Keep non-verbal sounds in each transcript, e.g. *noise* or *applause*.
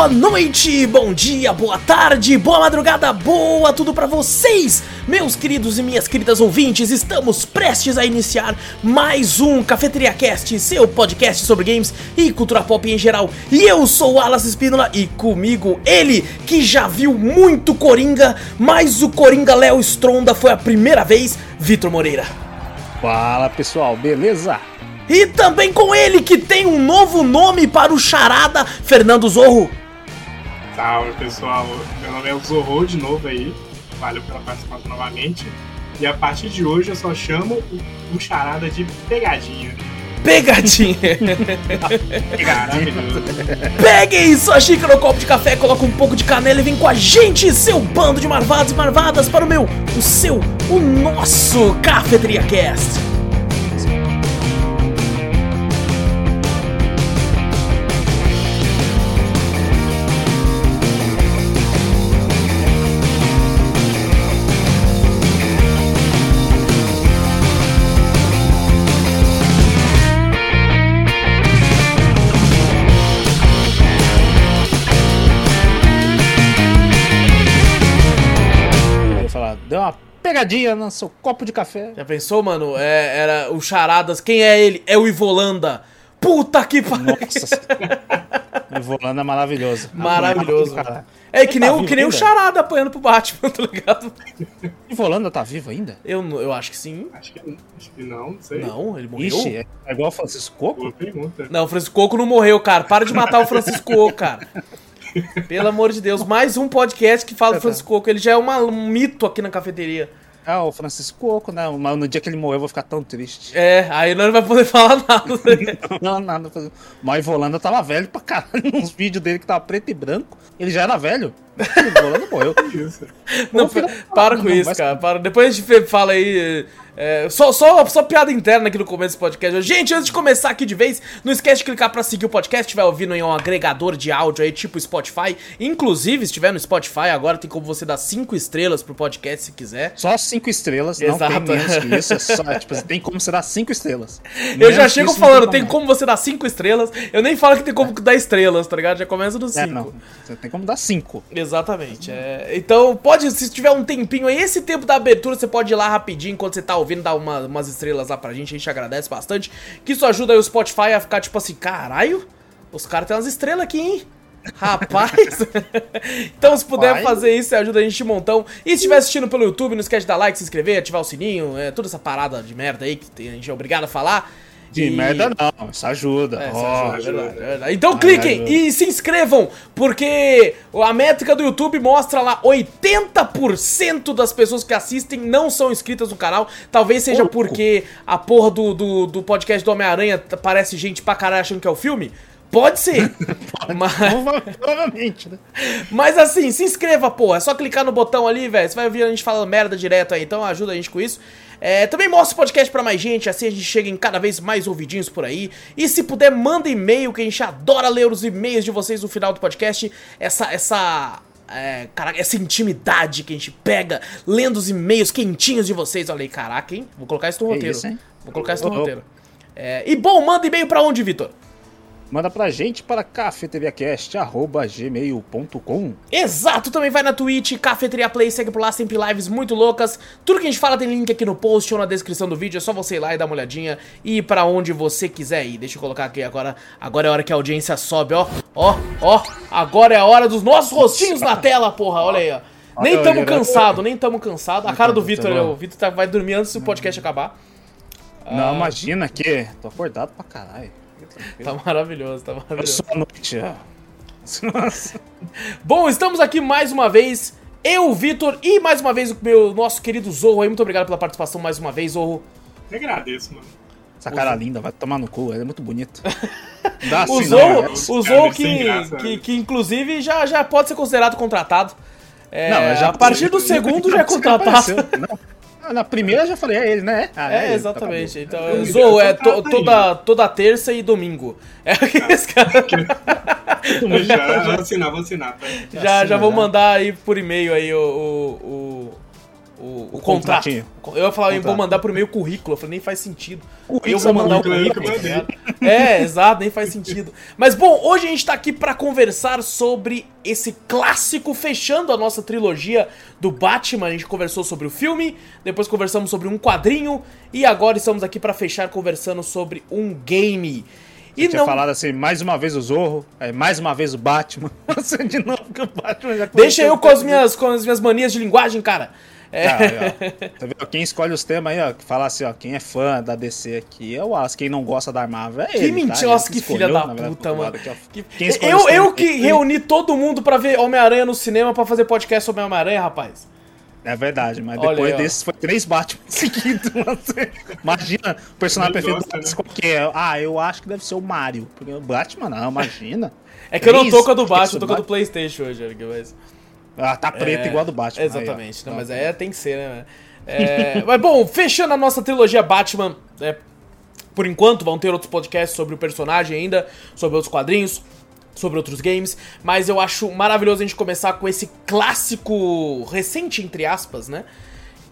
boa noite, bom dia, boa tarde, boa madrugada, boa tudo para vocês, meus queridos e minhas queridas ouvintes. Estamos prestes a iniciar mais um Cafeteria Cast, seu podcast sobre games e cultura pop em geral. E eu sou o Alas Espínola e comigo ele que já viu muito Coringa, mas o Coringa Léo Stronda foi a primeira vez, Vitor Moreira. Fala pessoal, beleza? E também com ele que tem um novo nome para o charada, Fernando Zorro. Salve pessoal, meu nome é Zorro de novo aí, valeu pela participação novamente. E a partir de hoje eu só chamo o, o charada de pegadinha. Pegadinha! Maravilhoso. Peguem sua xícara ou copo de café, coloca um pouco de canela e vem com a gente, seu bando de marvados e marvadas, para o meu, o seu, o nosso Cafeteria Cast. Pegadinha no seu copo de café. Já pensou, mano? É, era o Charadas. Quem é ele? É o Ivolanda. Puta que pariu. Nossa. o *laughs* Volando é maravilhoso. Maravilhoso. Cara. É que nem, Tá o, que nem o? Charada apanhando pro Batman, tá ligado? E Volanda tá vivo ainda? Eu, eu acho que sim. Acho que, acho que não, não sei. Não, ele morreu. Ixi, é é igual o Francisco Coco? Não, o Francisco Coco não morreu, cara. Para de matar o Francisco Coco, cara. Pelo amor de Deus, mais um podcast que fala do Francisco Coco. Ele já é uma- um mito aqui na cafeteria. Ah, o Francisco Coco, né? Mas no dia que ele morrer eu vou ficar tão triste. É, aí não vai poder falar nada. *laughs* Não, nada. Mas o Volanda tava velho pra caralho. *laughs* Nos vídeos dele que tava preto e branco. Ele já era velho. O Volanda morreu. *laughs* Não, para com não, isso, vai- cara. Para. Depois a gente fala aí. é, só, só, só piada interna aqui no começo do podcast. Gente, antes de começar aqui de vez, não esquece de clicar pra seguir o podcast. Se estiver ouvindo em um agregador de áudio aí, tipo Spotify. Inclusive, se estiver no Spotify, agora tem como você dar 5 estrelas pro podcast se quiser. Só cinco estrelas, Exato. não tem menos que isso. É só, é, tipo, tem como você dar cinco estrelas. Eu já chego não falando, tem não. como você dar 5 estrelas. Eu nem falo que tem como dar estrelas, tá ligado? Já começa no 5. É, não. Você tem como dar cinco. Exatamente. é. Então, pode, se tiver um tempinho aí, esse tempo da abertura, você pode ir lá rapidinho enquanto você tá ouvindo, dar uma- umas estrelas lá pra gente, a gente agradece bastante. Que isso ajuda aí o Spotify a ficar tipo assim, caralho, os caras têm umas estrelas aqui, hein? Rapaz! *laughs* então, se puder Vai. fazer isso, ajuda a gente um montão. E se estiver assistindo pelo YouTube, não esquece de dar like, se inscrever, ativar o sininho, é, toda essa parada de merda aí que a gente é obrigado a falar. De E- merda não, isso ajuda. é, Ó, é verdade, é verdade. Então Ah, cliquem ajuda. e se inscrevam, porque a métrica do YouTube mostra lá 80% das pessoas que assistem não são inscritas no canal. Talvez seja Pouco. porque a porra do, do, do podcast do Homem-Aranha parece gente pra caralho achando que é o filme. Pode ser. *laughs* mas, Prova- Provavelmente, né? mas assim, se inscreva, porra. É só clicar no botão ali, velho. Você vai ouvir a gente falando merda direto aí. Então ajuda a gente com isso. É, também mostra o podcast pra mais gente, assim a gente chega em cada vez mais ouvidinhos por aí. E se puder, manda e-mail, que a gente adora ler os e-mails de vocês no final do podcast. Essa. essa é, caraca, essa intimidade que a gente pega lendo os e-mails quentinhos de vocês. Olha aí, caraca, hein? Vou colocar isso no roteiro. isso? Vou colocar isso no roteiro. É, e bom, manda e-mail pra onde, Vitor? Manda pra gente para cafeteriacast.gmail.com Exato, também vai na Twitch, Cafeteria Play, segue por lá, sempre lives muito loucas. Tudo que a gente fala tem link aqui no post ou na descrição do vídeo, é só você ir lá e dar uma olhadinha e ir pra onde você quiser ir. Deixa eu colocar aqui agora, agora é a hora que a audiência sobe, ó, ó, ó. Agora é a hora dos nossos rostinhos na tela, porra, olha aí, ó. Nem Olha, tamo olha, cansado, nem tamo cansado. A cara do Vitor, tamo. o Vitor tá- vai dormir antes do podcast acabar. Ah. Não, imagina que tô acordado pra caralho. Tá maravilhoso, tá Eu maravilhoso. sou a noite, ó. Nossa. Bom, estamos aqui mais uma vez. Eu, Vitor, e mais uma vez o meu nosso querido Zorro aí. Muito obrigado pela participação mais uma vez, Zorro. Eu agradeço, mano. Essa cara linda, vai tomar no cu, ele é muito bonito. *laughs* Dá O assim, Zorro, não, é- o Zorro sem que, graça, que, né? que inclusive já, já pode ser considerado contratado. É, Não, já- a partir do segundo já é contratado. apareceu, não. Ah, Na primeira eu já falei, é ele, né? Ah, É, ele, exatamente. tá Então, Eu Zorro é to- toda, toda terça e domingo. *laughs* É aqueles *laughs* caras. Já, já assinar, vou assinar, tá? Já, já Assina, vou já. mandar aí por e-mail aí o, o, o, o, o contrato. Eu ia falar, eu vou mandar por meio currículo. Eu falei, nem faz sentido. Currículo, eu vou mandar o currículo? É, *laughs* exato, nem faz sentido. Mas bom, hoje a gente tá aqui pra conversar sobre esse clássico fechando a nossa trilogia do Batman. A gente conversou sobre o filme, depois conversamos sobre um quadrinho e agora estamos aqui pra fechar conversando sobre um game. E E tinha não falado assim, mais uma vez o Zorro, aí mais uma vez o Batman. *laughs* Você de novo que o Batman já Deixa eu com as minhas, com as minhas manias de linguagem, cara. É, Ah, aí, ó. Tá vendo? Quem escolhe os temas aí, ó, que fala assim, ó, quem é fã da DC aqui é o Wallace, quem não gosta da Marvel é Que ele. mentira, tá? Ele nossa, que escolheu, filha da verdade, puta, pro mano. aqui. Que- Eu, eu que reuni todo mundo pra ver Homem-Aranha no cinema pra fazer podcast sobre Homem-Aranha, rapaz. É verdade, mas Olha depois aí, ó. desses foi três Batman *laughs* seguidos. Imagina, o personagem Ele gosta, do Wallace né? qual que é? Ah, eu acho que deve ser o Mario. Porque o Batman não, imagina. É que eu não tô Três? com a do que Batman, eu tô com a do Batman- Playstation hoje, mas... Ah, tá preto É, igual a do Batman. aí. Exatamente, não, mas aí tem que ser, né? É, *laughs* mas bom, fechando a nossa trilogia Batman, é, por enquanto vão ter outros podcasts sobre o personagem ainda, sobre outros quadrinhos, sobre outros games, mas eu acho maravilhoso a gente começar com esse clássico recente, entre aspas, né?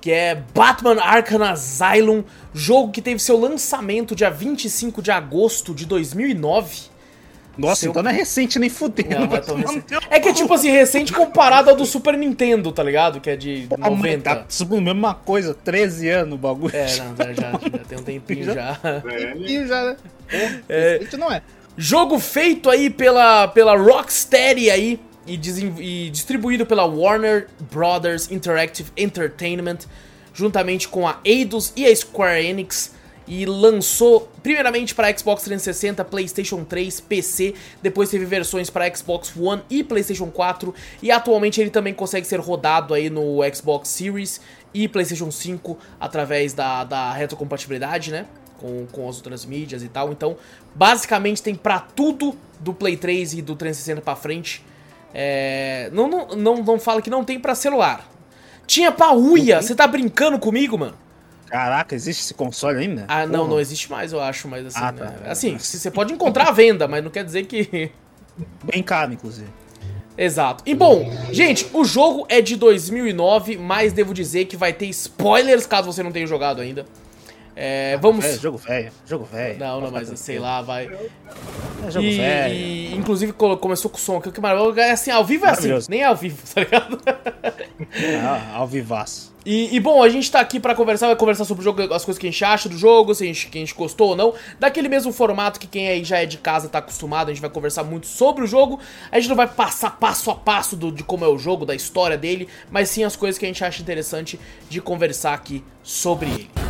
Que é Batman Arkham Asylum, jogo que teve seu lançamento dia 25 de agosto de 2009. Nossa, Seu- então não é recente nem fudendo. Não, não é recente. É que é tipo assim, recente comparado ao do Super Nintendo, tá ligado? Que é de mas 90. Tá mesma coisa, 13 anos o bagulho. É, não, já, já, já tem um tempinho já. Velho. *laughs* E já, né? É. recente não é. Jogo feito aí pela, pela Rocksteady aí e, desen- e distribuído pela Warner Brothers Interactive Entertainment, juntamente com a Eidos e a Square Enix. E lançou primeiramente para Xbox 360, PlayStation 3, PC. Depois teve versões para Xbox One e PlayStation 4. E atualmente ele também consegue ser rodado aí no Xbox Series e PlayStation 5 através da, da retrocompatibilidade, né? Com, com as outras mídias e tal. Então, basicamente tem pra tudo do Play 3 e do 360 pra frente. É, não, não, não, não fala que não tem pra celular. Tinha pra Uia, você tá brincando comigo, mano? Caraca, existe esse console ainda? Ah, não, Porra. não existe mais, eu acho, mas assim, Ah, né? tá. Assim, se- você pode encontrar à venda, mas não quer dizer que. *laughs* Bem caro, inclusive. Exato. E bom, gente, o jogo é de 2009, mas devo dizer que vai ter spoilers caso você não tenha jogado ainda. É, vamos. É, jogo velho, jogo velho. Não, não, mas sei lá, vai. É jogo velho. e, inclusive começou com o som aqui, que maravilhoso. É assim, ao vivo é assim, nem é ao vivo, tá ligado? *laughs* Ah, ao vivaço. E, e, bom, a gente tá aqui pra conversar, vai conversar sobre o jogo, as coisas que a gente acha do jogo, se a gente, que a gente gostou ou não. Daquele mesmo formato que quem aí já é de casa tá acostumado, a gente vai conversar muito sobre o jogo. A gente não vai passar passo a passo do, de como é o jogo, da história dele, mas sim as coisas que a gente acha interessante de conversar aqui sobre ele.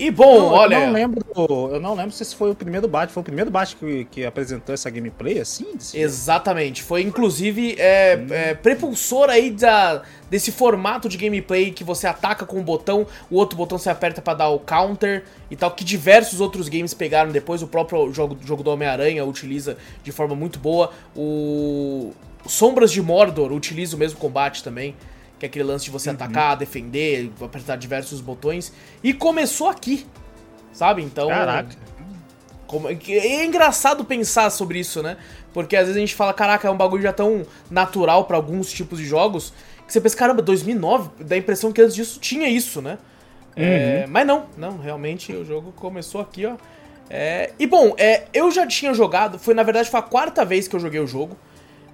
E bom, Não, olha. Eu não lembro, eu não lembro se esse foi o primeiro Batman. Foi o primeiro Batman que, que apresentou essa gameplay assim? Exatamente, foi inclusive é, é, prepulsor aí da, desse formato de gameplay que você ataca com um botão, o outro botão você aperta pra dar o counter e tal, que diversos outros games pegaram depois, o próprio jogo, jogo do Homem-Aranha utiliza de forma muito boa, o Sombras de Mordor utiliza o mesmo combate também, que é aquele lance de você atacar, defender, apertar diversos botões, e começou aqui, sabe? Então... Caraca. Como- É engraçado pensar sobre isso, né? Porque às vezes a gente fala, caraca, é um bagulho já tão natural pra alguns tipos de jogos, que você pensa, caramba, 2009, dá a impressão que antes disso tinha isso, né? É, mas não, não, realmente o jogo começou aqui, ó. É, e bom, é, eu já tinha jogado, foi na verdade foi a quarta vez que eu joguei o jogo.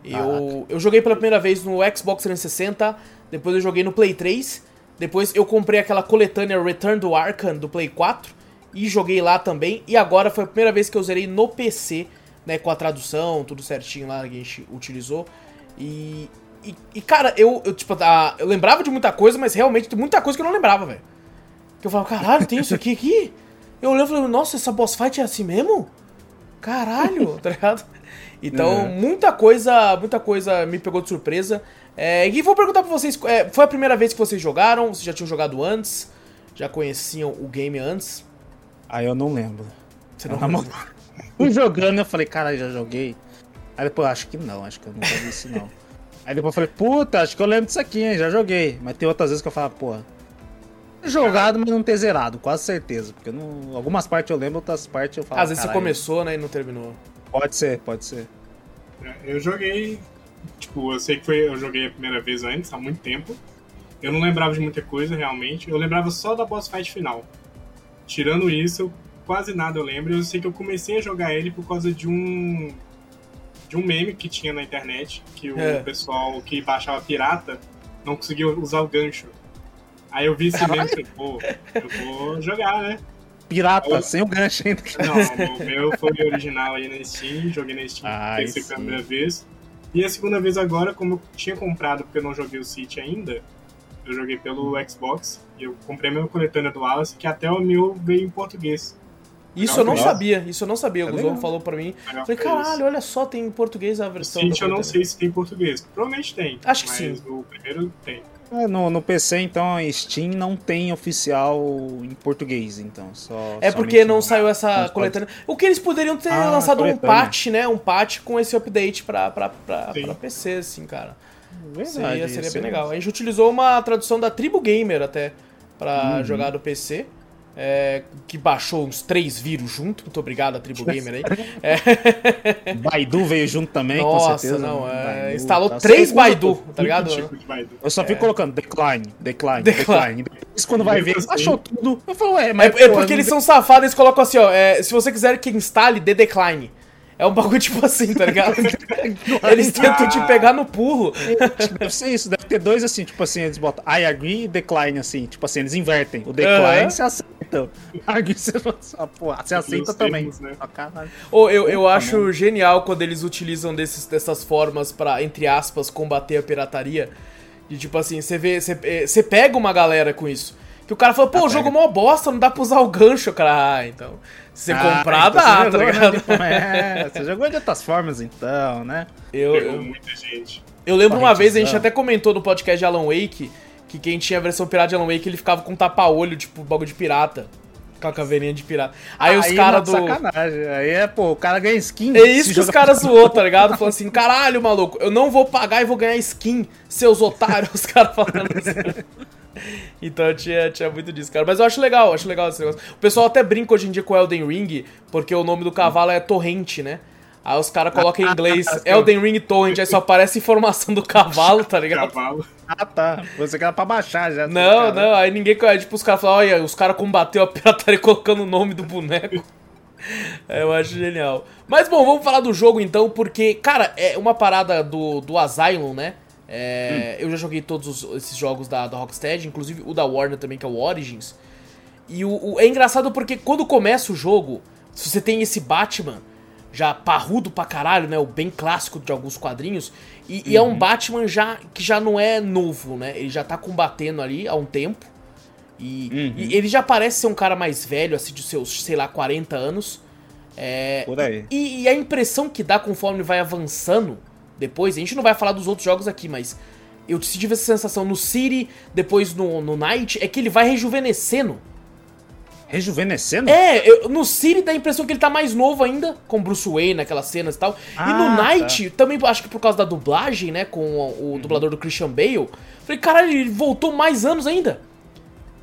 Eu, eu joguei pela primeira vez no Xbox 360, depois eu joguei no Play 3, depois eu comprei aquela coletânea Return to Arkham do Play 4 e joguei lá também. E agora foi a primeira vez que eu zerei no PC, né, com a tradução, tudo certinho lá que a gente utilizou. E, e, e, cara, eu, eu tipo, ah, eu lembrava de muita coisa, mas realmente tem muita coisa que eu não lembrava, velho. Que eu falava, caralho, tem isso aqui aqui? Eu olhei e falei, nossa, essa boss fight é assim mesmo? Caralho, *laughs* tá ligado? Então, É. muita coisa, muita coisa me pegou de surpresa. É, e vou perguntar pra vocês, é, foi a primeira vez que vocês jogaram? Vocês já tinham jogado antes? Já conheciam o game antes? Aí eu não lembro. Você não Na moral, *laughs* Fui jogando eu falei, cara, já joguei. Aí depois, acho que não, acho que eu nunca vi isso não. Aí depois eu falei, puta, acho que eu lembro disso aqui, hein, já joguei. Mas tem outras vezes que eu falo, porra, jogado, mas não ter zerado, quase certeza. Porque não, algumas partes eu lembro, outras partes eu falo. Às vezes você "Caralho, começou, né, e não terminou. Pode ser, pode ser. Eu joguei. Tipo, eu sei que foi, eu joguei a primeira vez antes, há muito tempo. Eu não lembrava de muita coisa, realmente. Eu lembrava só da boss fight final. Tirando isso, eu, quase nada eu lembro. Eu sei que eu comecei a jogar ele por causa de um de um meme que tinha na internet, que o É. pessoal que baixava pirata não conseguia usar o gancho. Aí eu vi esse meme e falei, pô, eu vou jogar, né? Pirata, Eu- sem o gancho ainda. Não, o meu foi original aí na Steam, joguei na Steam Ah, pensei pela primeira vez. E a segunda vez agora, como eu tinha comprado porque eu não joguei o City ainda, eu joguei pelo Xbox e eu comprei minha coletânea do Wallace, que até o meu veio em português. Isso eu não Legal. sabia, isso eu não sabia. O É Guzão legal. falou pra mim. Legal Falei, isso. caralho, olha só, tem em português a O versão. City da eu não sei se tem em português. Provavelmente tem. Acho que mas sim. o primeiro tem. É, no, no PC, então, a Steam não tem oficial em português, então. Só, É porque não no- saiu essa nos coletânea. O que eles poderiam ter Ah, lançado um patch, né? Um patch com esse update pra, pra, pra, pra PC, assim, cara. Verdade, Seria, seria bem é- legal. A gente utilizou uma tradução da Tribo Gamer até pra Uhum. jogar no PC. É, que baixou uns três vírus junto. Muito obrigado, a Tribo Gamer aí. *laughs* Baidu veio junto também, com Nossa, certeza. não. é, Baidu, instalou tá. três Baidu, usa- tá ligado? Tipo Baidu. Eu só fico colocando decline, decline, Decline. decline. Depois quando vai ver, achou tudo. Eu falo, ué, É, mas. é pô, porque eles são safados, eles colocam assim, ó. é, se você quiser que instale, dê decline. É um bagulho *laughs* tipo assim, tá ligado? *laughs* eles tentam te pegar no pulo. Deve ser isso, deve ter dois assim, tipo assim, eles botam I agree e decline, assim, tipo assim, eles invertem. O decline você aceita. *laughs* Agree você, ah, pô, você aceita também. termos, né? Ô, eu, eu Puta acho genial quando eles utilizam desses, dessas formas pra, entre aspas, combater a pirataria. De tipo assim, você vê, você, eh, você pega uma galera com isso. Que o cara fala, pô, o Ah, jogo é mó bosta, não dá pra usar o gancho, cara. Ah, então. Se você Ah, comprar, então dá, você tá jogou, ligado? Tipo, *laughs* É, você jogou de outras formas então, né? Eu, Pegou eu, muita gente. eu lembro uma vez, a gente até comentou no podcast de Alan Wake, que quem tinha a versão pirata de Alan Wake, ele ficava com um tapa-olho, tipo, bagulho de pirata. Com a caveirinha de pirata. Aí, os caras não, do. Sacanagem. Aí é, pô, o cara ganha skin. É isso que os caras *laughs* zoou, tá ligado? Falando assim, caralho, maluco, eu não vou pagar e vou ganhar skin, seus otários, *laughs* os caras falando assim. Então tinha, tinha muito disso, cara. Mas eu acho legal, acho legal esse negócio. O pessoal até brinca hoje em dia com o Elden Ring, porque o nome do cavalo é Torrente, né? Aí os caras colocam em inglês *laughs* Elden Ring Torrent, aí só aparece informação do cavalo, tá ligado? Cavalo. Ah, tá. Você quer pra baixar já. Não, cara. não, aí ninguém conhece. Tipo, os caras falam, olha, os caras combateu a pirataria *laughs* colocando o nome do boneco. É, eu acho genial. Mas bom, vamos falar do jogo então, porque, cara, é uma parada do, do Asylum, né? É, Eu já joguei todos os- esses jogos da, da Rocksteady, inclusive o da Warner também, que é o Origins. E o, o- é engraçado porque quando começa o jogo, se você tem esse Batman já parrudo pra caralho, né? O bem clássico de alguns quadrinhos. E, e é um Batman já que já não é novo, né? Ele já tá combatendo ali há um tempo. E, Uhum. e ele já parece ser um cara mais velho, assim, de seus, sei lá, 40 anos. É, Por aí. e, e a impressão que dá conforme vai avançando depois, a gente não vai falar dos outros jogos aqui, mas eu tive essa sensação no City, depois no, no Night, é que ele vai rejuvenescendo. Rejuvenescendo? É, eu- no City dá a impressão que ele tá mais novo ainda, com Bruce Wayne, naquelas cenas e tal. e no Ah, Night, também acho que por causa da dublagem, né, com o, o dublador do Christian Bale, falei, caralho, ele voltou mais anos ainda.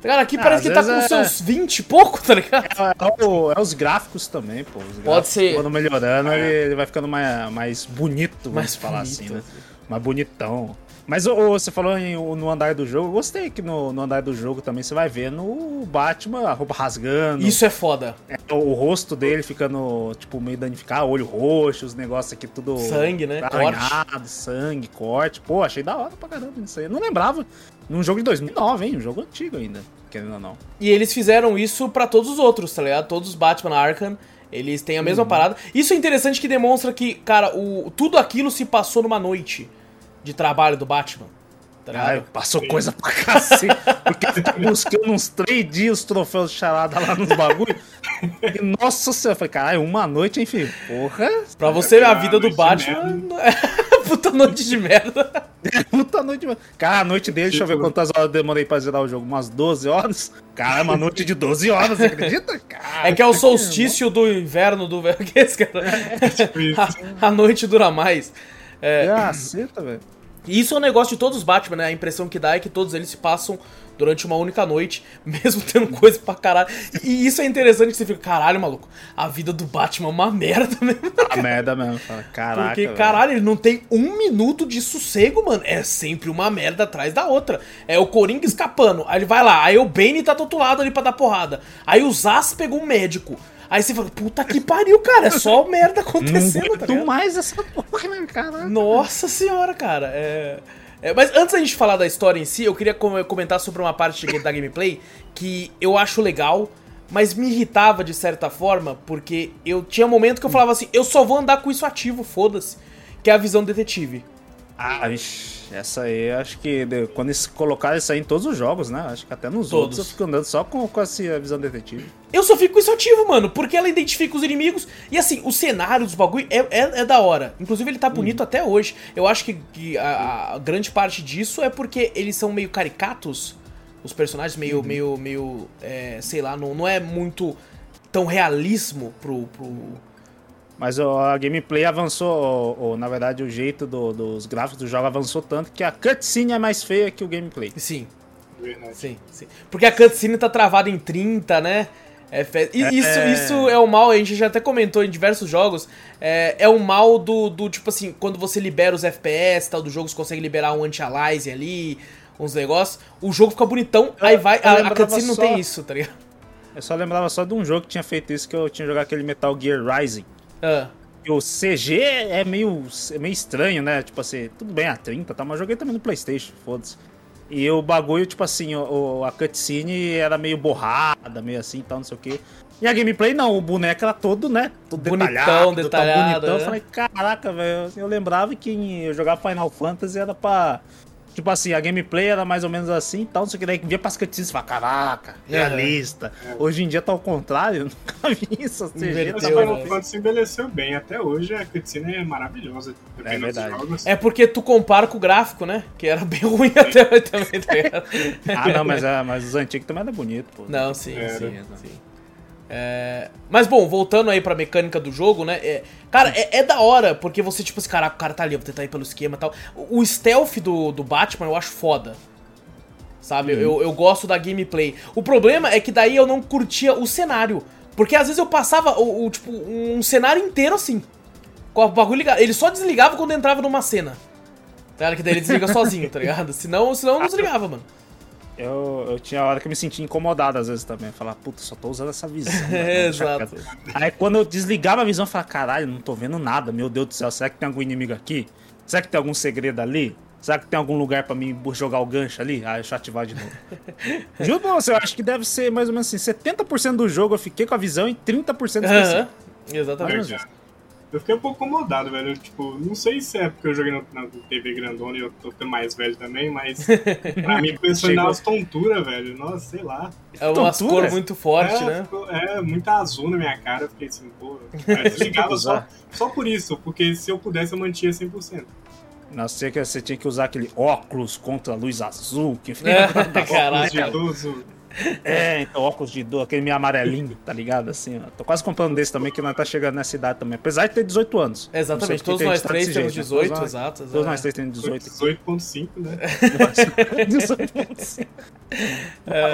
Cara, aqui Ah, parece que ele tá com é- seus 20 e pouco, tá ligado? É, o- é os gráficos também, pô. Os gráficos ser. Quando melhorando, ele, ele vai ficando mais, mais bonito, vamos Mais falar bonito, assim, né? assim. Mais bonitão. Mas ô, ô, você falou em, o- no andar do jogo, eu gostei que no, no andar do jogo também você vai ver no Batman, a roupa rasgando, Isso é foda. é, o, o rosto dele ficando, tipo, meio danificado, olho roxo, os negócios aqui tudo... Sangue, né? Arranhado, sangue, corte. Pô, achei da hora pra caramba isso aí. Eu não lembrava. Num jogo de 2009, hein? Um jogo antigo ainda, querendo ou não. E eles fizeram isso pra todos os outros, tá ligado? Todos os Batman Arkham, eles têm a mesma Uhum. parada. Isso é interessante que demonstra que, cara, o, tudo aquilo se passou numa noite de trabalho do Batman. Tá passou coisa pra cacete. Porque eu fiquei buscando uns três dias os troféus de charada lá nos bagulho. E nossa senhora, eu falei, caralho, uma noite, hein, filho? Porra, Pra você ver a vida do de Batman. *laughs* Puta noite de merda. *laughs* puta noite. mano. Cara, a noite dele, deixa eu ver Tipo- quantas horas eu demorei pra zerar o jogo. Umas 12 horas? Cara, uma noite de 12 horas, você acredita? Cara, *laughs* É que é o solstício do inverno do que é esse cara? Tipo isso. A, a noite dura mais. É, Caceta, velho. E isso é um negócio de todos os Batman, né? A impressão que dá é que todos eles se passam durante uma única noite, *laughs* mesmo tendo coisa pra caralho. E isso é interessante que você fica, caralho, maluco, a vida do Batman é uma merda mesmo. *laughs* A merda mesmo. Fala, caraca. Porque, velho. caralho, ele não tem um minuto de sossego, mano. É sempre uma merda atrás da outra. É o Coringa escapando, aí ele vai lá, aí o Bane tá do outro lado ali pra dar porrada. Aí o Zaz pegou um médico. Aí você fala, puta que pariu, cara, é só *laughs* merda Não acontecendo, tá aguento ligado? mais essa porra, né, cara? Nossa senhora, cara. É... é, mas antes da gente falar da história em si, eu queria com- comentar sobre uma parte da gameplay que eu acho legal, mas me irritava de certa forma, porque eu tinha um momento que eu falava assim, eu só vou andar com isso ativo, foda-se, que é a visão detetive. Ah, vixi, essa aí, acho que quando eles colocaram isso aí em todos os jogos, né? Acho que até nos Todos. outros eu fico andando só com, com essa visão detetive. Eu só fico com isso ativo, mano, porque ela identifica os inimigos. E assim, o cenário dos bagulho é, é, é da hora. Inclusive, ele tá bonito até hoje. Eu acho que, que a, a grande parte disso é porque eles são meio caricatos. Os personagens meio, meio, meio. é, sei lá, não, não é muito tão realismo pro. pro... Mas ó, a gameplay avançou, ó, ó, na verdade o jeito do- dos gráficos do jogo avançou tanto que a cutscene é mais feia que o gameplay. Sim, Verdade. sim, sim. Porque a cutscene tá travada em 30, né? É, fe- e É. Isso, isso é o mal, a gente já até comentou em diversos jogos. É, é o mal do, do, tipo assim, quando você libera os FPS tal do jogo, você consegue liberar um anti-aliasing ali, uns negócios. O jogo fica bonitão, aí vai. eu A, a cutscene não só- tem isso, tá ligado? Eu só lembrava só de um jogo que tinha feito isso, que eu tinha jogado aquele Metal Gear Rising. Ah, E o CG é meio, é meio estranho, né? Tipo assim, tudo bem, a 30, tá? Mas joguei também no Playstation, foda-se. E o bagulho, tipo assim, o, a cutscene era meio borrada, meio assim e tal, não sei o quê. E a gameplay não, o boneco era todo, né? Todo Bonitão, detalhado, detalhado, bonitão. é. Eu falei, caraca, velho. Eu lembrava que eu jogava Final Fantasy era pra. Tipo assim, a gameplay era mais ou menos assim e tal, não sei o que. Daí via pras cutscenes e fala, caraca, realista. Hoje em dia tá ao contrário, eu *laughs* nunca vi isso. A CG Inverteu, Mas Deus, Final? Fantasy envelheceu bem. Até hoje a cutscene é maravilhosa. Dos verdade. jogos. é porque tu compara com o gráfico, né? Que era bem *laughs* ruim até hoje também? Ah, não, mas, é, mas os antigos também era bonito, pô. Não, sim, Era. sim, sim. É, Mas bom, voltando aí pra mecânica do jogo, né? é- Cara, é, é da hora, porque você, tipo assim, caraca, o cara tá ali, eu vou tentar ir pelo esquema e tal. O stealth do, do Batman eu acho foda. Sabe? Eu, eu gosto da gameplay. O problema é que daí eu não curtia o cenário. Porque às vezes eu passava o, o, tipo, um cenário inteiro assim. Com o bagulho ligado. Ele só desligava quando entrava numa cena. Tá ligado? Que daí ele desliga sozinho, tá ligado? *laughs* Senão, senão não desligava, mano. Eu, eu tinha hora que eu me sentia incomodado às vezes também. Falar, puta, só tô usando essa visão. *laughs* É, exato. Aí quando eu desligava a visão, eu falava, caralho, não tô vendo nada, meu Deus do céu. Será que tem algum inimigo aqui? Será que tem algum segredo ali? Será que tem algum lugar pra mim jogar o gancho ali? Ah, deixa eu ativar de novo. *laughs* Juro pra você, eu acho que deve ser mais ou menos assim: 70% do jogo eu fiquei com a visão e 30% esqueci. Aham, Exatamente. Eu fiquei um pouco incomodado, velho. Eu, Tipo, não sei se é porque eu joguei no- na TV grandona e eu tô ficando mais velho também, mas *laughs* pra mim começou a dar umas tonturas, velho. Nossa, sei lá. É umas Tontura? cores muito fortes, é, né? ficou- é, muita azul na minha cara. Eu fiquei assim, pô. *laughs* Eu desligava só, só por isso, porque se eu pudesse eu mantinha 100%. Nossa, você, que- você tinha que usar aquele óculos contra a luz azul. Que... É, de Caraca. idoso. É, então óculos de dor, aquele meio amarelinho, tá ligado? Assim, ó. Tô quase comprando desse também, que nós tá chegando nessa idade também. Apesar de ter 18 anos. Exatamente, todos nós tá três temos jeito, 18, né? Exato. Todos nós exato. três temos 18. 18.5, né? *laughs* 18.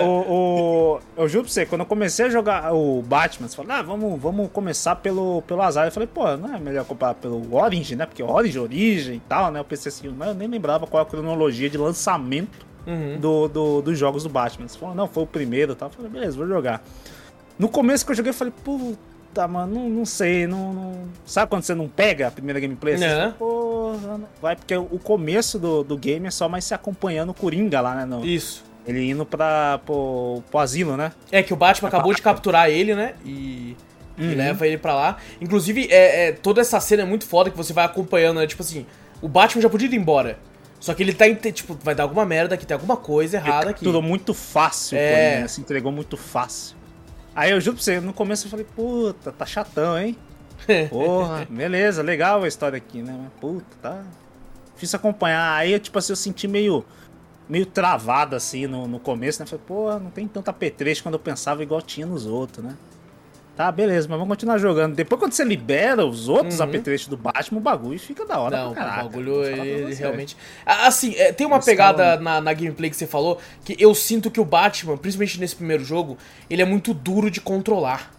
o, o, eu juro pra você, quando eu comecei a jogar o Batman, você falou, ah, vamos, vamos começar pelo, pelo azar. Eu falei, pô, não é melhor comprar pelo Origin, né? Porque Origin, origem e tal, né? Eu pensei assim, mas eu nem lembrava qual a cronologia de lançamento Uhum. do, do- dos jogos do Batman. Você falou, não, foi o primeiro e tal. Eu falei, beleza, vou jogar. No começo que eu joguei, eu falei, puta, mano, não, não sei, não, não- Sabe quando você não pega a primeira gameplay? Você É. fala, não- vai, porque o começo do, do game é só mais se acompanhando o Coringa lá, né? no- Isso. ele indo pra, pro, pro asilo, né? É que o Batman acabou de capturar ele, né? E, e Uhum. leva ele pra lá. Inclusive, é, é- toda essa cena é muito foda que você vai acompanhando, né? Tipo assim, o Batman já podia ir embora. Só que ele tá, tipo, vai dar alguma merda aqui, tem alguma coisa errada aqui. Capturou muito fácil, É. Coringa, né? se entregou muito fácil. Aí eu juro pra você, no começo eu falei, puta, tá chatão, hein? *laughs* Porra, beleza, legal a história aqui, né? Mas, puta, tá. Difícil acompanhar. Aí, tipo assim, eu senti meio. Meio travado assim no, no começo, né? Falei, porra, não tem tanta apetrecho quando eu pensava igual tinha nos outros, né? Tá, beleza, mas vamos continuar jogando. Depois, quando você libera os outros Uhum. apetrechos do Batman, o bagulho fica da hora Não, o bagulho, ele você. realmente. Ah, Assim, é, tem uma pegada na, na gameplay que você falou que eu sinto que o Batman, principalmente nesse primeiro jogo, ele é muito duro de controlar.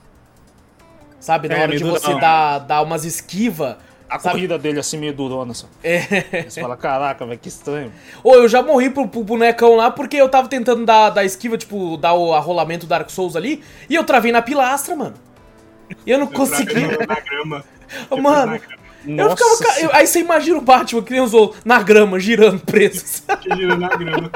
Sabe? Na É, hora de você dar, dar umas esquivas. A sabe? corrida dele assim, meio durona só. É. Você fala, caraca, velho, que estranho. Ou eu já morri pro, pro bonecão lá porque eu tava tentando dar, dar esquiva, tipo, dar o arrolamento Dark Souls ali, e eu travei na pilastra, mano. E eu não consegui. na grama. Mano, na grama. eu ficava. ca- eu- aí você imagina o Batman que nem usou na grama, girando preso. Que gira na grama.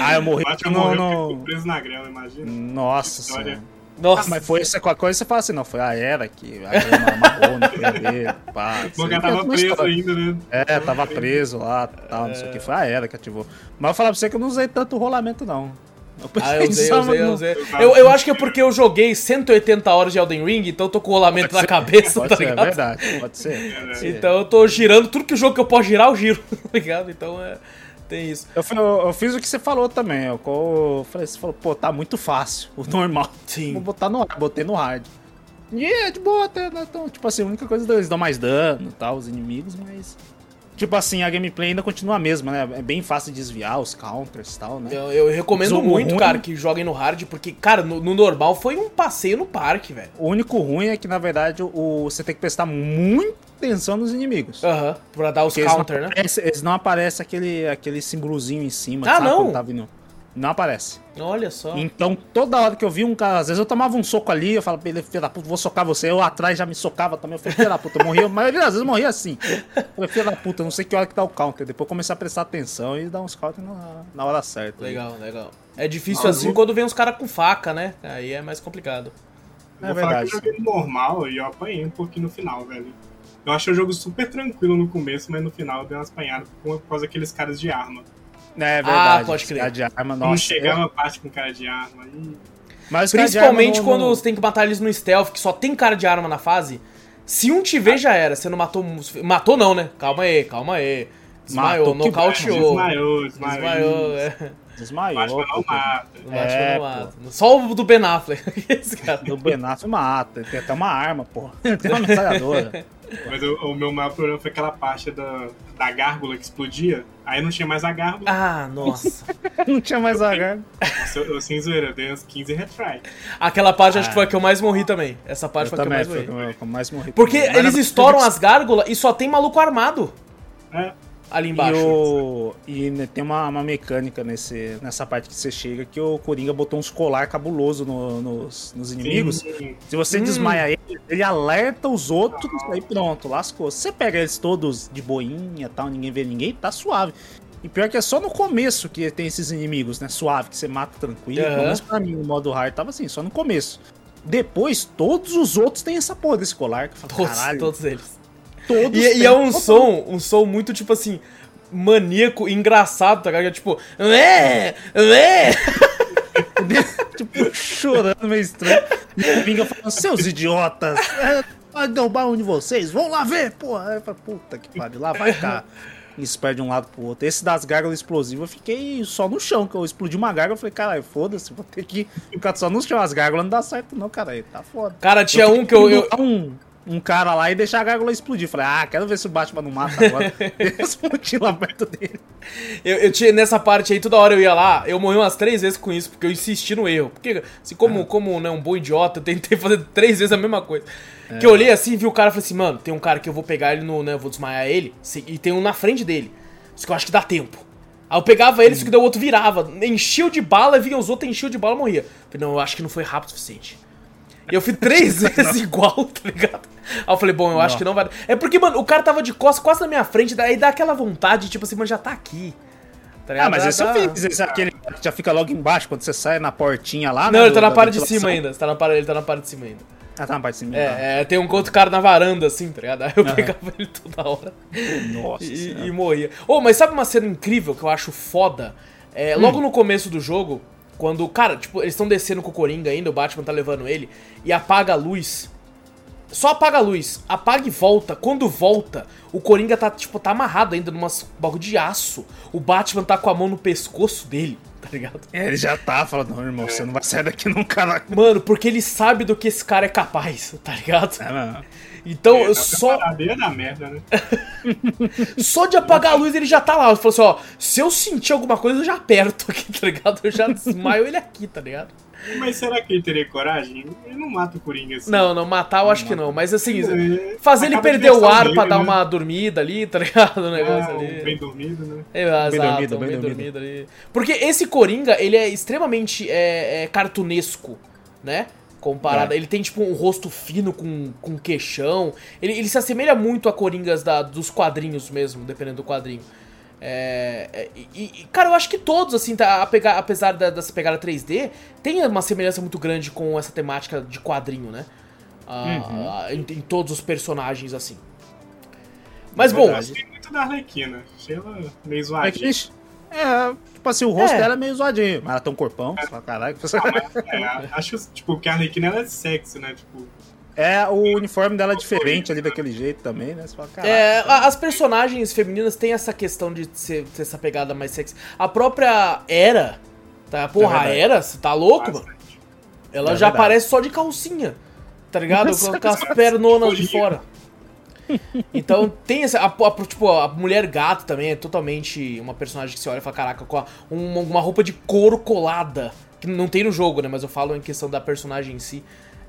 Ah, eu morri O Batman no... morreu ficou preso na grama, imagina. Nossa senhora. Nossa. Ah, mas foi essa qualquer coisa você fala assim, não, foi a era que a grama amarrou no pé dele, pá. O tava preso história. ainda, né? É, tava preso lá, tal, não sei o que. Foi a era que ativou. Mas eu falar pra você que eu não usei tanto rolamento, não. Eu Ah, *laughs* eu usei, eu usei, eu usei. Eu, eu acho que é porque eu joguei 180 horas de Elden Ring, então eu tô com o rolamento na cabeça, Pode tá ser, é ligado? verdade, pode ser. Pode *laughs* ser. Então eu tô girando tudo que o jogo que eu posso girar, eu giro, *laughs* tá ligado? Então é. Tem isso. Eu, eu- eu fiz o que você falou também. Eu, eu falei, você falou, pô, tá muito fácil, o normal. Sim. Vou botar no botei no hard. E é de boa até, né? Então, tipo assim, a única coisa eles dão mais dano e tal, os inimigos, mas. Tipo assim, a gameplay ainda continua a mesma, né? É bem fácil de desviar os counters e tal, né? Eu, eu recomendo muito, ruim. cara, que joguem no hard, porque, cara, no, no normal foi um passeio no parque, velho. O único ruim é que, na verdade, o, você tem que prestar muita atenção nos inimigos. Aham, pra dar os Porque eles não counter, né? aparece- Eles não aparecem aquele, aquele símbolozinho em cima, Ah, sabe? não? Quando tá vindo. Não aparece. Olha só. Então, toda hora que eu vi um cara, às vezes eu tomava um soco ali, eu falava, ele, filho da puta, vou socar você. Eu atrás já me socava também, eu falei, filho da puta, eu morria. Maioria das vezes eu morria assim. Eu falei, filho da puta, eu não sei que hora que tá o counter. Depois eu comecei a prestar atenção e dar uns counter na, na hora certa. Legal, legal. É difícil Ah, assim eu- quando vem uns caras com faca, né? Aí é mais complicado. É Vou falar verdade. que eu joguei normal e eu apanhei um pouquinho no final, velho. Eu achei o jogo super tranquilo no começo, mas no final eu dei umas apanhadas por causa daqueles caras de arma. É verdade. Ah, pode crer. Cara de arma, Não nossa. chegava é- a parte com cara de arma. Mas Principalmente não- quando não- você tem que matar eles no stealth, que só tem cara de arma na fase. Se um te ver, já era. Você não matou. Matou não, né? Calma aí, calma aí. Desmaiou, Matou, nocauteou. Desmaiou, desmaiou. Desmaiou, é. Desmaiou. Batman não pô. mata. É, não mata. Só o do Ben Affleck. *laughs* Esse cara. O Ben Affleck mata, tem até uma arma, porra. *laughs* Tem uma *laughs* metralhadora. Mas o, o meu maior problema foi aquela parte da, da gárgula que explodia. Aí não tinha mais a gárgula. Ah, nossa. *laughs* não tinha mais a arma. Nossa, eu, eu sem zoeira, eu dei uns 15 retry. Aquela parte acho Ah. que foi a que eu mais morri também. Essa parte Eu foi a que eu mais foi morri. que eu mais morri. Porque também. eles estouram as gárgulas e só tem maluco armado É, ali E, embaixo. o... e né, tem uma, uma mecânica nesse, nessa parte que você chega que o Coringa botou uns colar cabuloso no- nos, nos inimigos. sim. Se você Hum. desmaia ele, ele alerta os outros, aí pronto, lascou. Se você pega eles todos de boinha tal, ninguém vê ninguém, tá suave. E pior que é só no começo que tem esses inimigos, né? Suave, que você mata tranquilo. Pelo menos pra mim, no modo hard, tava assim, só no começo. Depois, todos os outros têm essa porra desse colar. Que eu falo, Todos, caralho, todos eles. Todos E, e é um som, um som muito tipo assim, maníaco, engraçado, tá ligado? Tipo, é, é. *laughs* tipo, chorando meio estranho. E o Coringa falando, seus idiotas, é, vai derrubar um de vocês, vão lá ver, porra. Eu falo, puta que pariu, lá vai cá. E se perde de um lado pro outro. Esse das gárgulas explosivas, eu fiquei só no chão, que eu explodi uma gárgula, eu falei, caralho, foda-se, vou ter que ficar só no chão. As gárgulas não dá certo não, cara, aí tá foda. Cara, tinha um que eu. eu- Um, um cara lá e deixar a gárgula explodir. Falei, ah, quero ver se o Batman não mata agora. *laughs* *laughs* Explodiu lá perto dele. Eu, eu tinha nessa parte aí, toda hora eu ia lá, eu morri umas três vezes com isso, porque eu insisti no erro. Porque, assim, como, como né, um bom idiota, eu tentei *laughs* fazer três vezes a mesma coisa. Que eu olhei assim, vi o cara e falei assim, mano, tem um cara que eu vou pegar ele no, né, eu vou desmaiar ele, e tem um na frente dele. Só que eu acho que dá tempo. Aí eu pegava ele, só que daí o outro virava, enchia de bala, vinha os outros, enchia de bala e morria. Falei, não, eu acho que não foi rápido o suficiente. E eu fiz três *laughs* vezes igual, tá ligado? Aí eu falei, bom, eu acho Não. que não vai. É porque, mano, o cara tava de costas quase na minha frente, daí dá aquela vontade, tipo assim, mano, já tá aqui. Tá? Ah, mas esse eu dá- fiz. Esse é aquele que já fica logo embaixo, quando você sai na portinha lá, Não, né, ele tá na parte de cima ainda. Tá na ele tá na parte de cima ainda. Ah, tá na parte de cima. É, é, tem um outro cara na varanda, assim, tá ligado? Aí eu pegava ele toda hora Nossa e, e morria. Oh, mas sabe uma cena incrível que eu acho foda? É, Hum. logo no começo do jogo, quando, cara, tipo, eles estão descendo com o Coringa ainda, o Batman tá levando ele, e apaga a luz. Só apaga a luz, apaga e volta. Quando volta, o Coringa tá, tipo, tá amarrado ainda num bagulho de aço. O Batman tá com a mão no pescoço dele, tá ligado? É, ele já tá falando, não, irmão, você não vai sair daqui nunca, não. Mano, porque ele sabe do que esse cara é capaz, tá ligado? É, não. Então, É, tá só, preparadeira da merda, né? *laughs* só de apagar a luz ele já tá lá. Ele falou assim, ó, se eu sentir alguma coisa, eu já aperto aqui, tá ligado? Eu já desmaio ele aqui, tá ligado? Mas será que ele teria coragem? Ele não mata o Coringa assim. Não, não, matar eu acho que não. Mas assim, É, fazer ele perder o ar dele, pra dar né? uma dormida ali, tá ligado? O negócio É, ali. bem dormido, né? É, exato, Bem dormido, bem bem dormido. dormido ali. Porque esse Coringa, ele é extremamente é, é, cartunesco, né? Comparado. É. Ele tem, tipo, um rosto fino com, com queixão. Ele, ele se assemelha muito a Coringas da, dos quadrinhos mesmo, dependendo do quadrinho. É, é, e, e, cara, eu acho que todos, assim, tá, a pegar, apesar da, dessa pegada 3D, tem uma semelhança muito grande com essa temática de quadrinho, né? Ah, em, em todos os personagens, assim. Mas, bom, Eu gostei muito da Arlequina. Achei ela meio É, zoadinha. é, tipo assim, o rosto É. dela é meio zoadinho, mas ela tem um corpão, você fala, caralho. É, acho tipo, que a Arlequina ela é sexy, né? Tipo, É, o uniforme dela é diferente ali daquele jeito também, né? Você fala, caralho. É, a- as personagens femininas têm essa questão de ser, ter essa pegada mais sexy. A própria Era, tá? Porra, a verdade. Era, você tá louco, mano? bastante. Ela É já verdade. aparece só de calcinha, tá ligado? Nossa, Com, com as *laughs* pernonas de fora. Então tem essa. A, a- tipo, a mulher gato também é totalmente uma personagem que você olha e fala, caraca, com a- uma, uma roupa de couro colada. Que não tem no jogo, né? Mas eu falo em questão da personagem em si.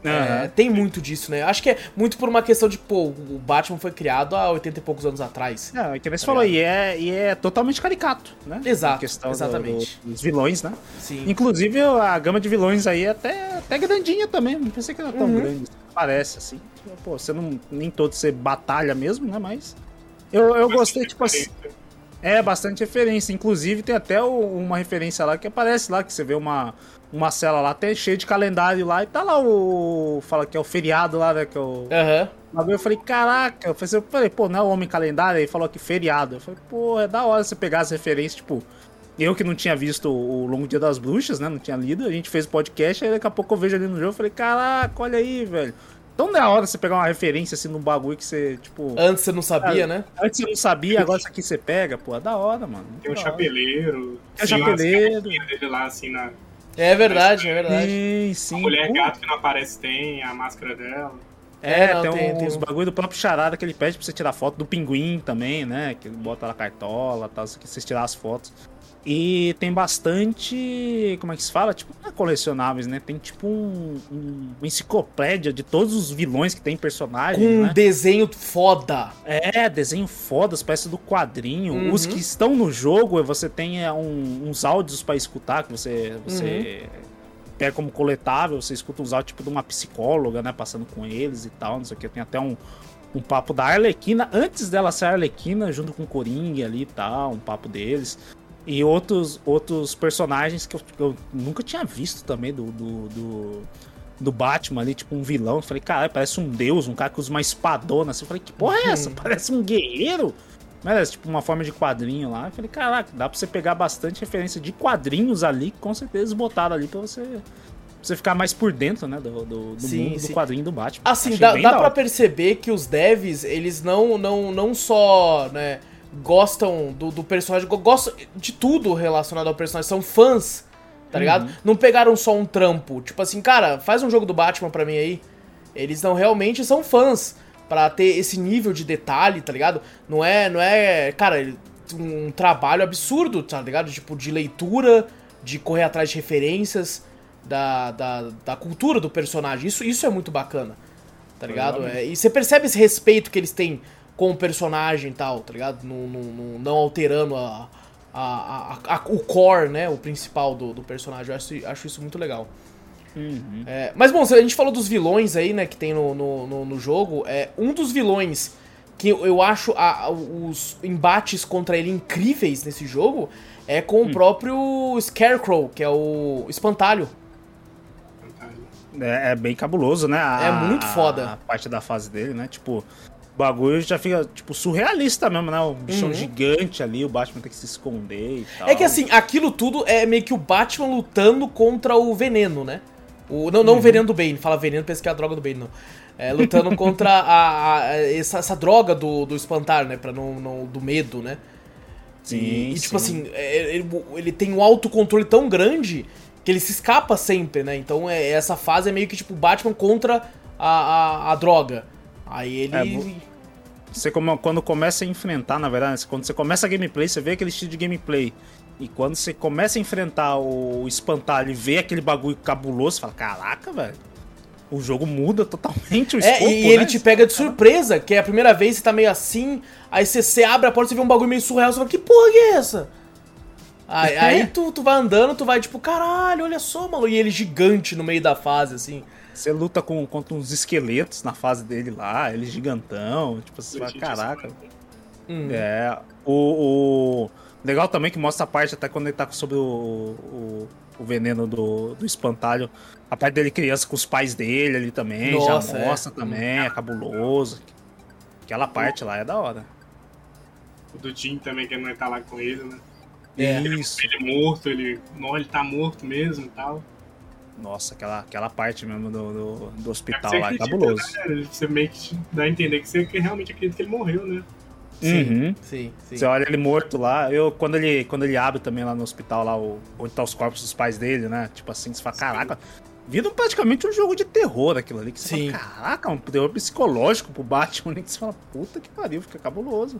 É, Aham. tem muito disso, né? Acho que é muito por uma questão de, pô, o Batman foi criado há 80 e poucos anos atrás. Não, é que você Tá falou, e é, e é totalmente caricato, né? Exato, A questão do- exatamente. do- dos vilões, né? Sim. Inclusive, a gama de vilões aí é até, até grandinha também. Não pensei que era tão Uhum. grande. Parece, assim. Pô, você não. Nem todo você batalha mesmo, né? Mas. Eu, eu gostei, tipo assim. É, bastante referência. Inclusive, tem até o- uma referência lá que aparece lá, que você vê uma, uma cela lá, até cheia de calendário lá, e tá lá o. Fala que é o feriado lá, né? Que é o. Aham. bagulho. Eu falei, caraca, eu falei, eu falei, pô, não é o homem calendário? Aí falou que feriado. Eu falei, pô, é da hora você pegar as referências, tipo. Eu que não tinha visto o Longo Dia das Bruxas, né? Não tinha lido, a gente fez o podcast, aí daqui a pouco eu vejo ali no jogo, eu falei, caraca, olha aí, velho. Tão da hora você pegar uma referência assim num bagulho que você, tipo. Antes você não sabia, Ah, né? Antes você não sabia, agora isso aqui você pega, pô, é da hora, mano. Tem um chapeleiro. Tem umas chapeleiro. dele lá, assim, na. É verdade, é verdade. Sim, sim. A mulher gato que não aparece tem, a máscara dela. É, É, não, tem, tem- uns tem um- bagulho do próprio charada que ele pede pra você tirar foto do pinguim também, né? Que ele bota lá cartola e tal, aqui, vocês tirar as fotos. E tem bastante. Como é que se fala? Tipo, não é colecionáveis, né? Tem tipo um, um- uma enciclopédia de todos os vilões que tem personagem, Com um né? desenho foda. É, desenho foda, espécie do quadrinho. Uhum. Os que estão no jogo, você tem é, um- uns áudios pra escutar, que você, você Uhum. pega como coletável, você escuta uns áudios tipo de uma psicóloga, né, passando com eles e tal, não sei o que. Tem até um, um papo da Arlequina, antes dela ser Arlequina, junto com o Coringa ali e tal, um papo deles. E outros, outros personagens que eu, eu nunca tinha visto também do, do, do, do Batman ali, tipo um vilão. Eu falei, caralho, parece um deus, um cara que usa uma espadona. Assim. Eu falei, que porra é essa? *laughs* Parece um guerreiro. Mas, tipo, uma forma de quadrinho lá. Eu falei, caraca, dá pra você pegar bastante referência de quadrinhos ali, que com certeza botaram ali pra você, você ficar mais por dentro, né, do, do, do Sim, mundo sim. do quadrinho do Batman. Assim, Achei dá, dá hora. perceber que os devs, eles não, não, não só, né, gostam do, do personagem, go- gostam de tudo relacionado ao personagem, são fãs, tá ligado? Uhum. Não pegaram só um trampo, tipo assim, cara, faz um jogo do Batman pra mim aí. Eles não realmente são fãs pra ter esse nível de detalhe, tá ligado? Não é, não é, cara, um trabalho absurdo, tá ligado? Tipo, de leitura, de correr atrás de referências da, da, da cultura do personagem. Isso, isso é muito bacana, tá ligado? É, e você percebe esse respeito que eles têm com o personagem e tal, tá ligado? Não, não, não, não alterando a, a, a- a- o core, né? O principal do, do personagem. Eu acho, acho isso muito legal. Uhum. É, mas bom, se a gente falou dos vilões aí, né, que tem no, no, no, no jogo, é um dos vilões que eu, eu acho a- a- os embates contra ele incríveis nesse jogo é com o próprio Scarecrow, que é o espantalho. É, é bem cabuloso, né? A- É muito foda. A parte da fase dele, né? Tipo, bagulho já fica, tipo, surrealista mesmo, né? O bichão Uhum. gigante ali, o Batman tem que se esconder e tal. É que assim, aquilo tudo é meio que o Batman lutando contra o veneno, né? O, não, não Uhum. o veneno do Bane, fala veneno, pensa que é a droga do Bane, não. É, lutando *laughs* contra a, a- essa, essa droga do, do espantalho, né? Pra não, não- do medo, né? Sim, e, e, tipo sim. assim, é, ele, ele tem um autocontrole tão grande que ele se escapa sempre, né? Então é, essa fase é meio que tipo Batman contra a, a, a droga. Aí ele. É, Você como, quando começa a enfrentar, na verdade, quando você começa a gameplay, você vê aquele estilo de gameplay. E quando você começa a enfrentar o espantalho e vê aquele bagulho cabuloso, você fala, caraca, velho. O jogo muda totalmente o É, escopo, e, e ele né? te pega de surpresa, que é a primeira vez você tá meio assim, aí você, você abre a porta, você vê um bagulho meio surreal, você fala, que porra que é essa? Aí, É. *laughs* aí tu, tu vai andando, tu vai tipo, caralho, olha só, mano. E ele gigante no meio da fase, assim. Você luta com, contra uns esqueletos na fase dele lá, ele gigantão. Tipo, você fala, caraca. Hum. É. O, o- Legal também que mostra a parte, até quando ele tá sobre o, o, o veneno do, do espantalho. A parte dele criança com os pais dele ali também. Nossa, já é. mostra também, é cabuloso. Aquela parte lá é da hora. O do Jim também, que não tá lá com ele, né? É. Isso. Ele é morto, ele. Não, ele tá morto mesmo e tal. Nossa, aquela, aquela parte mesmo do, do, do hospital Você lá é cabuloso. né? Você meio que dá a entender que você que realmente acredita que ele morreu, né? Sim, Uhum. sim, sim. Você olha ele morto lá, eu quando ele, quando ele abre também lá no hospital, lá o, onde tá os corpos dos pais dele, né? Tipo assim, você fala, caraca, vira praticamente um jogo de terror aquilo ali. Que você Sim. fala, caraca, um terror psicológico pro Batman? Que *laughs* você fala, puta que pariu, fica cabuloso.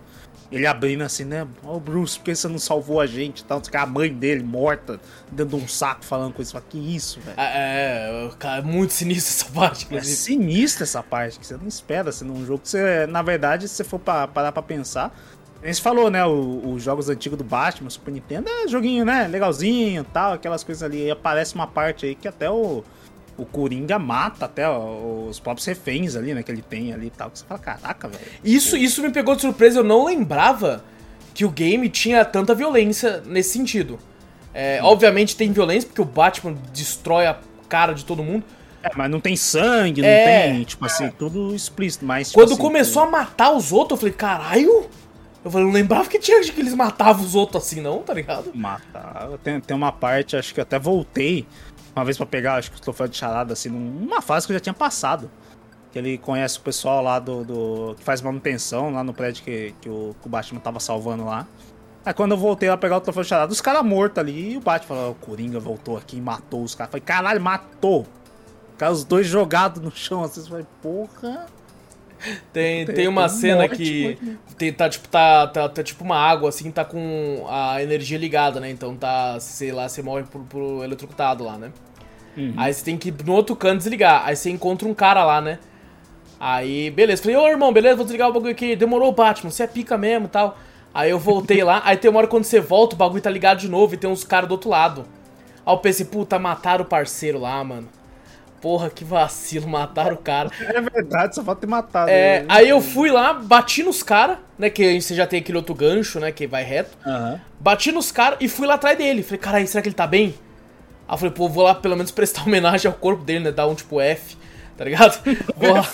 Ele abrindo assim, né? Ó, o Bruce, por que você não salvou a gente e tal? A mãe dele morta, dentro de um saco falando com isso. Fala, que isso, velho? É, cara, é muito sinistro essa parte, É inclusive. sinistra essa parte, que você não espera assim, num jogo que você, na verdade, se você for pa- parar pra pensar. A gente falou, né? Os jogos antigos do Batman, Super Nintendo, é joguinho, né? Legalzinho tal, aquelas coisas ali. E aparece uma parte aí que até o, o Coringa mata até os próprios reféns ali, né? Que ele tem ali e tal. Que você fala, caraca, velho. Isso, isso me pegou de surpresa, eu não lembrava que o game tinha tanta violência nesse sentido. É, Obviamente tem violência, porque o Batman destrói a cara de todo mundo. É, mas não tem sangue, não É. tem, tipo assim, tudo explícito. Mas, tipo Quando assim, começou a matar os outros, eu falei, caralho! Eu falei, não lembrava que tinha que eles matavam os outros assim, não, tá ligado? Matar. Tem, tem uma parte, acho que até voltei uma vez pra pegar, acho que o troféu de charada, assim, numa fase que eu já tinha passado. Que ele conhece o pessoal lá do. do- que faz manutenção lá no prédio que, que, o, que o Batman tava salvando lá. Aí quando eu voltei lá pegar o troféu de charada, os caras mortos ali, e o Batman falou, "Ó, o Coringa voltou aqui e matou os caras. Falei, caralho, matou! Ficaram os dois jogados no chão, assim, você vai, porra. Tem, Tem- tem uma cena morte, que tem, tá, tipo, tá, tá, tá tipo uma água, assim, tá com a energia ligada, né? Então tá, sei lá, você morre por, por eletrocutado lá, né? Uhum. Aí você tem que ir no outro canto desligar. Aí você encontra um cara lá, né? Aí, beleza. Falei, ô irmão, beleza, vou desligar o bagulho aqui. Demorou, Batman, você é pica mesmo e tal. Aí eu voltei lá, aí tem uma hora quando você volta, o bagulho tá ligado de novo e tem uns caras do outro lado. Aí eu pensei, puta, mataram o parceiro lá, mano. Porra, que vacilo, *laughs* mataram o cara. É verdade, só falta ter matado. É, ele. aí eu fui lá, bati nos caras, né? Que aí você já tem aquele outro gancho, né? Que vai reto. Aham. Bati nos caras e fui lá atrás dele. Falei, caralho, será que ele tá bem? Aí eu falei, pô, vou lá pelo menos prestar *laughs* homenagem ao corpo dele, né? Dar um tipo F, tá ligado? *laughs* Vou lá.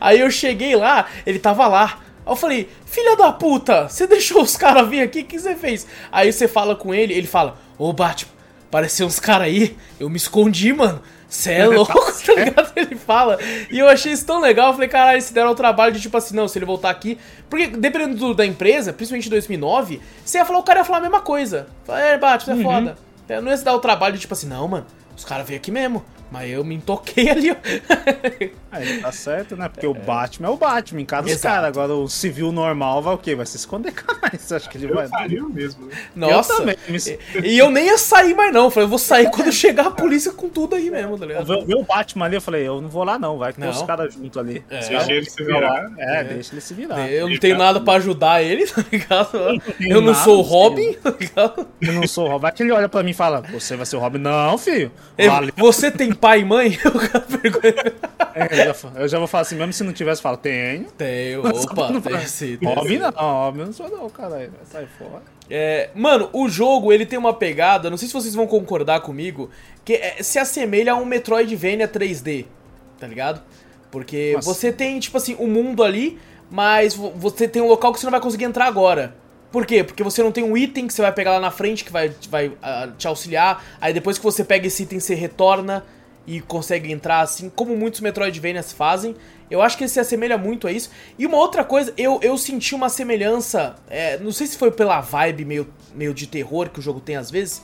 Aí eu cheguei lá, ele tava lá. Aí eu falei, filha da puta, você deixou os caras vir aqui? O que você fez? Aí você fala com ele, ele fala, ô Batman, apareceu uns caras aí, eu me escondi, mano. Cê é *laughs* louco, tá ligado? Ele fala. E eu achei isso tão legal. Eu falei, caralho, se deram o trabalho de tipo assim, não, se ele voltar aqui. Porque dependendo do- da empresa, principalmente em 2009, você ia falar, o cara ia falar a mesma coisa. Fala, é, Batman, é foda. Não ia se dar o trabalho de tipo assim, não, mano, os caras veio aqui mesmo. Mas eu me entoquei *laughs* ali, ó. Aí tá certo, né? Porque o Batman é o Batman, em cada cara. Agora o civil normal vai o quê? Vai se esconder mais. Você acha que ele Eu vai. faria o mesmo, né? Nossa. Eu também. E eu nem ia sair mais, não. Eu Falei, eu vou sair quando *laughs* chegar a polícia com tudo aí mesmo, tá ligado? Eu vi o Batman ali, eu falei, eu não vou lá não, vai que tem Não. os caras juntos ali. É. Deixa ele se virar. É, deixa ele se virar. Eu não tenho nada pra ajudar ele, *laughs* tá ligado? Eu não sou o. Robin, tá ligado? Eu não sou o Robin. Vai que ele olha pra mim e fala, você vai ser o Robin. Não, filho. Eu- Valeu. Você tem pai e mãe? *laughs* É, eu, já, eu já vou falar assim, mesmo se não tivesse, eu falo, tenho. Tenho, *laughs* opa, não tem sim. sim. não, eu não sou não, caralho. Sai fora. É, mano, o jogo ele tem uma pegada, não sei se vocês vão concordar comigo, que é- se assemelha a um Metroidvania 3D, tá ligado? Porque Nossa. você tem, tipo assim, um mundo ali, mas vo- você tem um local que você não vai conseguir entrar agora. Por quê? Porque você não tem um item que você vai pegar lá na frente que vai, vai ah, te auxiliar, aí depois que você pega esse item você retorna e consegue entrar assim, como muitos Metroidvanias fazem. Eu acho que ele se assemelha muito a isso. E uma outra coisa, eu, eu senti uma semelhança, é, não sei se foi pela vibe meio, meio de terror que o jogo tem às vezes,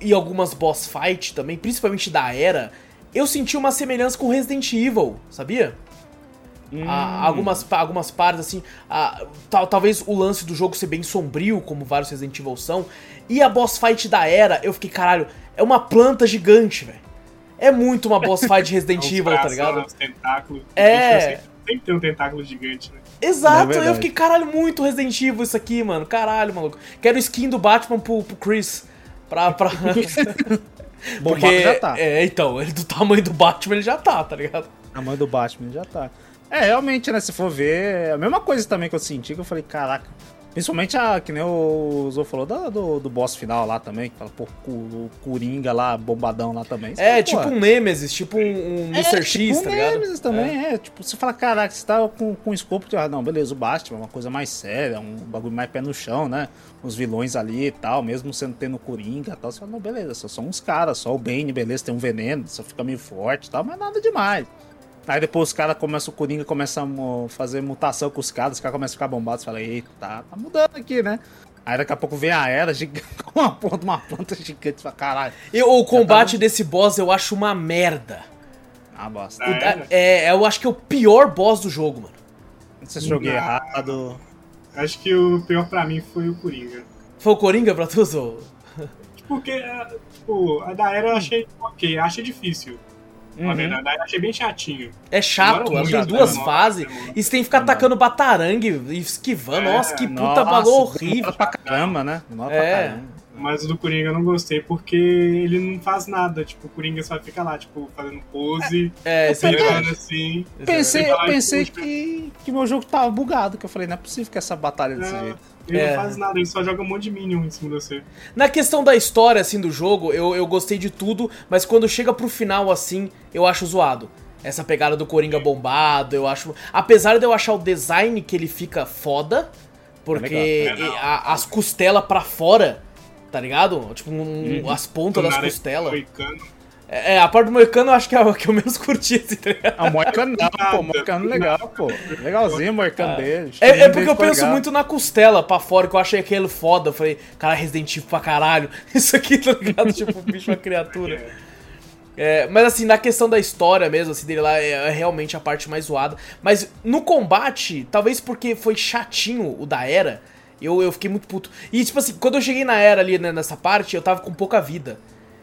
e algumas boss fight também, principalmente da era, eu senti uma semelhança com Resident Evil, sabia? Hum. Ah, algumas, algumas partes, assim, ah, tal, talvez o lance do jogo ser bem sombrio, como vários Resident Evil são, e a boss fight da era, eu fiquei, caralho, é uma planta gigante, velho. É muito uma boss fight de *laughs* Resident Evil, tá ligado? Os tentáculos. É. Sempre, sempre tem um tentáculo gigante, né? Exato, É eu fiquei, caralho, muito Resident Evil isso aqui, mano. Caralho, maluco. Quero skin do Batman pro, pro Chris. Pra. pra... *laughs* *laughs* Bombado já tá. É, então, ele do tamanho do Batman ele já tá, tá ligado? A mãe do Batman já tá. É, realmente, né? Se for ver, é a mesma coisa também que eu senti, que eu falei, caraca. Principalmente a, que nem o Zou falou do, do, do boss final lá também, que fala, pô, o Coringa lá, bombadão lá também. Você É, fala, tipo um Nemesis, tipo um, um é, Mr. tipo X, um tá ligado? Nemesis também, é. Tipo, você fala, caraca, você tá com, com escopo de. Ah, não, beleza, o Batman é uma coisa mais séria, um bagulho mais pé no chão, né? Os vilões ali e tal, mesmo sendo tendo Coringa e tal. Você fala, não, beleza, só são uns caras, só o Bane, beleza, tem um veneno, só fica meio forte e tal, mas nada demais. Aí depois os caras começam, o Coringa começa a fazer mutação com os caras, os caras começam a ficar bombados. Fala, eita, tá, tá mudando aqui, né? Aí daqui a pouco vem a era gigante, *laughs* com uma de uma planta gigante. Fala, caralho, E o combate tá desse boss eu acho uma merda. ah, bosta. Ah, O- é? é, eu acho que é o pior boss do jogo, mano. Não sei se eu joguei Não. errado. Acho que o pior pra mim foi o Coringa. Foi o Coringa pra tu, Zou? Porque, ah, tipo, a da Era eu achei ok, eu achei difícil. Na Uhum. verdade, eu achei bem chatinho. É chato, tem duas fases e você tem que ficar atacando batarangue e esquivando. É, Nossa, que puta demora horrível. pra caramba, né? Demora É. pra caramba. Mas o do Coringa eu não gostei porque ele não faz nada. Tipo, o Coringa só fica lá, tipo, fazendo pose, É, é assim. Pensei, eu pensei que, que meu jogo tava bugado, que eu falei, não é possível que essa batalha desse Não, jeito. Ele É. não faz nada, ele só joga um monte de minion em cima de você. Na questão da história, assim, do jogo, eu, eu gostei de tudo, mas quando chega pro final, assim, eu acho zoado. Essa pegada do Coringa bombado, eu acho. Apesar de eu achar o design que ele fica foda, porque É a- as costelas pra fora, tá ligado? Tipo, um- Uhum. as pontas das costelas. moicano. É, a parte do moicano eu acho que é o que eu menos curti, assim, tá ligado? Ah, Moicano não, pô, Moicano legal, pô. Legalzinho o Moicano dele. É, é porque eu penso legal. muito na costela pra fora, que eu achei aquele foda. Eu falei, cara, Resident Evil pra caralho. *laughs* Isso aqui, tá ligado? tipo, o bicho uma criatura. É, mas assim, na questão da história mesmo, assim, dele lá, é, é realmente a parte mais zoada. Mas no combate, talvez porque foi chatinho o da Era, eu, eu fiquei muito puto. E tipo assim, quando eu cheguei na Era ali né, nessa parte, eu tava com pouca vida.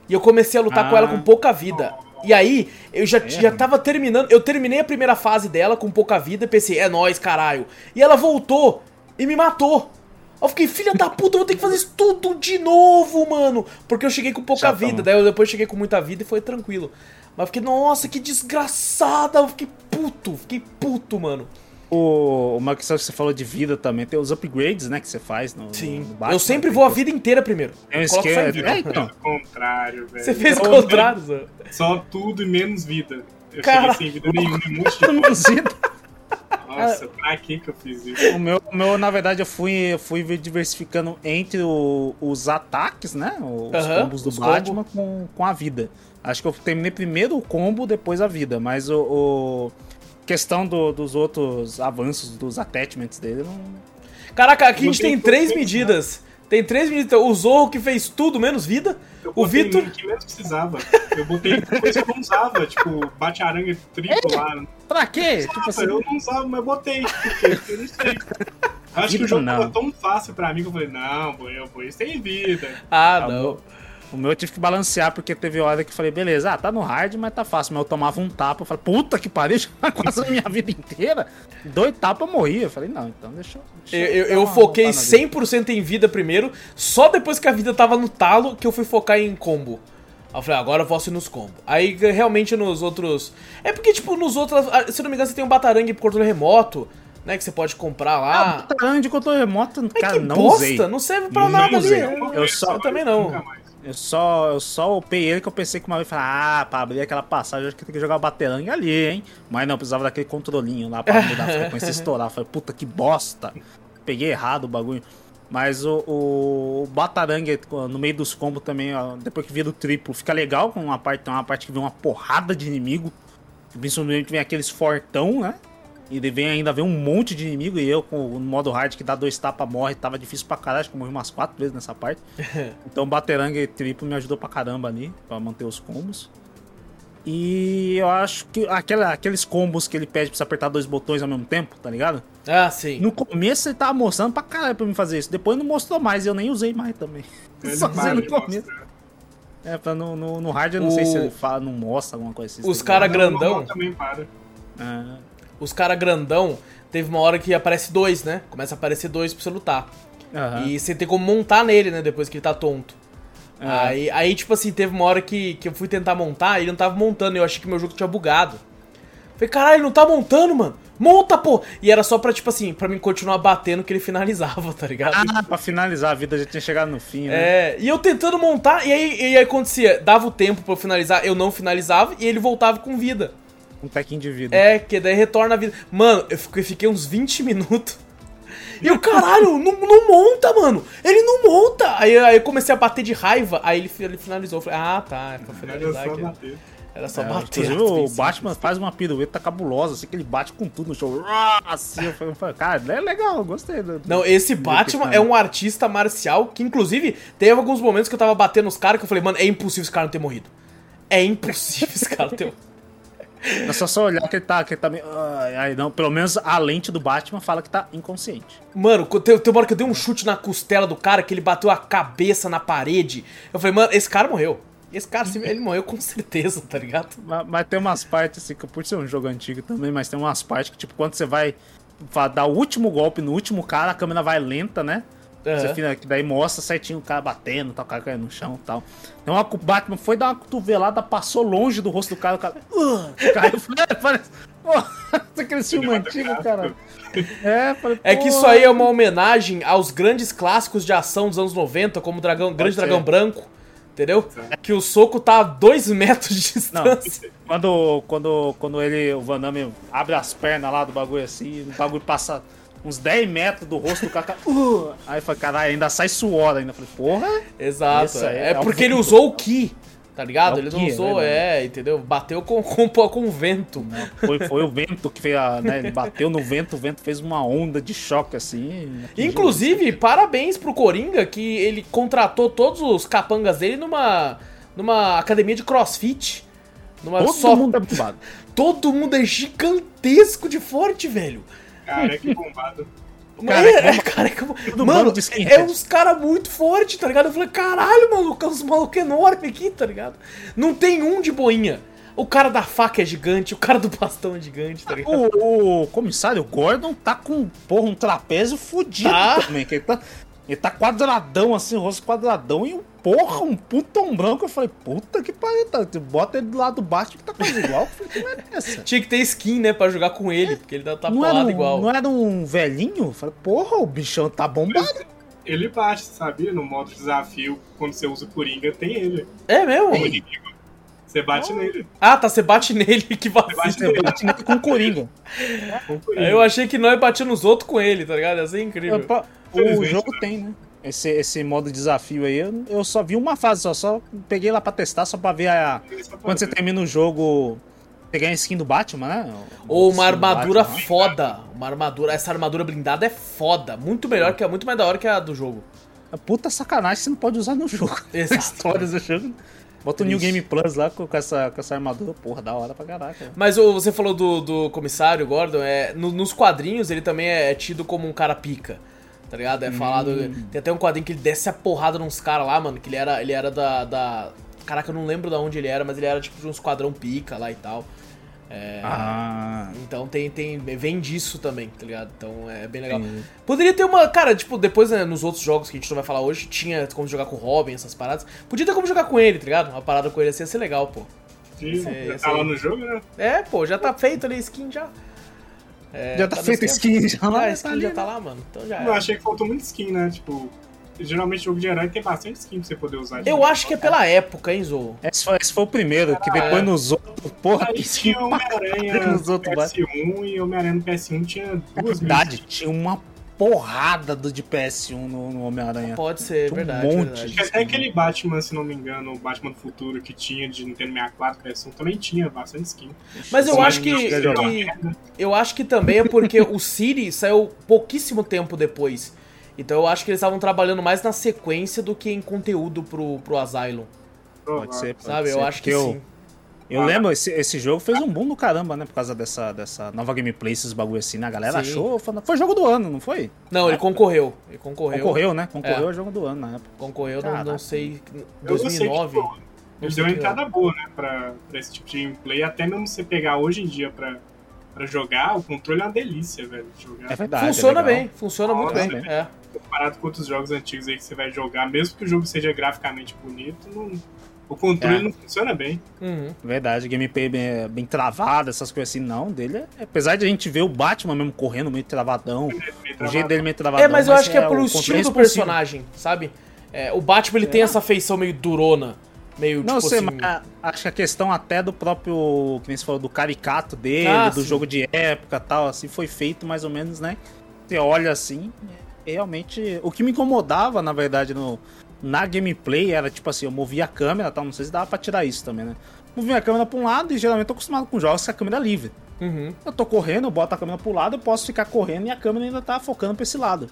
E eu comecei a lutar Ah. com ela com pouca vida. E aí, eu já, já tava terminando. Eu terminei a primeira fase dela com pouca vida e pensei, é nóis, caralho. E ela voltou e me matou. Eu fiquei, filha da puta, eu vou ter que fazer isso tudo de novo, mano. Porque eu cheguei com pouca Chatão. vida. Daí eu depois cheguei com muita vida e foi tranquilo. Mas eu fiquei, nossa, que desgraçada. Eu fiquei puto, fiquei puto, mano. O, questão que você falou de vida também, tem os upgrades, né, que você faz no, Sim. no Batman, eu sempre tem vou a vida inteira primeiro. Tem um esquema- vida. É, então. Contrário, velho. Você fez o contrário, Zé. *laughs* Só tudo e menos vida. Eu Cara. cheguei sem vida nenhuma, um monte de Todo mundo zita. Nossa, pra que que eu fiz isso? O meu, o meu, na verdade, eu fui, eu fui diversificando entre o- os ataques, né? Os combos do os Batman com, com a vida. Acho que eu terminei primeiro o combo, depois a vida. Mas o. o- questão do- dos outros avanços, dos attachments dele, não. Caraca, aqui a Não gente tem três medidas. Tem três medidas. O Zorro que fez tudo menos vida. Eu O botei Vitor. que menos precisava. Eu botei coisa que eu não usava, tipo, bate-aranha triplo lá. Pra quê? Tipo Tipo assim, eu não usava, mas eu botei. Porque eu não sei. Acho que o jogo não. tava tão fácil pra mim que eu falei, não, pô, eu vou isso tem vida. Ah, Ah, não. O meu eu tive que balancear, porque teve hora que eu falei, beleza, ah, tá no hard, mas tá fácil. Mas eu tomava um tapa, eu falei, puta que pariu, *laughs* já quase a minha vida inteira. Dois tapas eu morria. Eu falei, não, então deixa, deixa Eu, eu, eu foquei voltada na vida. 100% em vida primeiro, só depois que a vida tava no talo que eu fui focar em combo. Aí eu falei, ah, agora eu posso ir nos combos. Aí realmente nos outros. É porque, tipo, nos outros. ah, Se não me engano, você tem um batarangue pro controle remoto, né? Que você pode comprar Ah, lá. batalhão de controle remoto, Mas cara, que não bosta, usei. não serve pra Não nada ali. usei. Eu, Eu só- eu também não. Eu só, eu só upei ele que eu pensei que uma vez, falei, ah, pra abrir aquela passagem, acho que tem que jogar o baterangue ali, hein? Mas não, precisava daquele controlinho lá pra *laughs* mudar a frequência estourar. Eu Falei, puta que bosta. Peguei errado o bagulho. Mas o, o, o Batarangue, no meio dos combos também, ó, depois que vira o triplo, fica legal com uma parte, tem uma parte que vem uma porrada de inimigo. Principalmente vem aqueles fortão, né? E vem ainda vem um monte de inimigo. E eu, com o modo hard que dá dois tapas, morre, tava difícil pra caralho. Acho que eu morri umas quatro vezes nessa parte. *laughs* então o Baterangue triplo me ajudou pra caramba ali, pra manter os combos. E eu acho que aquela, aqueles combos que ele pede pra você apertar dois botões ao mesmo tempo, tá ligado? Ah, sim. No começo ele tava mostrando pra caralho pra mim fazer isso. Depois não mostrou mais e eu nem usei mais também. *laughs* Ele Só usei no começo. É, pra no, no, no hard eu não O- sei se ele fala, não mostra alguma coisa assim. Os cara ligado? Não, grandão. também para. Ah, Os cara grandão, teve uma hora que aparece dois, né? Começa a aparecer dois pra você lutar. aham. E você tem como montar nele, né? Depois que ele tá tonto. Ah. Aí, aí, tipo assim, teve uma hora que, que eu fui tentar montar e ele não tava montando. Eu achei que meu jogo tinha bugado. Falei, caralho, ele não tá montando, mano. Monta, pô! E era só pra, tipo assim, pra mim continuar batendo que ele *laughs* finalizava, tá ligado? Ah, pra finalizar a vida já tinha chegado no fim, né? É, e eu tentando montar, e aí, e aí acontecia, dava o tempo pra eu finalizar, eu não finalizava e ele voltava com vida. Um tequinho de vida. É, que daí retorna a vida. Mano, eu fiquei, fiquei uns 20 minutos. *laughs* E o caralho, não, não monta, mano. Ele não monta. Aí, aí eu comecei a bater de raiva. Aí ele, ele finalizou. Eu falei, ah, tá, é pra Era finalizar só aqui. bater. Era só É, bater. inclusive *laughs* o. Batman faz uma pirueta cabulosa, assim, que ele bate com tudo no show. Rá, Assim, eu falei, cara, é legal, gostei. do- Não, esse do Batman é um artista marcial que, inclusive, teve alguns momentos que eu tava batendo nos caras que eu falei, mano, é impossível esse cara não ter morrido. É impossível esse cara ter morrido. É só só olhar que ele tá, que ele tá meio... Ai, ai, não, pelo menos a lente do Batman fala que tá inconsciente. Mano, tem, tem uma hora que eu dei um chute na costela do cara, que ele bateu a cabeça na parede. Eu falei, mano, esse cara morreu. Esse cara, ele morreu com *laughs* certeza, tá ligado? Mas, mas tem umas partes, assim, que por ser um jogo antigo também, mas tem umas partes que, tipo, quando você vai dar o último golpe no último cara, a câmera vai lenta, né? Você fica- que daí mostra certinho o cara batendo, tal, o cara caindo no chão e tal. Então o Batman foi dar uma cotovelada, passou longe do rosto do cara, o cara. Uh, caiu, *laughs* parece. Pô, *laughs* aquele filme antigo, cara. É, falei, É que isso aí é uma homenagem aos grandes clássicos de ação dos anos 90, como o Dragão, Grande ser. Dragão Branco, entendeu? Que o soco tá a dois metros de Não, distância. *laughs* quando, quando, quando ele, o Van Damme abre as pernas lá do bagulho assim, o bagulho passa uns 10 metros do rosto do cara. Uh, aí foi, caralho, ainda sai suor ainda. Falei, porra. Exato. É, é o porque ele usou o Ki, tá ligado? É ele não é usou, verdade. é, entendeu? Bateu com, com, com o vento. Foi, foi o vento que fez a, né, Ele bateu no vento, o vento fez uma onda de choque assim. Inclusive, parabéns pro Coringa que ele contratou todos os capangas dele numa, numa academia de crossfit. Numa todo só, mundo é *laughs* todo mundo é gigantesco de forte, velho. Cara, que bombado. *laughs* Cara, é, é, cara, que- Tudo mano, bando de é uns caras muito fortes, tá ligado? Eu falei, caralho, maluco, uns malucos enormes aqui, tá ligado? Não tem um de boinha. O cara da faca é gigante, o cara do bastão é gigante, tá ligado? O, o comissário Gordon tá com, porra, um trapézio fudido Tá. também. Que ele, tá, ele tá quadradão, assim, o rosto quadradão e um porra, um putão branco. Eu falei, puta que pariu, tá, tu bota ele do lado do Batman que tá quase igual. Eu falei, que merda é essa? Tinha que ter skin, né, pra jogar com ele, porque ele tá tapado um, igual. não era um velhinho? Eu falei, porra, o bichão tá bombado. Ele bate, sabia? No modo desafio, quando você usa o Coringa, tem ele. É mesmo? Inimigo. Você bate nele. Ah, tá, você bate nele, *laughs* que bate vacilo. Você bate nele com o Coringa. com o Coringa. Eu achei que nós batia nos outros com ele, tá ligado? Ia ser incrível. Opa, o jogo né? tem, né? Esse, esse modo desafio aí, eu, eu só vi uma fase só, só peguei lá pra testar, só pra ver a, Quando você termina o jogo, você ganha a skin do Batman, né? Ou uma armadura Batman. foda. Uma armadura. Essa armadura blindada é foda. Muito melhor que é muito mais da hora que a do jogo. É puta sacanagem você não pode usar no jogo. *laughs* Exato. Histórias do jogo. Bota o New. Game Plus lá com, com essa, com essa armadura, porra, da hora pra caraca. Mas ô, você falou do, do comissário Gordon, é, no- nos quadrinhos ele também é tido como um cara pica. Tá ligado? É falado. Tem até um quadrinho que ele desce a porrada nos caras lá, mano. Que ele era, ele era da, da. Caraca, eu não lembro de onde ele era, mas ele era tipo de um esquadrão pica lá e tal. É, Ah, Então tem, tem. Vem disso também, tá ligado? Então é bem legal. entendi. Poderia ter uma. Cara, tipo, depois né, nos outros jogos que a gente não vai falar hoje, tinha como jogar com o Robin, essas paradas. Podia ter como jogar com ele, tá ligado? Uma parada com ele assim ia ser legal, pô. Sim, já esse tá lá no jogo, né? É, pô, já tá feito ali a skin já. É, já tá, no feito skin já Ah, lá. a tá skin ali, já né? tá lá, mano. Então já Eu é. achei que faltou muito skin, né? Tipo, geralmente jogo de herói tem bastante skin pra você poder usar. Eu acho que é pela época, hein, Zou? Esse foi, esse foi o primeiro, que depois é. nos outros, porra, Aí tinha Homem-Aranha nos no outros. PS1 e Homem-Aranha no PS1 tinha É duas verdade, tinha uma porrada do de PS1 no, no Homem-Aranha. Pode ser, Tinha um verdade, monte. verdade. Acho que até aquele Batman, se não me engano, o Batman do Futuro que tinha de Nintendo 64, PS1, também tinha bastante skin. Mas eu Sim, acho que, jogar. que- eu acho que também é porque o City saiu pouquíssimo tempo depois. Então eu acho que eles estavam trabalhando mais na sequência do que em conteúdo pro, pro Asylum, Pode ser, pode sabe? ser, Eu acho que eu- sim. Eu lembro, esse, esse jogo fez um boom do caramba, né? Por causa dessa, dessa nova gameplay, esses bagulho assim, né? A galera Sim. achou. Foi, foi jogo do ano, não foi? Não, ele concorreu. Ele concorreu. Concorreu, né? Concorreu É. ao jogo do ano na época. Concorreu, não, Caraca. não sei. Eu gostei que, 2009. pô, não Ele sei deu uma entrada boa, né, pra, pra esse tipo de gameplay. Até mesmo você pegar hoje em dia pra, pra jogar, o controle é uma delícia, velho. Jogar. É verdade. Funciona é bem, funciona muito Nossa, bem. bem. É. Comparado com outros jogos antigos aí que você vai jogar, mesmo que o jogo seja graficamente bonito, não- o controle É. não funciona bem. Uhum. Verdade, gameplay bem, bem travada, essas coisas assim, não. Dele é, apesar de a gente ver o Batman mesmo correndo meio travadão, Meio o jeito travado. dele meio travadão. É, mas eu acho que é o pelo estilo do personagem, sabe? É, o Batman ele tem essa feição meio durona. Meio Não tipo sei, assim. mas acho que a questão até do próprio, que nem você falou, do caricato dele, Ah, do sim. jogo de época e tal, assim, foi feito mais ou menos, né? Você olha assim, é realmente. O que me incomodava, na verdade, no, na gameplay era tipo assim, eu movia a câmera tal, não sei se dava pra tirar isso também, né? Movia a câmera pra um lado e geralmente eu tô acostumado com jogos com a câmera livre. Uhum. Eu tô correndo, eu boto a câmera pro lado, eu posso ficar correndo e a câmera ainda tá focando pra esse lado.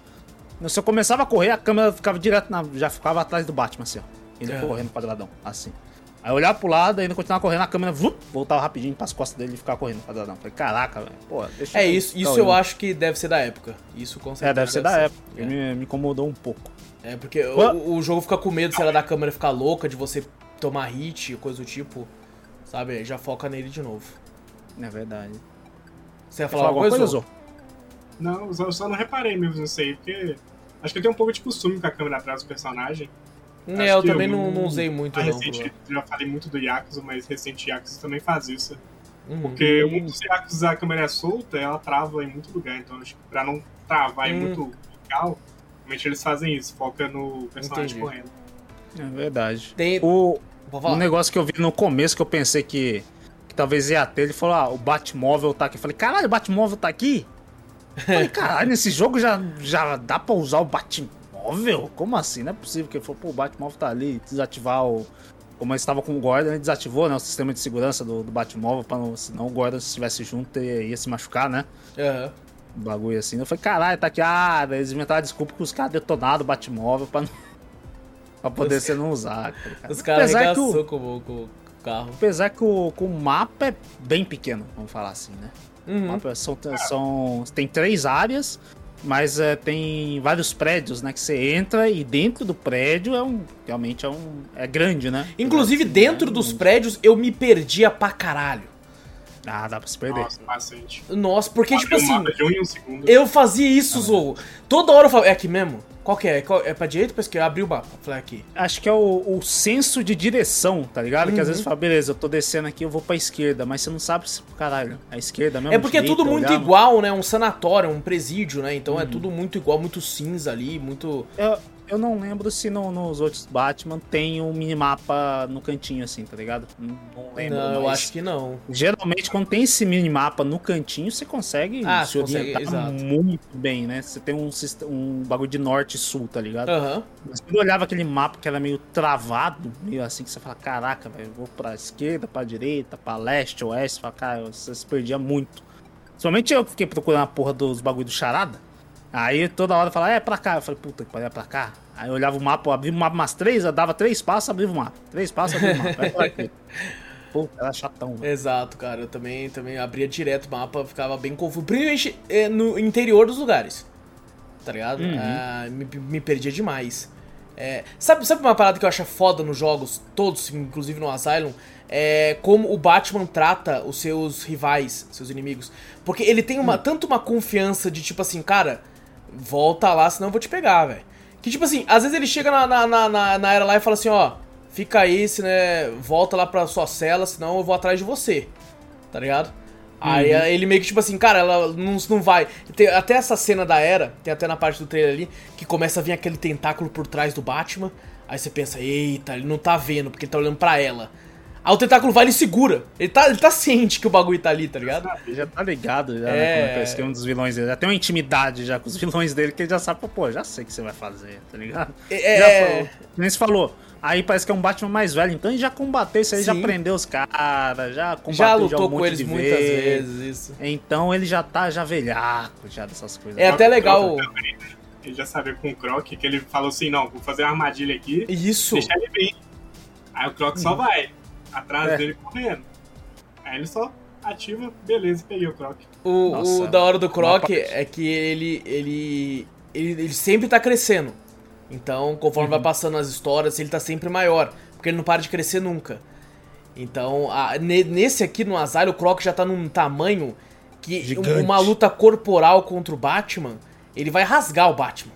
Se eu começava a correr, a câmera ficava direto na. já ficava atrás do Batman, assim, ó. Ele É. correndo quadradão, assim. Aí eu olhava pro lado, ainda continuava correndo, a câmera vup, voltava rapidinho pras costas dele e ficava correndo quadradão. Falei, caraca, velho, pô, deixa É eu isso, isso eu olhando. acho que deve ser da época. Isso com certeza. É, deve ser da época. É. Me, me incomodou um pouco. É, porque o, o jogo fica com medo, sei lá, da câmera ficar louca, de você tomar hit, coisa do tipo. Sabe? Já foca nele de novo. É verdade. Você ia falar alguma coisa? Zô? Zô? Não, só, só não reparei mesmo nisso aí, porque acho que eu tenho um pouco de costume com a câmera atrás do personagem. É, eu também eu- não, não usei muito, não. recente, já falei muito do Yakuza, mas recente Yakuza também faz isso. Uhum. Porque muitos Yakuza a câmera é solta, ela trava em muito lugar. Então, acho que pra não travar em Hum. muito local, normalmente eles fazem isso, foca no personagem Entendi. correndo. É verdade. Tem. O, um negócio que eu vi no começo que eu pensei que, que talvez ia ter, ele falou, ah, o Batmóvel tá aqui. Eu falei, caralho, o Batmóvel tá aqui? *laughs* Eu falei, caralho, nesse jogo já, já dá pra usar o Batmóvel? Como assim? Não é possível que ele falou, pô, o Batmóvel tá ali, desativar o. Como ele estava com o Gordon, ele desativou né, o sistema de segurança do, do Batmóvel, pra não, senão o Gordon, se estivesse junto, ia, ia se machucar, né? Aham. Um bagulho assim. Eu falei, caralho, tá aqui. Ah, eles inventaram desculpa que os caras detonaram o Batmóvel pra, não, *laughs* pra poder Os- você não usar. cara. Os caras que o- arregaçou com, o- com o carro. Apesar que o, que o mapa é bem pequeno, vamos falar assim, né? O Uhum. mapa são, são, tem três áreas, mas é, tem vários prédios, né? Que você entra e dentro do prédio é um. Realmente é um. É grande, né? Inclusive, Assim, dentro é dos prédios, eu me perdia pra caralho. Ah, dá pra se perder. Nossa, bastante. Nossa, porque, tipo Abre assim, um em um segundo. eu fazia isso, Zou. Toda hora eu falava, é aqui mesmo? Qual que é? Qual- é pra direita ou pra esquerda? Abri o mapa. Falei, aqui. Acho que é o, o senso de direção, tá ligado? Que às Uhum. vezes fala, beleza, eu tô descendo aqui, eu vou pra esquerda, mas você não sabe se, caralho, a esquerda mesmo. É porque é direita, tudo muito igual, né? Um sanatório, um presídio, né? Então Uhum. é tudo muito igual, muito cinza ali, muito. Eu, eu não lembro se no- nos outros Batman tem um minimapa no cantinho assim, tá ligado? Não, não lembro. Não, eu acho que não. Geralmente, quando tem esse minimapa no cantinho, você consegue Ah, se consegue, orientar muito bem, né? Você tem um, um bagulho de norte e sul, tá ligado? Aham. Mas quando eu olhava aquele mapa que era meio travado, meio assim, que você fala, caraca, velho, eu vou pra esquerda, pra direita, pra leste, oeste, fala, cara, você se perdia muito. Somente eu que fiquei procurando a porra dos bagulho do charada. Aí toda hora eu falava, é pra cá. Eu falei, puta que pariu, é pra cá. Aí eu olhava o mapa, abria o mapa umas três, dava três passos, abria o mapa. Três passos, abria o mapa. Puta, era chatão, velho. Exato, cara. Eu também, também abria direto o mapa, ficava bem confuso. Principalmente eh, no interior dos lugares. Tá ligado? Uhum. Ah, me, me perdia demais. É, sabe, sabe uma parada que eu acho foda nos jogos, todos, inclusive no Asylum? É como o Batman trata os seus rivais, seus inimigos. Porque ele tem Hum. uma, tanto uma confiança de tipo assim, cara, volta lá, senão eu vou te pegar, velho. Que tipo assim, às vezes ele chega na, na, na, na, era lá e fala assim, ó, fica aí, se, né, volta lá pra sua cela, senão eu vou atrás de você. Tá ligado? Aí Uhum. eh, ele meio que tipo assim, cara, ela não, não vai. Tem até essa cena da era, tem até na parte do trailer ali, que começa a vir aquele tentáculo por trás do Batman. Aí você pensa, eita, ele não tá vendo, porque ele tá olhando pra ela. Aí o tentáculo vai e segura. Ele tá, ele tá ciente que o bagulho tá ali, tá ligado? Ele já tá ligado, já, É. né? Como é que é o esquema dos vilões dele. Já tem uma intimidade já com os *laughs* vilões dele, que ele já sabe, pô, já sei o que você vai fazer, tá ligado? É, Já é. falou. Nem se falou. Aí parece que é um Batman mais velho, então ele já combateu isso aí, já Sim. prendeu os caras, já combateu já um lutou monte com eles muitas vezes, isso. Então ele já tá já velhaco já dessas coisas. É até legal. Ele já sabia com o Croc que ele falou assim: não, vou fazer uma armadilha aqui, Isso. deixar ele vir. Aí o Croc só vai, atrás É. dele correndo. Aí ele só ativa, beleza, peguei o Croc. O, Nossa, o da hora do Croc é que ele, ele, ele. ele sempre tá crescendo. Então, conforme Uhum. vai passando as histórias, ele tá sempre maior. Porque ele não para de crescer nunca. Então, a- ne- nesse aqui no Azar, o Croc já tá num tamanho que Gigante. um- uma luta corporal contra o Batman, ele vai rasgar o Batman.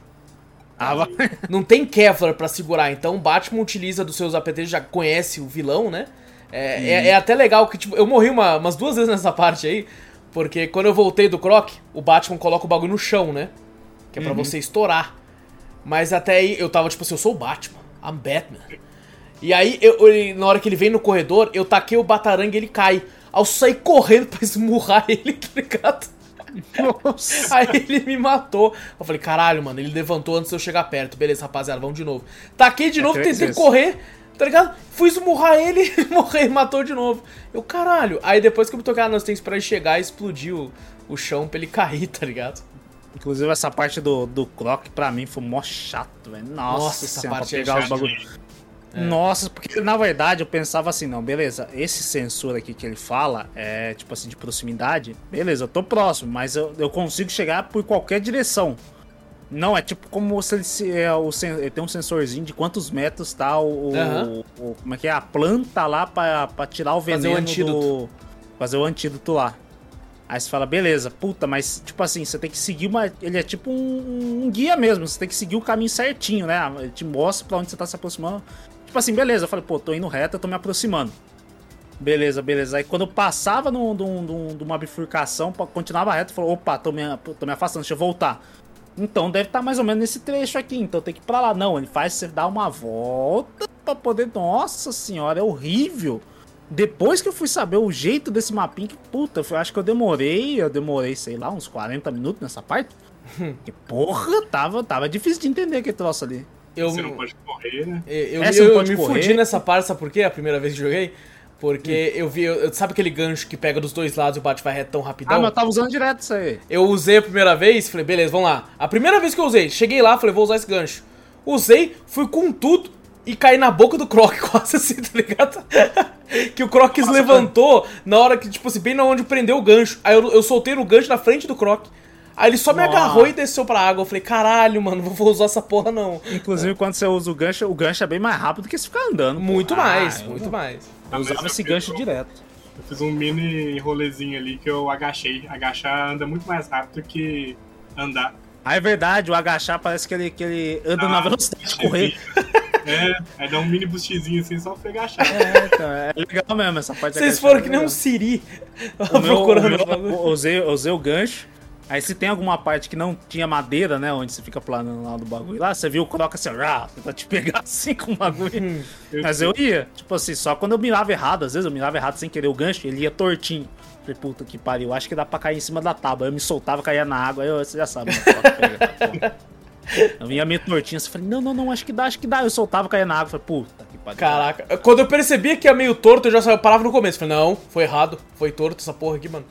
Ah, vai. Não tem Kevlar pra segurar, então o Batman utiliza dos seus APTs, já conhece o vilão, né? É, é- é até legal que, tipo, eu morri uma- umas duas vezes nessa parte aí, porque quando eu voltei do Croc, o Batman coloca o bagulho no chão, né? Que é pra você estourar. Mas até aí eu tava tipo assim, eu sou o Batman, I'm Batman. E aí, eu, eu- na hora que ele vem no corredor, eu taquei o batarangue e ele cai. Eu saí correndo pra *laughs* esmurrar ele, tá ligado? Nossa. Aí ele me matou. Eu falei, caralho, mano, ele levantou antes de eu chegar perto. Beleza, rapaziada, vamos de novo. Taquei de É novo, tentei correr, tá ligado? Fui esmurrar ele, ele morreu e *laughs* matou de novo. Eu, caralho. Aí depois que eu me toquei, ah, nós temos esperar ele chegar e explodir o, o chão pra ele cair, tá ligado? Inclusive essa parte do, do Croc pra mim foi mó chato, velho. Nossa, Nossa, essa senhora, parte pra é pegar os chata. bagulhos. Nossa, porque na verdade eu pensava assim, não, beleza, esse sensor aqui que ele fala é tipo assim de proximidade, beleza, eu tô próximo, mas eu, eu consigo chegar por qualquer direção. Não, é tipo como se ele, se- é, o, tem um sensorzinho de quantos metros tá o, o- Aham. o- como é que é a planta lá pra, pra tirar o Fazer o veneno antídoto. do fazer o antídoto lá. Aí você fala, beleza, puta, mas tipo assim, você tem que seguir uma. Ele é tipo um, um guia mesmo, você tem que seguir o caminho certinho, né? Ele te mostra pra onde você tá se aproximando. Tipo assim, beleza, eu falei, pô, tô indo reto, eu tô me aproximando. Beleza, beleza. Aí quando eu passava de uma bifurcação, continuava reto, falou, opa, tô me, tô me afastando, deixa eu voltar. Então deve estar mais ou menos nesse trecho aqui, então tem que ir pra lá. Não, ele faz você dar uma volta pra poder. Nossa senhora, é horrível. Depois que eu fui saber o jeito desse mapinha, que puta, eu acho que eu demorei, eu demorei, sei lá, uns 40 minutos nessa parte. que porra, tava, tava difícil de entender aquele troço ali. Eu, Você não pode correr, né? eu, É, eu, você não eu pode me correr. fudi nessa parte, sabe por quê? A primeira vez que joguei? Porque eu vi, eu- sabe aquele gancho que pega dos dois lados e o bate vai reto tão rapidão? Ah, mas eu tava usando direto isso aí. Eu usei a primeira vez, falei, beleza, vamos lá. A primeira vez que eu usei, cheguei lá, falei, vou usar esse gancho. Usei, fui com tudo e caí na boca do Croc, *laughs* quase assim, tá ligado? *laughs* que o Croc levantou na hora que, tipo assim, bem na onde prendeu o gancho. Aí eu, eu soltei no gancho na frente do Croc. Aí ele só me Nossa. agarrou e desceu pra água. Eu falei, caralho, mano, não vou usar essa porra não. Inclusive, quando você usa o gancho, o gancho é bem mais rápido do que se ficar andando. Muito Ah, mais, eu- muito mais. Eu usava esse gancho um- direto. Eu fiz um mini rolezinho ali que eu agachei. Agachar anda muito mais rápido que andar. Ah, é verdade, o agachar parece que ele, que ele anda Ah, na velocidade de correr. *laughs* É, aí dá um mini boostzinho assim só pra agachar. É, então, é legal mesmo essa parte Vocês agachar, foram é que nem um. Siri O meu- *laughs* procurando o meu- eu usei, eu usei o gancho. Aí se tem alguma parte que não tinha madeira, né? Onde você fica planando lá do bagulho lá, você viu o croca assim, ah, tenta te pegar *laughs* assim com o bagulho. Mas eu ia, tipo assim, só quando eu mirava errado, às vezes eu mirava errado sem querer o gancho, ele ia tortinho. Falei, puta que pariu, acho que dá pra cair em cima da tábua. Eu me soltava, caía na água, aí eu, você já sabe, né? *laughs* Pega, pô. Eu vinha meio tortinho, assim, falei, não, não, não, acho que dá, acho que dá. Eu soltava, caía na água, falei, puta que pariu. Caraca, quando eu percebia que ia meio torto, eu já parava no começo. Falei, não, foi errado, foi torto essa porra aqui, mano.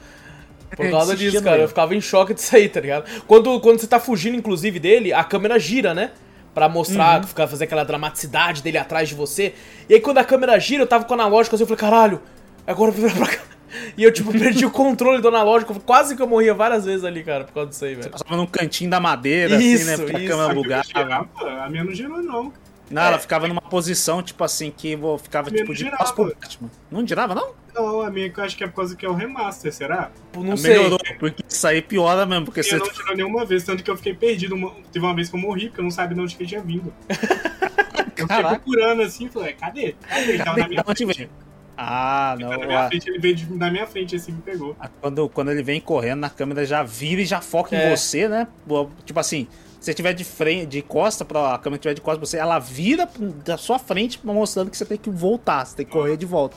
Por causa Desistia disso, cara, eu ficava em choque disso aí, tá ligado? Quando, quando você tá fugindo, inclusive, dele, a câmera gira, né? Pra mostrar, ficar, fazer aquela dramaticidade dele atrás de você. E aí quando a câmera gira, eu tava com o analógico assim, eu falei, caralho, agora eu vou virar pra cá. *laughs* E eu, tipo, perdi o controle do analógico. Quase que eu morria várias vezes ali, cara, por causa disso aí, velho. Passava num cantinho da madeira, Isso, assim, né? Pra isso. câmera girava, a minha não girou, não. Não, ela ficava numa posição, tipo assim, que eu ficava tipo não de girava. pro Batman. Não girava, não? Não, a minha que eu acho que é por causa que é o remaster, será? Tipo, Não sei. Melhorou, porque isso aí piora mesmo, porque você. não tirou nenhuma vez, tanto que eu fiquei perdido. Uma- Teve uma vez que eu morri, porque eu não sabia de onde que ele tinha vindo. *laughs* Eu fiquei procurando assim, falei, cadê? Cadê? Ele tava na minha frente. Ah, Ele não. tava na minha frente, ele veio de- na minha frente assim, me pegou. Quando, quando ele vem correndo, na câmera já vira e já foca É. em você, né? Tipo assim, você tiver de frente, de costa pra a câmera tiver de costa pra você, ela vira da sua frente mostrando que você tem que voltar, você tem que correr de volta.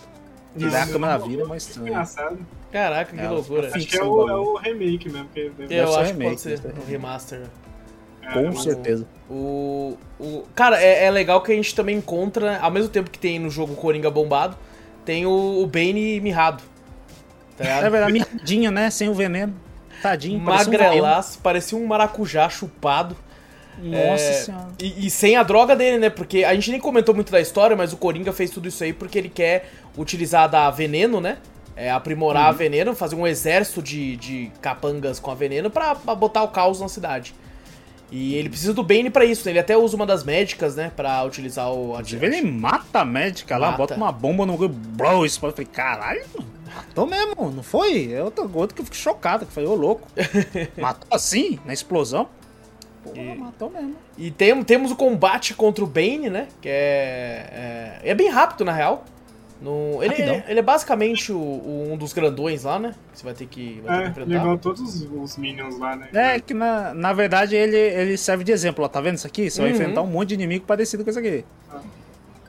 Virar a Isso. câmera vira, mas estranho. Engraçado. Caraca, que É, loucura. Acho que é o, é o remake mesmo. Que deve- Eu acho que remake, pode ser um remaster. é, Com certeza. O, o, cara, é, é legal que a gente também encontra, ao mesmo tempo que tem no jogo Coringa bombado, tem o, o Bane mirrado. Tá É verdade, miadinho, né? Sem o veneno. Tadinho, parecia um Magrelaço, parecia um maracujá chupado. Nossa É, senhora. E, e sem a droga dele, né? Porque a gente nem comentou muito da história, mas o Coringa fez tudo isso aí porque ele quer utilizar da veneno, né? É, aprimorar Uhum. a veneno, fazer um exército de, de capangas com a veneno pra, pra botar o caos na cidade. E ele precisa do Bane pra isso, né? Ele até usa uma das médicas, né? Pra utilizar o... Inclusive, ele mata a médica lá, Mata. bota uma bomba no bro, explode. Eu falei, caralho, matou mesmo, não foi? É outro outro que eu fico chocado, que foi ô louco. *laughs* matou assim, na explosão? Pô, E- matou mesmo. E tem, temos o combate contra o Bane, né? Que é. É, é bem rápido, na real. No, ele, é, ele é basicamente o, o- um dos grandões lá, né? Que você vai ter que, vai ter que É, enfrentar. igual todos os- Minions lá, né? É que na, na verdade ele, ele serve de exemplo, ó, tá vendo isso aqui? Você vai Uhum. enfrentar um monte de inimigo parecido com isso aqui. Ah.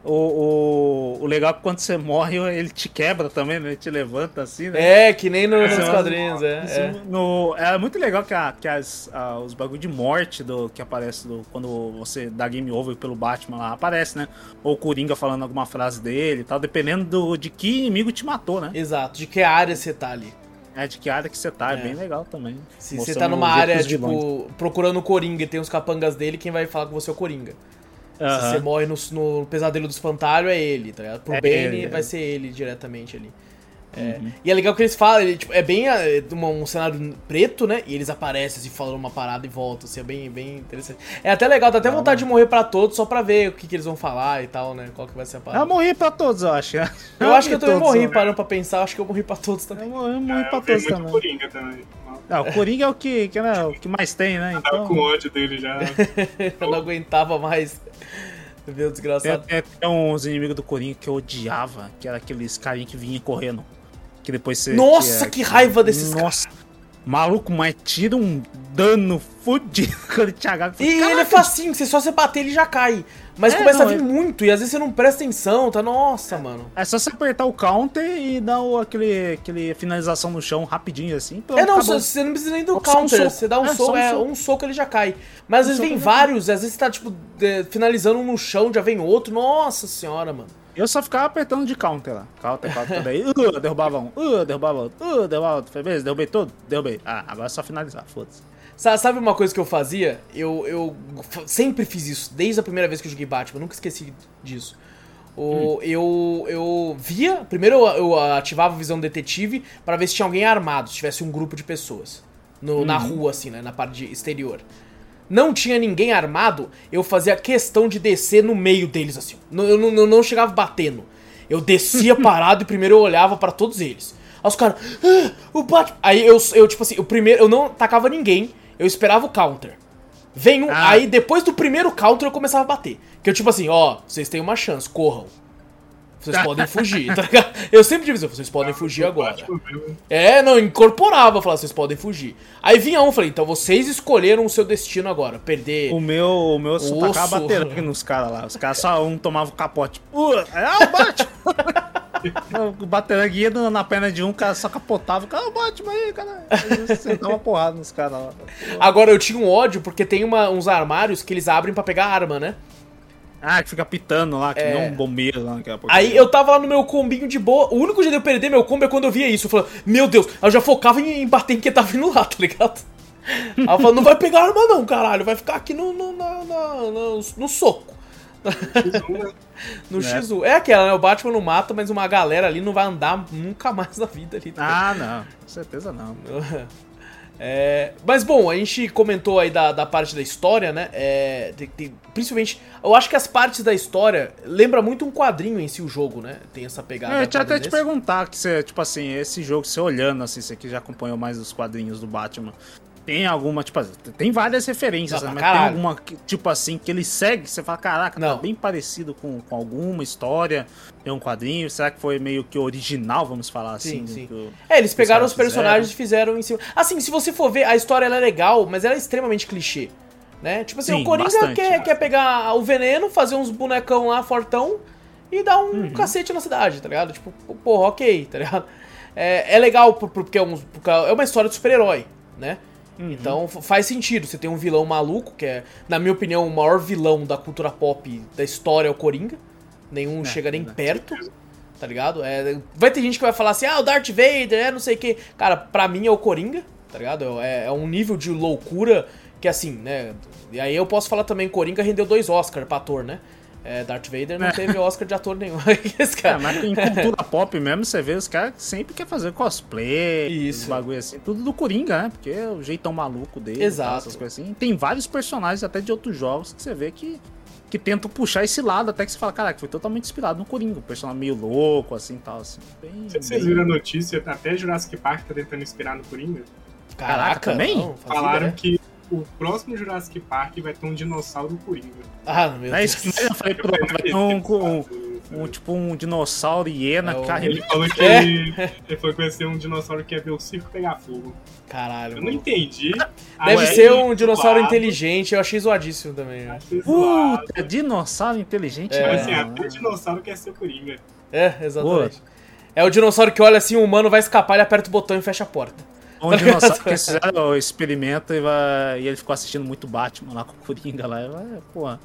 O, o, o legal é que quando você morre, ele te quebra também, né? Ele te levanta assim, né? É, que nem no- nos quadrinhos, é. É. no- é muito legal que, a- que as, a- os bagulho de morte do, que aparece do, quando você dá game over pelo Batman lá, aparece, né? Ou o Coringa falando alguma frase dele e tal, dependendo do, de que inimigo te matou, né? Exato, de que área você tá ali. É, de que área que você tá, é, É. bem legal também. Se você tá numa área, tipo, procurando o Coringa e tem os capangas dele, quem vai falar com você é o Coringa. Se você morre no, no pesadelo do espantalho, é ele, tá ligado? Pro É Bane, ele, é. vai ser ele diretamente ali. É. Uhum. E é legal que eles falam, ele, tipo, é bem é, uma- um cenário preto, né? E eles aparecem assim, falando uma parada e voltam, assim, é bem, bem interessante. É até legal, dá até Ah. vontade de morrer pra todos, só pra ver o que, que eles vão falar e tal, né? Qual que vai ser a Eu parada. morri pra todos, eu acho. Eu acho que eu também todos, morri, né? parando pra pensar, acho que eu morri pra todos Eu também. morri, eu morri É, pra eu vi todos muito também. Coringa também. Ah, o Coringa é o que, que, né, o que mais tem, né? Tava Então, com ódio dele já. *laughs* eu não aguentava mais ver o tem, desgraçado. tem, tem uns inimigos do Coringa que eu odiava, que era aqueles carinha que vinha correndo. Que depois você. Nossa, é- que raiva desses Nossa. Maluco, mas tira um dano fudido *laughs* quando ele te agarra. E ele é facinho, você só você bater ele já cai. Mas É, começa não, a vir é- muito, e às vezes você não presta atenção, tá? Nossa, mano. É só você apertar o counter e dar o, aquele, aquele finalização no chão rapidinho assim. pronto, É, não, acabou. você não precisa nem do um counter, soco. você dá um É, soco, um é, soco. um soco ele já cai. Mas às vezes soco vem vários, às vezes você tá, tipo, finalizando um no chão, já vem outro. Nossa senhora, mano. Eu só ficava apertando de counter lá. Counter, counter, daí. *laughs* Uh, derrubava um. Uh, derrubava outro. Uh, derrubava outro. Beleza, derrubei todo? Derrubei. Ah, agora é só finalizar, foda-se. Sa- Sabe uma coisa que eu fazia? Eu, eu sempre fiz isso, desde a primeira vez que eu joguei Batman, nunca esqueci disso. O, eu, eu via, primeiro eu, eu ativava a visão detetive pra ver se tinha alguém armado, se tivesse um grupo de pessoas no, na rua, assim, né, na parte exterior. Não tinha ninguém armado, eu fazia questão de descer no meio deles, assim. Eu não, eu não chegava batendo. Eu descia *laughs* parado e primeiro eu olhava pra todos eles. Aí os caras, ah, o Batman. Aí eu, eu, tipo assim, o primeiro, eu não tacava ninguém, eu esperava o counter. Vem um. Ah. Aí depois do primeiro counter eu começava a bater. Que eu, tipo assim, ó, vocês têm uma chance, corram. Vocês podem fugir, tá ligado? Eu sempre assim, vocês podem fugir agora. É, não, incorporava, falava, vocês podem fugir. Aí vinha um, falei, então vocês escolheram o seu destino agora, perder. O meu, o meu só tacava baterang nos caras lá. Os caras só um tomava o capote. É o Batman! *laughs* o baterang ia na na perna de um, o cara só capotava. O cara, "Ah, o Batman aí, cara. Você dava porrada nos caras lá. Agora eu tinha um ódio porque tem uma- uns armários que eles abrem pra pegar arma, né? Ah, que fica pitando lá, que É. nem um bombeiro lá naquela porcaria. Aí eu tava lá no meu combinho de boa. O único jeito de eu perder meu combo é quando eu via isso. Eu falava, meu Deus, eu já focava em, em bater em quem tava vindo lá, *laughs* tá ligado? Aí eu falava, não vai pegar arma não, caralho. Vai ficar aqui no, no, na- na- no, no soco. X1, né? No É. X1. É aquela, né? O Batman não mata, mas uma galera ali não vai andar nunca mais na vida ali. Ah, não. Com certeza não. *laughs* É, mas bom, a gente comentou aí da, da parte da história, né? É, tem- tem- principalmente, eu acho que as partes da história lembra muito um quadrinho em si o jogo, né? Tem essa pegada. Eu ia até te perguntar, que você, tipo assim, esse jogo, você olhando, assim, você que já acompanhou mais os quadrinhos do Batman, tem alguma, tipo assim, tem várias referências, Dá né, mas tem caralho. alguma, que, tipo assim, que ele segue, você fala, caraca, Não. tá bem parecido com, com alguma história, tem um quadrinho, será que foi meio que original, vamos falar assim? Sim, sim. É, eles pegaram os personagens e fizeram em cima. Assim, se você for ver, a história ela é legal, mas ela é extremamente clichê. Né? Tipo assim, Sim, o Coringa bastante, quer, bastante. quer pegar o veneno, fazer uns bonecão lá fortão e dá um cacete na cidade, tá ligado? Tipo, porra, ok, tá ligado? É, é legal por- porque é, um, porque é uma história de super-herói, né? Então f- faz sentido. Você tem um vilão maluco, que é, na minha opinião, o maior vilão da cultura pop da história é o Coringa. Nenhum chega nem perto, tá ligado? É, vai ter gente que vai falar assim, ah, o Darth Vader, é não sei o que. Cara, pra mim é o Coringa, tá ligado? É, é um nível de loucura que assim, né? E aí eu posso falar também, Coringa rendeu dois Oscars pra ator, né? É, Darth Vader não teve Oscar de ator nenhum. *laughs* Esse É, cara. mas em *laughs* cultura pop mesmo, você vê os caras que sempre quer fazer cosplay, Isso. bagulho assim, tudo do Coringa, né? Porque é o jeitão maluco dele, Exato. tal, essas coisas assim. Tem vários personagens até de outros jogos que você vê que, que tentam puxar esse lado, até que você fala, caraca, foi totalmente inspirado no Coringa, um personagem meio louco, assim, tal, assim. Bem, vocês bem- viram a notícia, até Jurassic Park tá tentando inspirar no Coringa. Caraca, também? Falaram ideia. que o próximo Jurassic Park vai ter um dinossauro Coringa. Ah, meu É Deus. isso que eu falei, pronto, vai ter um, um, um, tipo um dinossauro hiena, É o- cara. Ele falou que É. ele, ele falou que vai ser um dinossauro que ia ver o circo pegar fogo. Caralho. Eu não mano. entendi. Deve Aí, ser um dinossauro zoado, inteligente, eu achei zoadíssimo também. né? achei zoado. Puta, dinossauro inteligente. É. Mas não, assim, até dinossauro quer ser Coringa. É, exatamente. É o dinossauro que olha assim, o humano vai escapar, ele aperta o botão e fecha a porta. Um dinossauro que fizeram *laughs* o experimento e, vai- e ele ficou assistindo muito Batman lá com o Coringa lá. vai, Porra.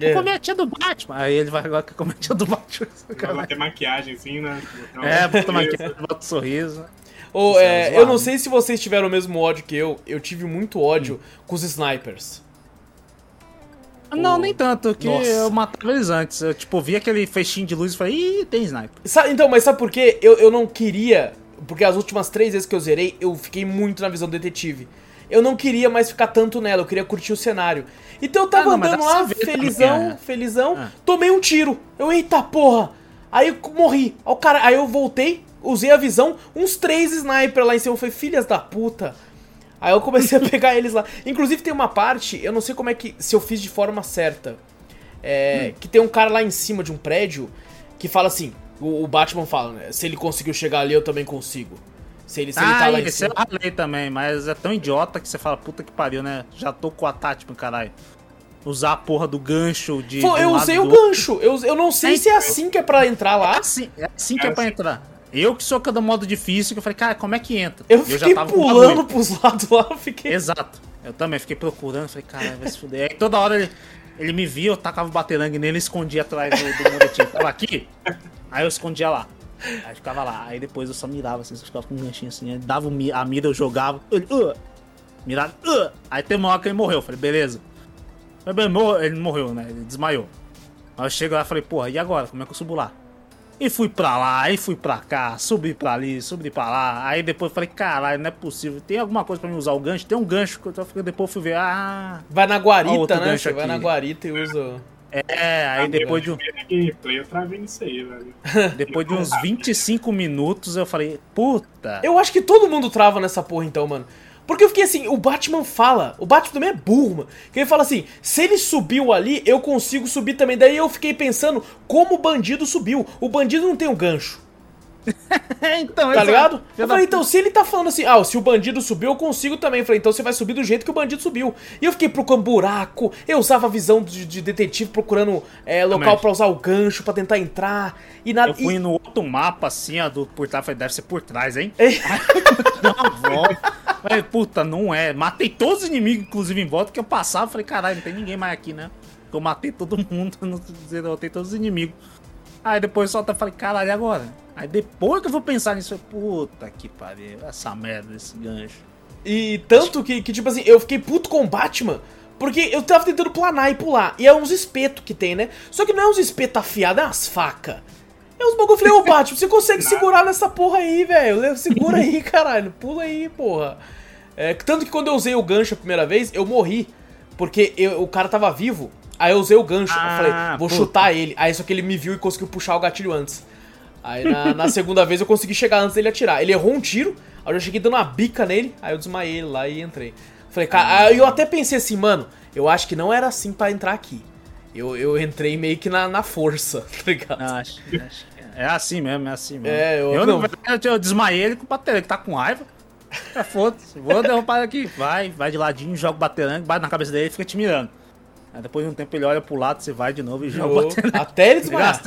É. Vou comer a tia do Batman. Aí ele vai agora comer a tia do Batman. Vai ter maquiagem assim, né? É, bota cabeça. bota um sorriso. Isso é, é eu não sei se vocês tiveram o mesmo ódio que eu, eu tive muito ódio com os snipers. Não, nem tanto, que Nossa. eu matava eles antes. Eu, tipo, vi aquele fechinho de luz e falei, ih, tem sniper. Sa- então, mas sabe por quê? Eu, eu não queria. Porque as últimas três vezes que eu zerei, eu fiquei muito na visão do detetive. Eu não queria mais ficar tanto nela, eu queria curtir o cenário. Então eu tava Ah, não, andando lá, felizão, também, é. felizão, Ah. tomei um tiro. Eu, eita porra! Aí eu morri. Aí, o cara, aí eu voltei, usei a visão, uns três sniper lá em cima. Eu falei, filhas da puta. Aí eu comecei a *laughs* pegar eles lá. Inclusive tem uma parte, eu não sei como é que. Se eu fiz de forma certa. É, Que tem um cara lá em cima de um prédio que fala assim: o, o Batman fala, né? Se ele conseguiu chegar ali, eu também consigo. Se ele, se ele ah, tá lá em esse eu cima. ralei também, mas é tão idiota que você fala, puta que pariu, né? Já tô com a Tatman, caralho. Usar a porra do gancho de. Pô, de um eu usei o outro. gancho. Eu, eu não sei É, se é assim que é pra entrar É lá. assim, é assim que é, É pra assim. entrar. Eu que sou cada modo difícil, que eu falei, cara, como é que entra? Eu já fiquei pulando pros lados lá, eu fiquei. Exato. Eu também fiquei procurando, falei, cara, vai se fuder. Aí toda hora ele, ele me via, eu tacava o baterangue nele e escondia atrás do, do muretinho. Tava aqui, aí eu escondia lá. Aí ficava lá. Aí depois eu só mirava assim, ficava com um ganchinho assim. Aí dava a mira, eu jogava. Ele, uh, mirava, uh. Aí tem uma hora que ele morreu. eu Falei, beleza. Ele morreu, né? Ele desmaiou. Aí eu chego lá e falei, porra, e agora? Como é que eu subo lá? E fui pra lá, e fui pra cá, subi pra ali, subi pra lá. Aí depois eu falei, caralho, não é possível. Tem alguma coisa pra mim usar o gancho? Tem um gancho que eu tô ficando. Depois eu fui ver, ah. Vai na guarita, né? Você vai aqui. na guarita e usa. É, aí Ah, depois de, um- eu vi gameplay, eu travei nisso aí, velho. *laughs* depois de uns 25 minutos eu falei, puta. Eu acho que todo mundo trava nessa porra então, mano. Porque eu fiquei assim, o Batman fala, o Batman também é burro, mano. Que ele fala assim, se ele subiu ali, eu consigo subir também. Daí eu fiquei pensando, como o bandido subiu? O bandido não tem um gancho, *laughs* então, tá ligado? Eu falei, então, se ele tá falando assim, ah, se o bandido subiu, eu consigo também. Eu falei, então você vai subir do jeito que o bandido subiu. E eu fiquei procurando buraco, eu usava a visão de, de detetive procurando é, local pra usar o gancho, pra tentar entrar. E nada. Eu fui no outro mapa assim, ó, do por trás, falei, deve ser por trás, hein? e- Deu uma volta. Falei, puta, não é. Matei todos os inimigos, inclusive, em volta, que eu passava. Falei, caralho, não tem ninguém mais aqui, né? Eu matei todo *laughs* mundo, *laughs* não derrotei todos os inimigos. Aí depois só falei, caralho, e agora? Aí depois que eu vou pensar nisso, eu falei, puta que pariu, essa merda desse gancho. E tanto que, que, tipo assim, eu fiquei puto com o Batman, porque eu tava tentando planar e pular. E é uns espetos que tem, né? Só que não é uns espetos afiados, é umas facas. É uns bagulho. Eu falei, ô *laughs* Batman, você consegue segurar nessa porra aí, velho? Segura aí, caralho. Pula aí, porra. É, tanto que quando eu usei o gancho a primeira vez, eu morri. Porque eu- o cara tava vivo. Aí eu usei o gancho. eu Ah, falei, vou puta. chutar ele. Aí só que ele me viu e conseguiu puxar o gatilho antes. Aí na, na segunda vez eu consegui chegar antes dele atirar. Ele errou um tiro, aí eu já cheguei dando uma bica nele, aí eu desmaiei ele lá e entrei. Falei, cara, aí eu até pensei assim, mano, eu acho que não era assim pra entrar aqui. Eu, eu entrei meio que na, na força, *laughs* tá ligado? Não, acho, acho que é assim mesmo, é assim mesmo. É, eu- eu, não. verdade, eu desmaiei ele com o baterangue, que tá com raiva. É, foda-se, vou derrubar aqui. Vai, vai de ladinho, joga o baterangue, bate na cabeça dele e fica te mirando. Aí depois de um tempo ele olha pro lado, você vai de novo e joga. Jogou batendo- Até ele desmaiar.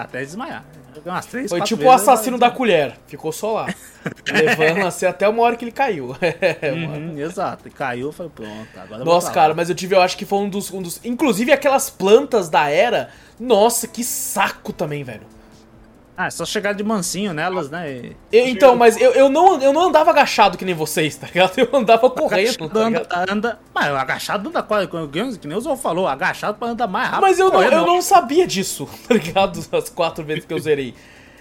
até desmaiar. Umas três, Foi tipo o assassino da vai- colher. Ficou só lá. *laughs* levando assim até uma hora que ele caiu. *laughs* É. Uhum, exato. Caiu, falei, pronto, agora Nossa, cara, lá. mas eu tive, eu acho que foi um dos, um dos. Inclusive aquelas plantas da era. Nossa, que saco também, velho. Ah, é só chegar de mansinho nelas, né? E... Eu- então, mas eu, eu, não, eu não andava agachado que nem vocês, tá ligado? *laughs* Eu andava correndo, tá anda, anda. Mas agachado anda quase. Que nem o Zol falou, agachado pra andar mais rápido. Mas eu não, correndo, eu não sabia disso, *laughs* tá ligado? As quatro vezes que eu zerei.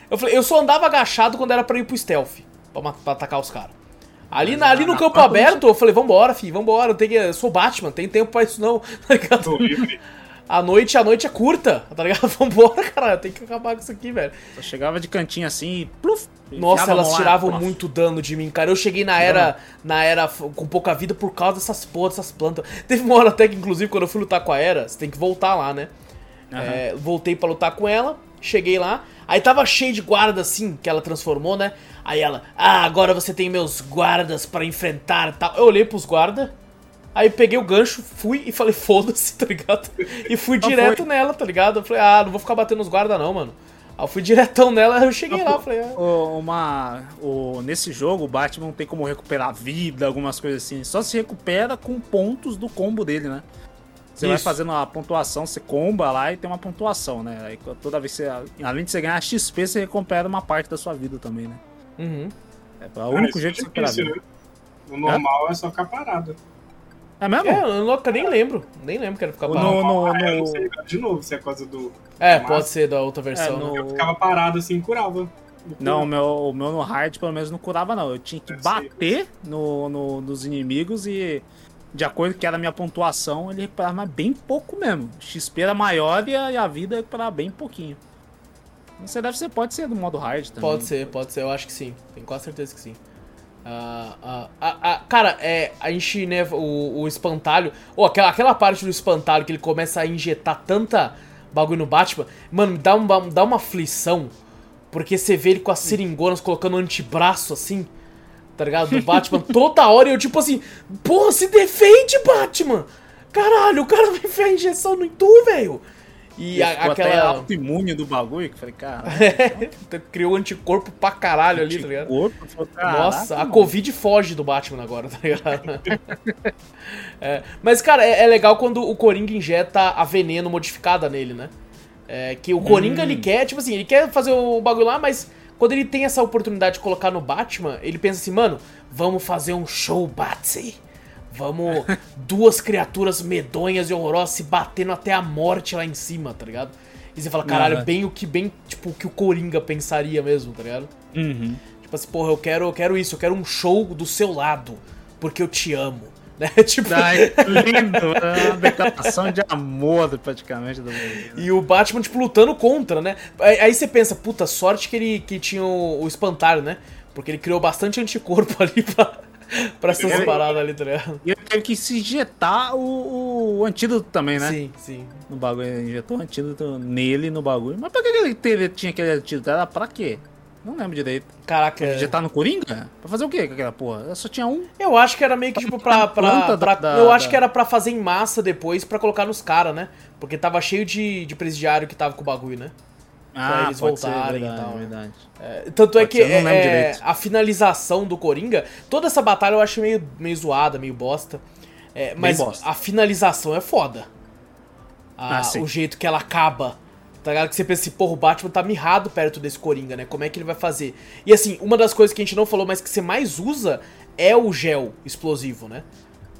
Eu falei, eu só andava agachado quando era pra ir pro stealth, pra, pra atacar os caras. Ali, na- ali no na campo aberto, eu falei, vambora, filho, vambora. Eu, tenho que, eu sou Batman, tem tempo pra isso não, *laughs* tá ligado? A noite, a noite é curta, *laughs* tá ligado? Vambora, cara, tem que acabar com isso aqui, velho. Só chegava de cantinho assim e pluf. Nossa, elas lá, tiravam muito dano de mim, cara. Eu cheguei na era, na era com pouca vida por causa dessas porra, dessas plantas. Teve uma hora até que, inclusive, quando eu fui lutar com a Era, você tem que voltar lá, né? Aham. É, voltei pra lutar com ela, cheguei lá, aí tava cheio de guarda assim, que ela transformou, né? Aí ela, ah, agora você tem meus guardas pra enfrentar e tal. Eu olhei pros guardas, aí peguei o gancho, fui e falei, foda-se, *laughs* tá ligado? E fui direto foi. nela, tá ligado? Eu falei, ah, não vou ficar batendo nos guardas não, mano. Aí eu fui diretão nela, eu cheguei lá, falei, ah. O- Uma, o, nesse jogo, o Batman não tem como recuperar vida, algumas coisas assim. Só se recupera com pontos do combo dele, né? Você vai Isso. fazendo a pontuação, você comba lá e tem uma pontuação, né? Aí toda vez que você. Além de você ganhar XP, você recupera uma parte da sua vida também, né? Uhum. É o Cara, único jeito de é recuperar a vida. né? O normal é só ficar parado. É mesmo? É, eu nunca nem lembro. Nem lembro que era ficar parado. no- no- Ah, eu não no- sei de novo se é coisa do. É, do pode ser da outra versão. É, no- né? Eu ficava parado assim e curava. Não, o meu, o meu no hard pelo menos não curava, não. Eu tinha que Eu sei. bater no, no- nos inimigos e, de acordo com que era a minha pontuação, ele recuperava bem pouco mesmo. XP era maior e a, e a vida recuperava bem pouquinho. Você deve ser, pode ser do modo hard também. Pode ser, pode ser, eu acho que sim. Tenho quase certeza que sim. Ah, ah, ah, cara, é, a gente, né, o, o espantalho. Ou aquela, aquela parte do espantalho que ele começa a injetar tanta bagulho no Batman, mano, me dá, um, dá uma aflição. Porque você vê ele com as seringonas colocando um antebraço assim, tá ligado? Do Batman toda hora e eu, tipo assim, porra, se defende, Batman! Caralho, o cara vai enfiar a injeção no tu, velho! E a- aquela. autoimune do bagulho, que eu falei, cara. *laughs* Criou anticorpo pra caralho ali, tá ligado? corpo, falei, Nossa, "Caraca, a mano." Covid foge do Batman agora, tá ligado? *laughs* É, mas, cara, é, é legal quando o Coringa injeta a veneno modificada nele, né? É, que o Coringa, Hum. ele quer, tipo assim, ele quer fazer o bagulho lá, mas quando ele tem essa oportunidade de colocar no Batman, ele pensa assim, mano, vamos fazer um show Batsy. Vamos duas criaturas medonhas e horrorosas se batendo até a morte lá em cima, tá ligado? E você fala, caralho, Aham. bem o que bem, tipo, o que o Coringa pensaria mesmo, tá ligado? Uhum. Tipo assim, porra, eu quero, eu quero isso, eu quero um show do seu lado, porque eu te amo. *laughs* Né? Tipo, Ai, lindo, é uma declaração de amor praticamente do mundo. e o Batman, tipo, lutando contra, né? Aí, aí você pensa, puta, sorte que ele que tinha o, o espantalho, né? Porque ele criou bastante anticorpo *laughs* ali pra, *laughs* pra essas Ele- paradas ali, tá ligado? E ele teve que se injetar o, o antídoto também, né? Sim, sim. No bagulho, ele injetou o antídoto nele no bagulho. Mas por que ele teve, tinha aquele antídoto? Era pra quê? Não lembro direito. Caraca, Injetar no Coringa? Pra fazer o quê com aquela porra? Só tinha um. eu acho que era meio que tipo pra. pra, pra- da- eu da- acho que era pra fazer em massa depois pra colocar nos caras, né? Porque tava cheio de, de presidiário que tava com o bagulho, né? Ah, eles pode ser, voltarem e verdade, tal, verdade. É, tanto é Pode que ser, é, a finalização do Coringa, toda essa batalha eu acho meio, meio zoada, meio bosta. É, mas bosta. a finalização é foda. A- Ah, o jeito que ela acaba. Tá ligado? Que você pensa assim, porra, o Batman tá mirrado perto desse Coringa, né? Como é que ele vai fazer? E assim, uma das coisas que a gente não falou, mas que você mais usa é o gel explosivo, né?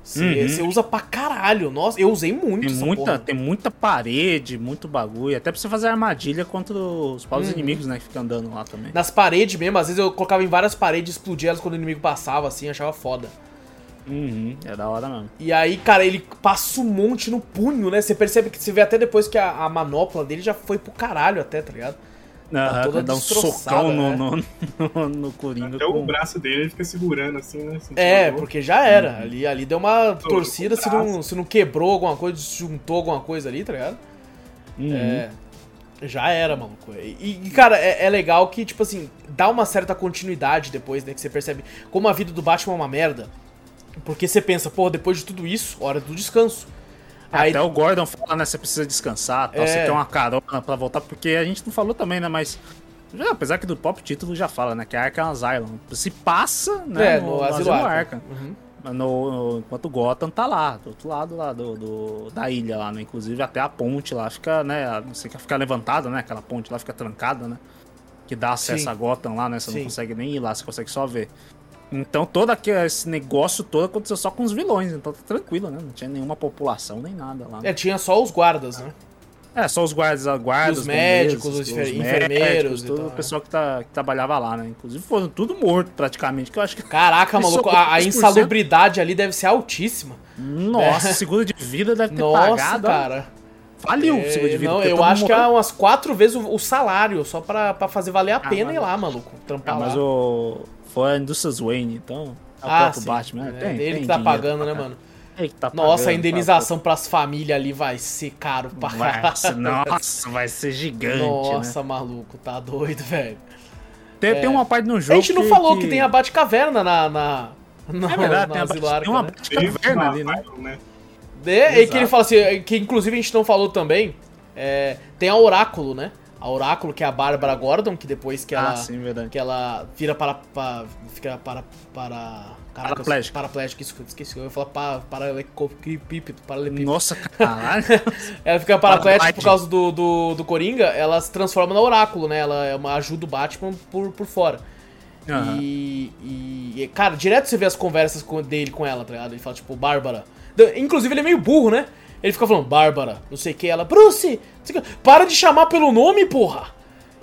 Você, Uhum. usa pra caralho. Nossa, eu usei muito Tem essa muita, porra. tem muita parede, muito bagulho. Até pra você fazer armadilha contra os próprios Uhum. inimigos, né? Que ficam andando lá também. Nas paredes mesmo, às vezes eu colocava em várias paredes, explodia elas quando o inimigo passava, assim, achava foda. Uhum, é da hora mesmo. E aí, cara, ele passa um monte no punho, né? Você percebe que você vê até depois que a, a manopla dele já foi pro caralho, até, tá ligado? Aham, toda dá um destroçada, socão no, né? no, no, no Coringa. Até com- o braço dele ele fica segurando assim, né? sentindo É, dor. porque já era. Ali, ali deu uma torcida com se não, se não quebrou alguma coisa, se juntou alguma coisa ali, tá ligado? Uhum. É. Já era, mano. E, e, cara, é, é legal que, tipo assim, dá uma certa continuidade depois, né? Que você percebe como a vida do Batman é uma merda. Porque você pensa, pô, depois de tudo isso, hora do descanso. Aí, Até o Gordon fala, né? Você precisa descansar, tal, É. você quer uma carona pra voltar, porque a gente não falou também, né? Mas. já, apesar que do próprio título já fala, né? Que a Arkham Asylum se passa, né? é, no, Asilo Arkham. Uhum. No, no- enquanto Gotham tá lá, do outro lado lá do, do- da ilha lá, né? Inclusive até a ponte lá fica, né? Você quer ficar levantada, né? Aquela ponte lá fica trancada, né? Que dá acesso Sim. a Gotham lá, né? Você Sim. não consegue nem ir lá, você consegue só ver. Então todo aquele, esse negócio todo aconteceu só com os vilões, então tá tranquilo, né? Não tinha nenhuma população nem nada lá. É, tinha só os guardas, né? É, só os guardas, guardas Os médicos, os enfer- enfermeiros todo o né? pessoal que, tá, que trabalhava lá, né? Inclusive foram tudo morto praticamente, que eu acho que Caraca, *laughs* maluco, é a, a 10%. insalubridade ali deve ser altíssima. Nossa, seguro de vida deve ter Nossa, pagado. cara. Faliu o É, seguro de vida. não, eu acho que é umas quatro vezes o, o salário, só pra, pra fazer valer a Ah, pena mas- ir lá, maluco. Trampar Ah, mas lá. o. Foi a Indústrias Wayne, então. É o Ah, próprio sim. Batman. É, né? Tem, ele tem que tá pagando, né, mano? Ele que tá Nossa, a pagando, indenização pras famílias ali vai ser caro pra Vai caralho. ser, nossa, vai ser gigante. né? Nossa, maluco, tá doido, velho. Tem, tem uma parte no A jogo. gente não falou que, tem a Batcaverna na, na, na, É verdade, na tem, a, Asilo tem uma né? caverna ali, né? né? É, e que ele fala assim, que inclusive a gente não falou também, é, tem a Oráculo, né? A Oráculo, que é a Bárbara Gordon, que depois que ela, Ah, sim, verdade. que ela vira para, para fica para, para, caraca, Paraplégica. paraplégica, isso, esqueci, eu ia falar para, paralelepípedo, paralelepípedo. Nossa, *laughs* caralho. Ela fica paraplégica por causa do, do, do Coringa, ela se transforma na Oráculo, né? Ela é uma ajuda o Batman por, por fora. Aham. E, e, e, cara, direto você vê as conversas com- dele com ela, tá ligado? Ele fala, tipo, Bárbara. Inclusive, ele é meio burro, né? Ele fica falando, Bárbara, não sei o que. Ela, Bruce, quê. para de chamar pelo nome, porra!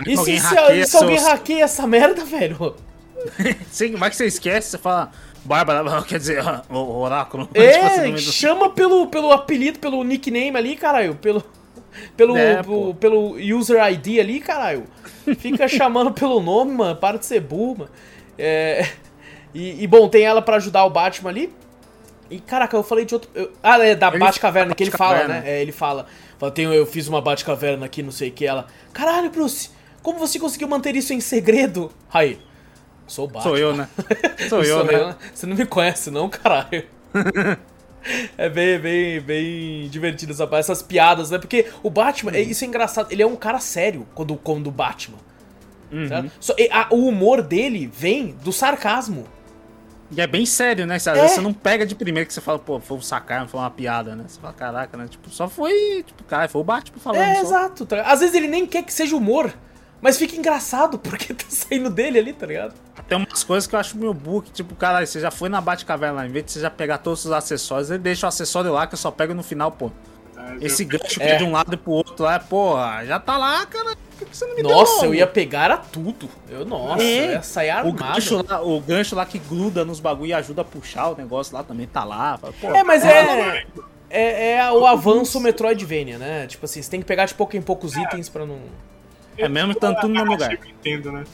E se, Alguém se- hackeia se alguém seus- hackeia essa merda, velho? *laughs* Sim, vai que você esquece, você fala. Bárbara, quer dizer, *laughs* o oráculo. *laughs* Tipo assim, É, meio do- chama pelo, pelo apelido, pelo nickname ali, caralho. Pelo, pelo, É, pelo, pelo user ID ali, caralho. Fica chamando pelo nome, mano. Para de ser burro, mano. É, e, e, bom, tem ela pra ajudar o Batman ali. E caraca, eu falei de outro. eu- ah, é da Ele Batcaverna, que ele fala, né? É, ele fala. fala tenho, eu fiz uma Batcaverna aqui, não sei o que. Ela. Caralho, Bruce, como você conseguiu manter isso em segredo? Aí. Sou o Batman. Sou eu, né? Sou *laughs* eu, né? Você não me conhece, não, caralho. *laughs* é bem, bem, bem divertido essa, essas piadas, né? Porque o Batman, é, isso é engraçado, ele é um cara sério quando, quando o Batman. Uhum. Só- a- o humor dele vem do sarcasmo. E é bem sério, né? Às É. vezes você não pega de primeiro que você fala, pô, foi um sacar, foi uma piada, né? Você fala, caraca, né? Tipo, só foi, tipo, cara, foi o Batman falando. É, só. exato. tá? Às vezes ele nem quer que seja humor, mas fica engraçado *laughs* porque tá saindo dele ali, tá ligado? Tem umas coisas que eu acho meio burro, que tipo, cara, você já foi na Batcaverna lá, em vez de você já pegar todos os acessórios, ele deixa o acessório lá que eu só pego no final, pô. Tá, Esse gancho que É. é de um lado e pro outro lá, porra, já tá lá, cara. Por que você não me deu Nossa, eu ia pegar era tudo. Eu, nossa, É. eu ia sair O armado. gancho, lá, o gancho lá que gruda nos bagulho e ajuda a puxar o negócio lá também tá lá. Fala, É, mas cara, é, é. É o avanço Metroidvania, né? Tipo assim, você tem que pegar de pouco em poucos itens pra não. É mesmo estando tudo no mesmo lugar. Eu entendo, né?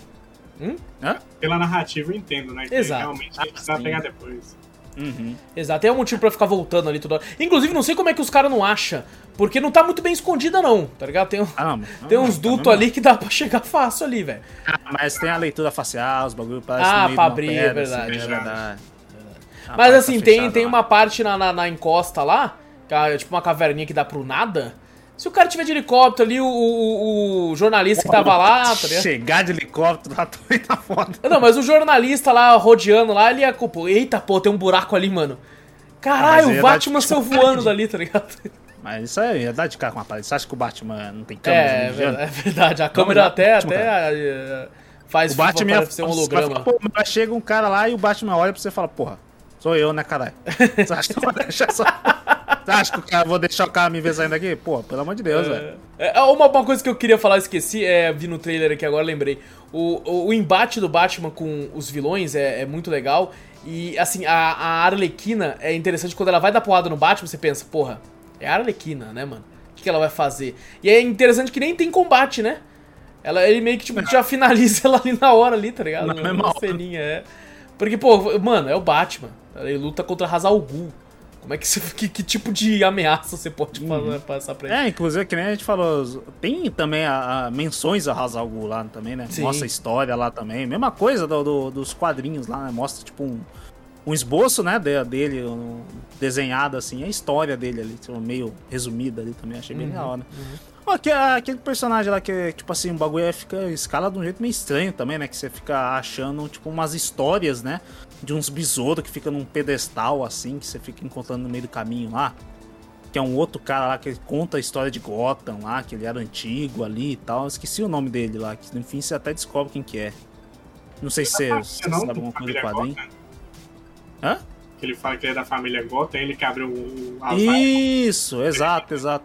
Hã? Pela narrativa eu entendo, né? Que Exato. realmente a gente precisa sim. pegar depois. Uhum. Exato, é um motivo pra ficar voltando ali toda hora. Inclusive, não sei como é que os caras não acham, porque não tá muito bem escondida, não, tá ligado? Tem, um- Ah, não, tem não, uns dutos ali que dá pra chegar fácil ali, velho. Ah, mas tem a leitura facial, os bagulho parece Ah, pra de uma abrir, pedra, é verdade, assim, é é verdade. A Mas assim, tá tem, tem lá. uma parte na, na, na encosta lá, que é tipo uma caverninha que dá pro nada. Se o cara tiver de helicóptero ali, o, o- o jornalista que tava lá, tá ligado? Chegar de helicóptero lá também tá foda. Não, mas o jornalista lá rodeando lá, ele ia culpar. Eita, pô, tem um buraco ali, mano. Caralho, Ah, o ia Batman dar de- saiu voando dali, tá ligado? Mas isso aí, é dar de cara com uma parede. Você acha que o Batman não tem câmera? É, é verdade, é. A câmera até, Batman, até faz O Batman ia parecer um holograma. falar, Pô, mas chega um cara lá e o Batman olha pra você e fala, porra, sou eu, né, caralho? *laughs* Você acha que eu vou deixar só... Acha que o cara, vou deixar o cara me ver saindo aqui? Pô, pelo amor de Deus, velho. É, uma, uma coisa que eu queria falar, esqueci, é, vi no trailer aqui agora, lembrei. O, o, o embate do Batman com os vilões é, é muito legal. E, assim, a, a Arlequina é interessante quando ela vai dar porrada no Batman, você pensa, porra, é a Arlequina, né, mano? O que, que ela vai fazer? E é interessante que nem tem combate, né? Ela, ele meio que, tipo, já finaliza *laughs* ela ali na hora ali, tá ligado? Na Uma mesma ceninha, é. Porque, pô, mano, é o Batman. Ele luta contra Hazal Ghul. Como é que você. Que, que tipo de ameaça você pode falar- passar pra ele? É, inclusive, que nem a gente falou, tem também a, a menções a Hazal Ghul lá também, né? Sim. Mostra a história lá também. Mesma coisa do, do- dos quadrinhos lá, né? Mostra, tipo, um, um esboço, né, de- dele, um, desenhado assim, a história dele ali, tipo, meio resumida ali também, achei bem da hora. Ó, aque- aquele personagem lá que, tipo assim, o bagulho é- fica escala de um jeito meio estranho também, né, que você fica achando, tipo, umas histórias, né, de uns besouros que fica num pedestal, assim, que você fica encontrando no meio do caminho lá. Que é um outro cara lá que conta a história de Gotham lá, que ele era antigo ali e tal. Esqueci o nome dele lá, que no fim você até descobre quem que é. Não sei se você, se sabe alguma coisa do quadrinho. Gotham, Hã? Que ele fala que ele é da família Gotham, ele que abriu o Isso, exato, exato.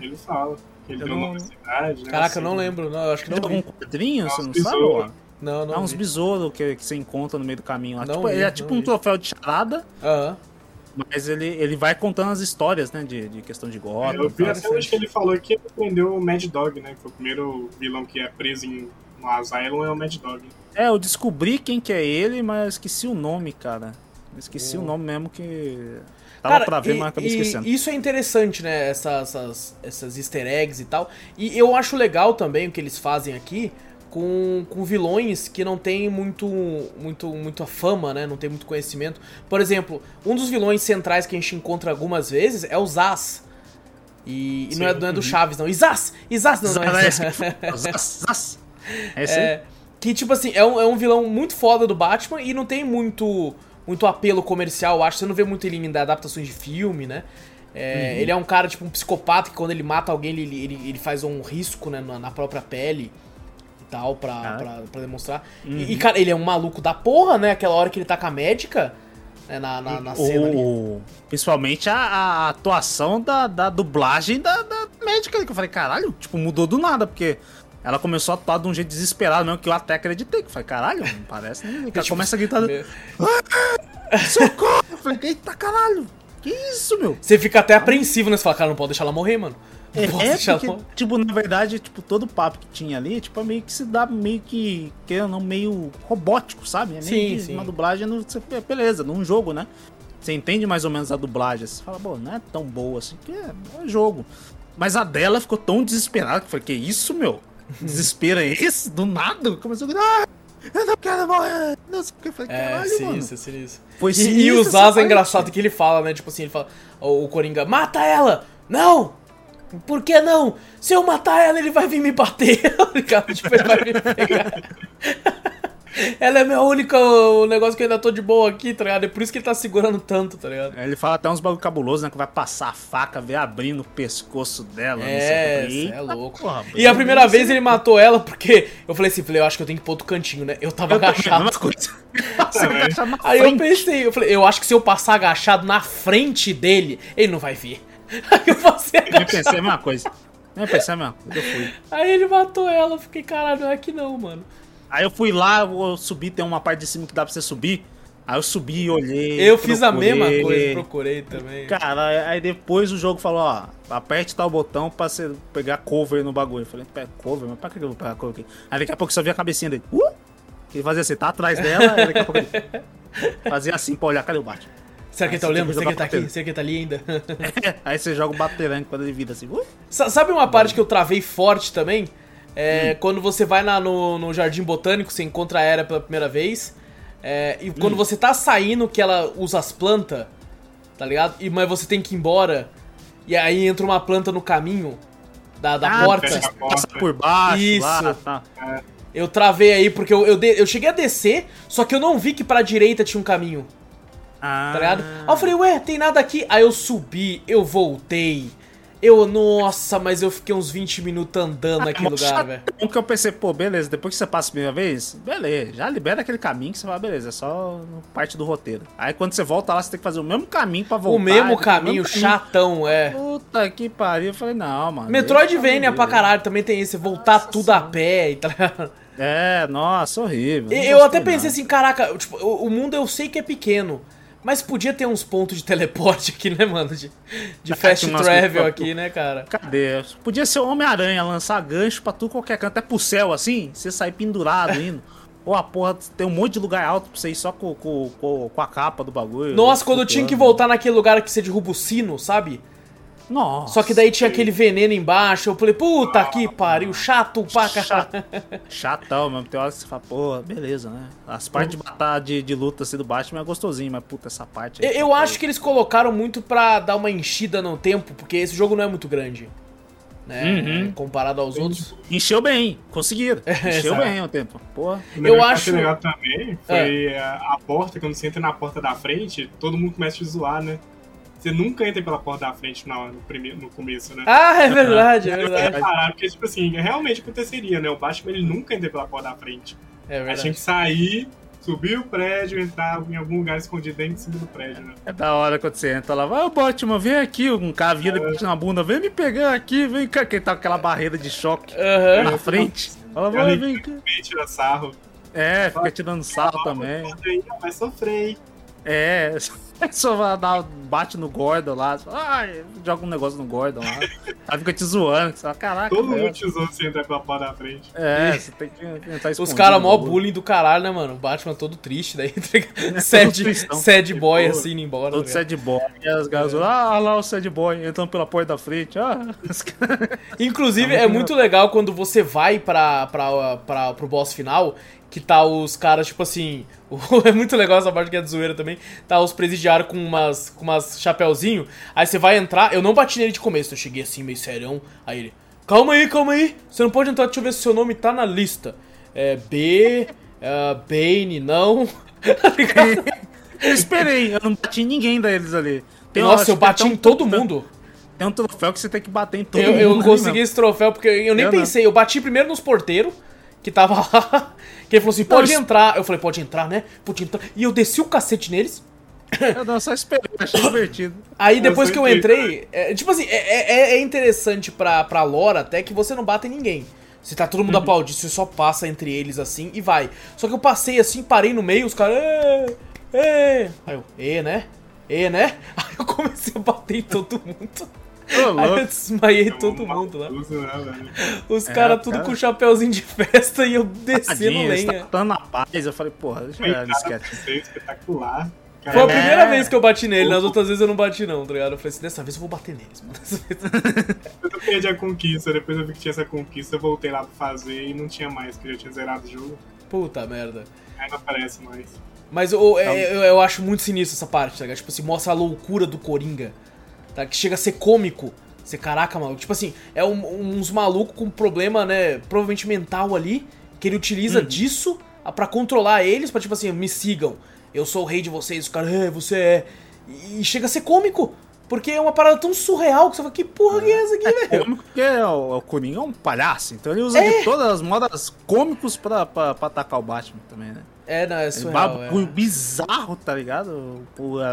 ele fala. que Ele Eu deu não- nome da cidade, né? Caraca, eu assim. não lembro, não, eu acho que Tem não algum quadrinho, você não sabe? Não, não É uns vi. besouros que, que você encontra no meio do caminho lá. Não Tipo, vi, ele é tipo um vi. troféu de charada, Aham. mas ele, ele vai contando as histórias, né? De, de questão de Gotham. É, Eu vi até hoje que ele falou que ele prendeu o Mad Dog, né? Que foi o primeiro vilão que é preso em, no Asylum é o Mad Dog. É, eu descobri quem que é ele, mas eu esqueci o nome, cara. Esqueci Hum. o nome mesmo que. Tava pra ver, e- mas acabei esquecendo. Isso é interessante, né? Essas, essas, essas easter eggs e tal. E eu acho legal também o que eles fazem aqui com, com vilões que não tem muito, muito, muita fama, né? Não tem muito conhecimento. Por exemplo, um dos vilões centrais que a gente encontra algumas vezes é o Zaz. E, e não, é, não é do uhum. Chaves, não. E Zaz! Zaz! Não, não é Zaz, *laughs* Zaz, Zaz. É é, que, tipo assim, é um, é um vilão muito foda do Batman e não tem muito, muito apelo comercial, acho. Você não vê muito ele em adaptações de filme, né? É, Ele é um cara, tipo, um psicopata que quando ele mata alguém, ele, ele, ele faz um risco né, na, na própria pele tal, pra, Caraca. pra, pra demonstrar. E, e, cara, ele é um maluco da porra, né? Aquela hora que ele tá com a médica, né, na, na, na cena ali. O- Principalmente a, a atuação da, da dublagem da, da médica ali, que eu falei, caralho, tipo, mudou do nada, porque ela começou a atuar de um jeito desesperado mesmo, que eu até acreditei. Que eu falei, caralho, não parece nem. Ela *laughs* Tipo, começa a gritar, Meu- socorro! Eu falei, eita caralho, que isso, meu? Você fica até apreensivo, né? Você fala, cara, não pode deixar ela morrer, mano. É, é porque, tipo, na verdade, tipo, todo o papo que tinha ali, tipo, é meio que se dá meio que, que não, meio robótico, sabe? É meio Sim, sim. uma dublagem, no, beleza, num jogo, né? Você entende mais ou menos a dublagem, você fala, pô, não é tão boa assim, que é, é jogo. Mas a dela ficou tão desesperada que eu falei, que isso, meu? Desespero é esse? Do nada? Começou a gritar, ah, eu não quero morrer, não sei o que. Eu falei, É, caralho, mano. sinistro. Foi E, sinistro e o essa Zaz é engraçado que ele fala, né? Tipo assim, ele fala, o, o Coringa, mata ela! Não! Por que não? Se eu matar ela, ele vai vir me bater. *laughs* Cara, tipo, ele vai me pegar. *laughs* ela é meu único negócio que eu ainda tô de boa aqui, tá ligado? É por isso que ele tá segurando tanto, tá ligado? Aí Ele fala até uns bagulho cabuloso, né? Que vai passar a faca, ver abrindo o pescoço dela. não. É, Eu cê é "Eita louco. porra, E a primeira vez ele matou ela porque eu falei assim, falei, eu acho que eu tenho que pro outro cantinho, né? Eu tava Eu agachado. *laughs* vai agachar na Aí eu pensei, eu falei, eu acho que se eu passar agachado na frente dele, ele não vai vir. Aí eu passei Eu pensei a mesma coisa. Eu pensei a mesma coisa. Eu fui. Aí ele matou ela, eu fiquei, caralho, não é que não, mano. Aí eu fui lá, eu subi, tem uma parte de cima que dá pra você subir. Aí eu subi e olhei. Eu fiz a procurei. mesma coisa, procurei também. Cara, aí depois o jogo falou, ó, aperte tal botão pra você pegar cover no bagulho. Eu falei, pega cover? Mas pra que eu vou pegar cover aqui? Aí daqui a pouco só vi a cabecinha dele. Uh! Ele fazia assim, tá atrás dela, aí daqui a pouco ele *laughs* fazia assim pra olhar, cadê o Batman? Será que ele tá olhando? Será que ele tá aqui? Será que ele tá ali ainda? *laughs* *laughs* aí você joga o baterang quando ele vira assim, uh! Sa- Sabe uma parte que eu travei forte também? É quando você vai na- no, no Jardim Botânico, você encontra a Era pela primeira vez. é, e quando você tá saindo, que ela usa as plantas, tá ligado? E, mas você tem que ir embora. E aí entra uma planta no caminho da, da Ah, porta. Passa por baixo, Isso. lá, tá. Eu travei aí porque eu, eu, de- eu cheguei a descer, só que eu não vi que pra direita tinha um caminho, Ah, tá ligado? Aí eu falei, ué, tem nada aqui. Aí eu subi, eu voltei. Eu, nossa, mas eu fiquei uns 20 minutos andando naquele Mó lugar, velho. chatão que eu pensei, pô, beleza, depois que você passa a primeira vez, beleza, já libera aquele caminho que você vai, beleza, é só parte do roteiro. Aí quando você volta lá, você tem que fazer o mesmo caminho pra voltar. O mesmo caminho, mesmo chatão, é. Puta que pariu, eu falei, não, mano. Metroidvania deixa pra eu ver. caralho também tem esse, voltar tudo a pé e tal. É, nossa, horrível. Eu gostei, até pensei não. assim, caraca, tipo, o, o mundo eu sei que é pequeno, mas podia ter uns pontos de teleporte aqui, né, mano? De, de Ah, fast travel coisas- aqui, né, cara? Cadê? Podia ser o Homem-Aranha, lançar gancho pra tudo qualquer canto, até pro céu assim, você sair pendurado indo. *laughs* Ou a porra, tem um monte de lugar alto pra você ir só com, com, com, com a capa do bagulho. Nossa, quando eu tinha que voltar naquele lugar que você derruba o sino, sabe? Nossa. Só que daí tinha aquele veneno embaixo. Eu falei, puta que pariu, chato pra caralho. *laughs* Chatão mesmo. Tem hora que você fala, pô, beleza, né? As partes de batalha de, de luta assim do Batman é gostosinho, mas puta, essa parte Eu, aí. eu acho que eles colocaram muito pra dar uma enchida no tempo, porque esse jogo não é muito grande. Né? Uhum. Comparado aos outros. Encheu bem, conseguiram. *laughs* Encheu bem o tempo. Melhor que acho- legal também foi a, a porta, quando você entra na porta da frente, todo mundo começa a te zoar, né? Você nunca entra pela porta da frente no, no, primeiro, no começo, né? Ah, é verdade, é verdade. reparar, porque, tipo assim, realmente aconteceria, né? O Batman ele nunca entra pela porta da frente. É verdade. que sair, subir o prédio, entrar em algum lugar escondido dentro de cima do prédio, né? É da hora quando você entra lá, vai, ô Batman, vem aqui, um cara vira e bate na bunda, vem me pegar aqui, vem cá, que tá com aquela barreira de choque Aham. na frente. Fala, vai, vem cá. Tira sarro. É, fica tirando sarro também. Vai sofrer, hein? É, *laughs* só vai dar, bate no Gordon lá, ai, joga um negócio no Gordon lá. *laughs* Aí fica te zoando, você fala, caraca, Todo mundo te usou você entrar pela porta da frente. É, você tem que tentar Os caras mó bullying do caralho, né, mano? O Batman todo triste, daí *laughs* sad, tristão. sad boy Pô, assim indo embora. Todo tá sad boy, e as garotas, ah, olha lá o sad boy entrando pela porta da frente, ah. Inclusive, é muito legal quando você vai pra, pra, pra, pro boss final, que tá os caras, tipo assim. *laughs* é muito legal essa parte que é de zoeira também. Tá os presidiários com umas, com umas chapéuzinho. Aí você vai entrar. Eu não bati nele de começo, eu cheguei assim, meio serião. Aí ele. Calma aí, calma aí. Você não pode entrar, deixa eu ver se seu nome tá na lista. É B. É, Bane, não. *laughs* Eu esperei, eu não bati em ninguém deles ali. Tem- Nossa, eu bati em todo mundo. Tem um troféu que você tem que bater em todo Eu, mundo. eu consegui esse troféu porque eu nem Eu não. pensei. Eu bati primeiro nos porteiros, que tava *laughs* lá. Que ele falou assim: pode entrar. Eu falei: pode entrar, né? Pode entrar. E eu desci o cacete neles. Eu não, só esperei, achei divertido. Aí depois que eu entrei. é, tipo assim, é, é- é interessante pra, pra lore até que você não bate em ninguém. Você tá todo mundo aplaudindo, você só passa entre eles assim e vai. Só que eu passei assim, parei no meio, os caras. Aí eu, e, né? E, né? *laughs* Aí eu comecei a bater em todo mundo. Aí eu desmaiei É todo um mundo lá. maldoso, né, velho? Os É, caras tudo cara. com chapéuzinho de festa e eu descendo eles lenha. tá na paz. Eu falei, porra, deixa eu é espetacular. Foi a É. primeira vez que eu bati nele, nas outras vezes eu não bati não, tá ligado? Eu falei assim, dessa vez eu vou bater neles, mano. Eu perdi *laughs* a conquista, depois eu vi que tinha essa conquista, eu voltei lá pra fazer e não tinha mais, porque eu já tinha zerado o jogo. Puta merda. Aí não aparece mais. Mas eu, é, eu, eu acho muito sinistro essa parte, tá ligado? Tipo assim, mostra a loucura do Coringa, tá? Que chega a ser cômico. Você, caraca, maluco. Tipo assim, é um- uns malucos com problema, né? Provavelmente mental ali, que ele utiliza disso a- pra controlar eles, pra tipo assim, me sigam. Eu sou o rei de vocês, os caras, é, você é. E, chega a ser cômico. Porque é uma parada tão surreal que você fala, que porra que é essa aqui, velho? Cômico porque o, o Coringa é um palhaço, então ele usa É. de todas as modas cômicos pra, pra, pra atacar o Batman também, né? É, não, é É surreal. bagulho É. bizarro, tá ligado?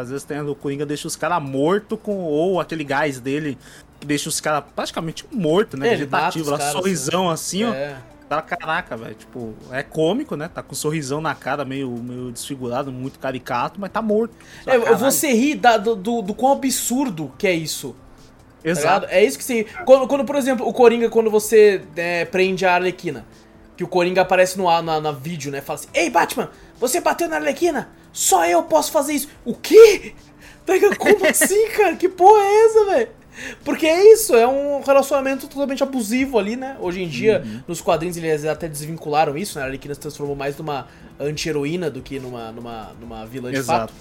Às vezes tem o Coringa deixa os caras mortos com ou aquele gás dele que deixa os caras praticamente mortos, né? É, Vegetativo, lá, caras, sorrisão assim, ó. É. Tá, caraca, velho. Tipo, é cômico, né? Tá com um sorrisão na cara, meio, meio desfigurado, muito caricato, mas tá morto. É, Caralho. você ri da- do, do, do quão absurdo que é isso. Tá Exato. ligado? É isso que você. Quando, quando, por exemplo, o Coringa, quando você é, prende a Arlequina, que o Coringa aparece no ar- na, na vídeo, né? Fala assim: Ei, Batman, você bateu na Arlequina? Só eu posso fazer isso. O quê? Tá? Como assim, *laughs* cara? Que porra é essa, velho? Porque é isso, é um relacionamento totalmente abusivo ali, né? Hoje em dia, Uhum. nos quadrinhos eles até desvincularam isso, né? A Arlequina se transformou mais numa anti-heroína do que numa, numa, numa vilã de Exato. fato.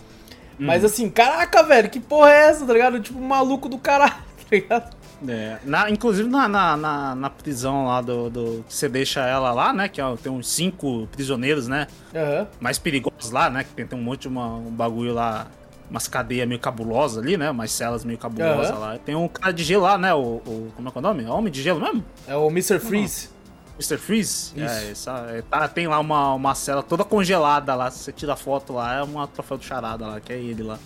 Mas assim, caraca, velho, que porra é essa, tá ligado? Tipo, um maluco do caralho, *laughs* tá ligado? É, na, inclusive na, na, na, prisão lá do, do. que Você deixa ela lá, né? Que ó, tem uns cinco prisioneiros, né? Aham. Mais perigosos lá, né? Que tem, tem um monte de uma, um bagulho lá. Umas cadeias meio cabulosas ali, né? Umas celas meio cabulosas Aham. lá. Tem um cara de gelo lá, né? O, o- como é que é o nome? É Homem de gelo mesmo? É o Mr. Freeze. Mr. Freeze? Isso. É, essa, é, tá, tem lá uma, uma cela toda congelada lá. Se você tira a foto lá, é uma troféu do charada lá, que é ele lá.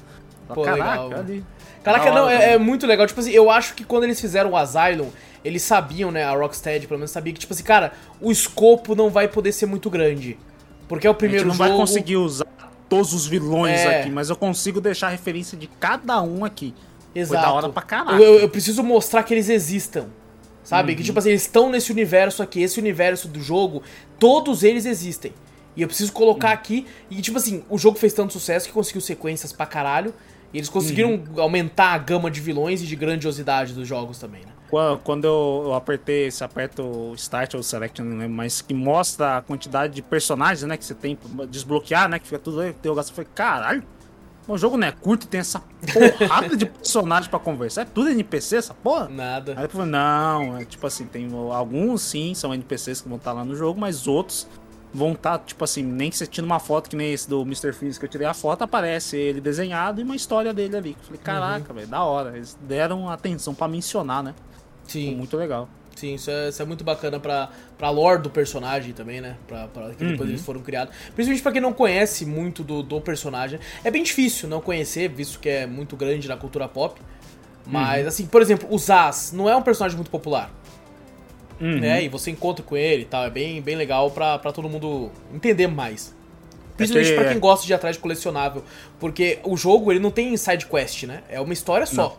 Pô, Caraca, legal, ali. Caraca, não, é, é muito legal. Tipo assim, eu acho que quando eles fizeram o Asylum, eles sabiam, né? A Rocksteady, pelo menos, sabia que, tipo assim, cara, o escopo não vai poder ser muito grande. Porque é o A gente primeiro não jogo. vai conseguir usar todos os vilões É. aqui, mas eu consigo deixar referência de cada um aqui. Exato. Foi da hora pra caralho. Eu, eu- eu preciso mostrar que eles existam. Sabe? Que tipo assim, eles estão nesse universo aqui, esse universo do jogo, todos eles existem. E eu preciso colocar aqui. E tipo assim, o jogo fez tanto sucesso que conseguiu sequências pra caralho. E eles conseguiram aumentar a gama de vilões e de grandiosidade dos jogos também, né? Qua- Quando eu, apertei, você aperta o Start ou Select, não lembro, mas que mostra a quantidade de personagens, né, que você tem pra desbloquear, né, que fica tudo aí, interrogação. Eu falei, caralho, o jogo não é curto, tem essa porrada de personagens pra conversar, é tudo NPC essa porra? Nada. Aí eu falei, não, é tipo assim, tem alguns sim, são NPCs que vão estar lá no jogo, mas outros vão estar, tipo assim, nem que você tire uma foto que nem esse do Mr. Freeze que eu tirei a foto, aparece ele desenhado e uma história dele ali. Eu falei, caraca, velho, da hora. Eles deram atenção pra mencionar, né? Sim, muito legal. sim, isso é, isso é muito bacana pra, pra lore do personagem também, né? Pra, pra, que depois Uhum. eles foram criados. Principalmente pra quem não conhece muito do, do personagem. É bem difícil não conhecer, visto que é muito grande na cultura pop. Mas, Uhum. assim, por exemplo, o Zaz não é um personagem muito popular. Uhum. né? E você encontra com ele e tal. É bem, bem legal pra, pra todo mundo entender mais. Principalmente que- pra quem gosta de ir atrás de colecionável. Porque o jogo, ele não tem side quest, né? É uma história só.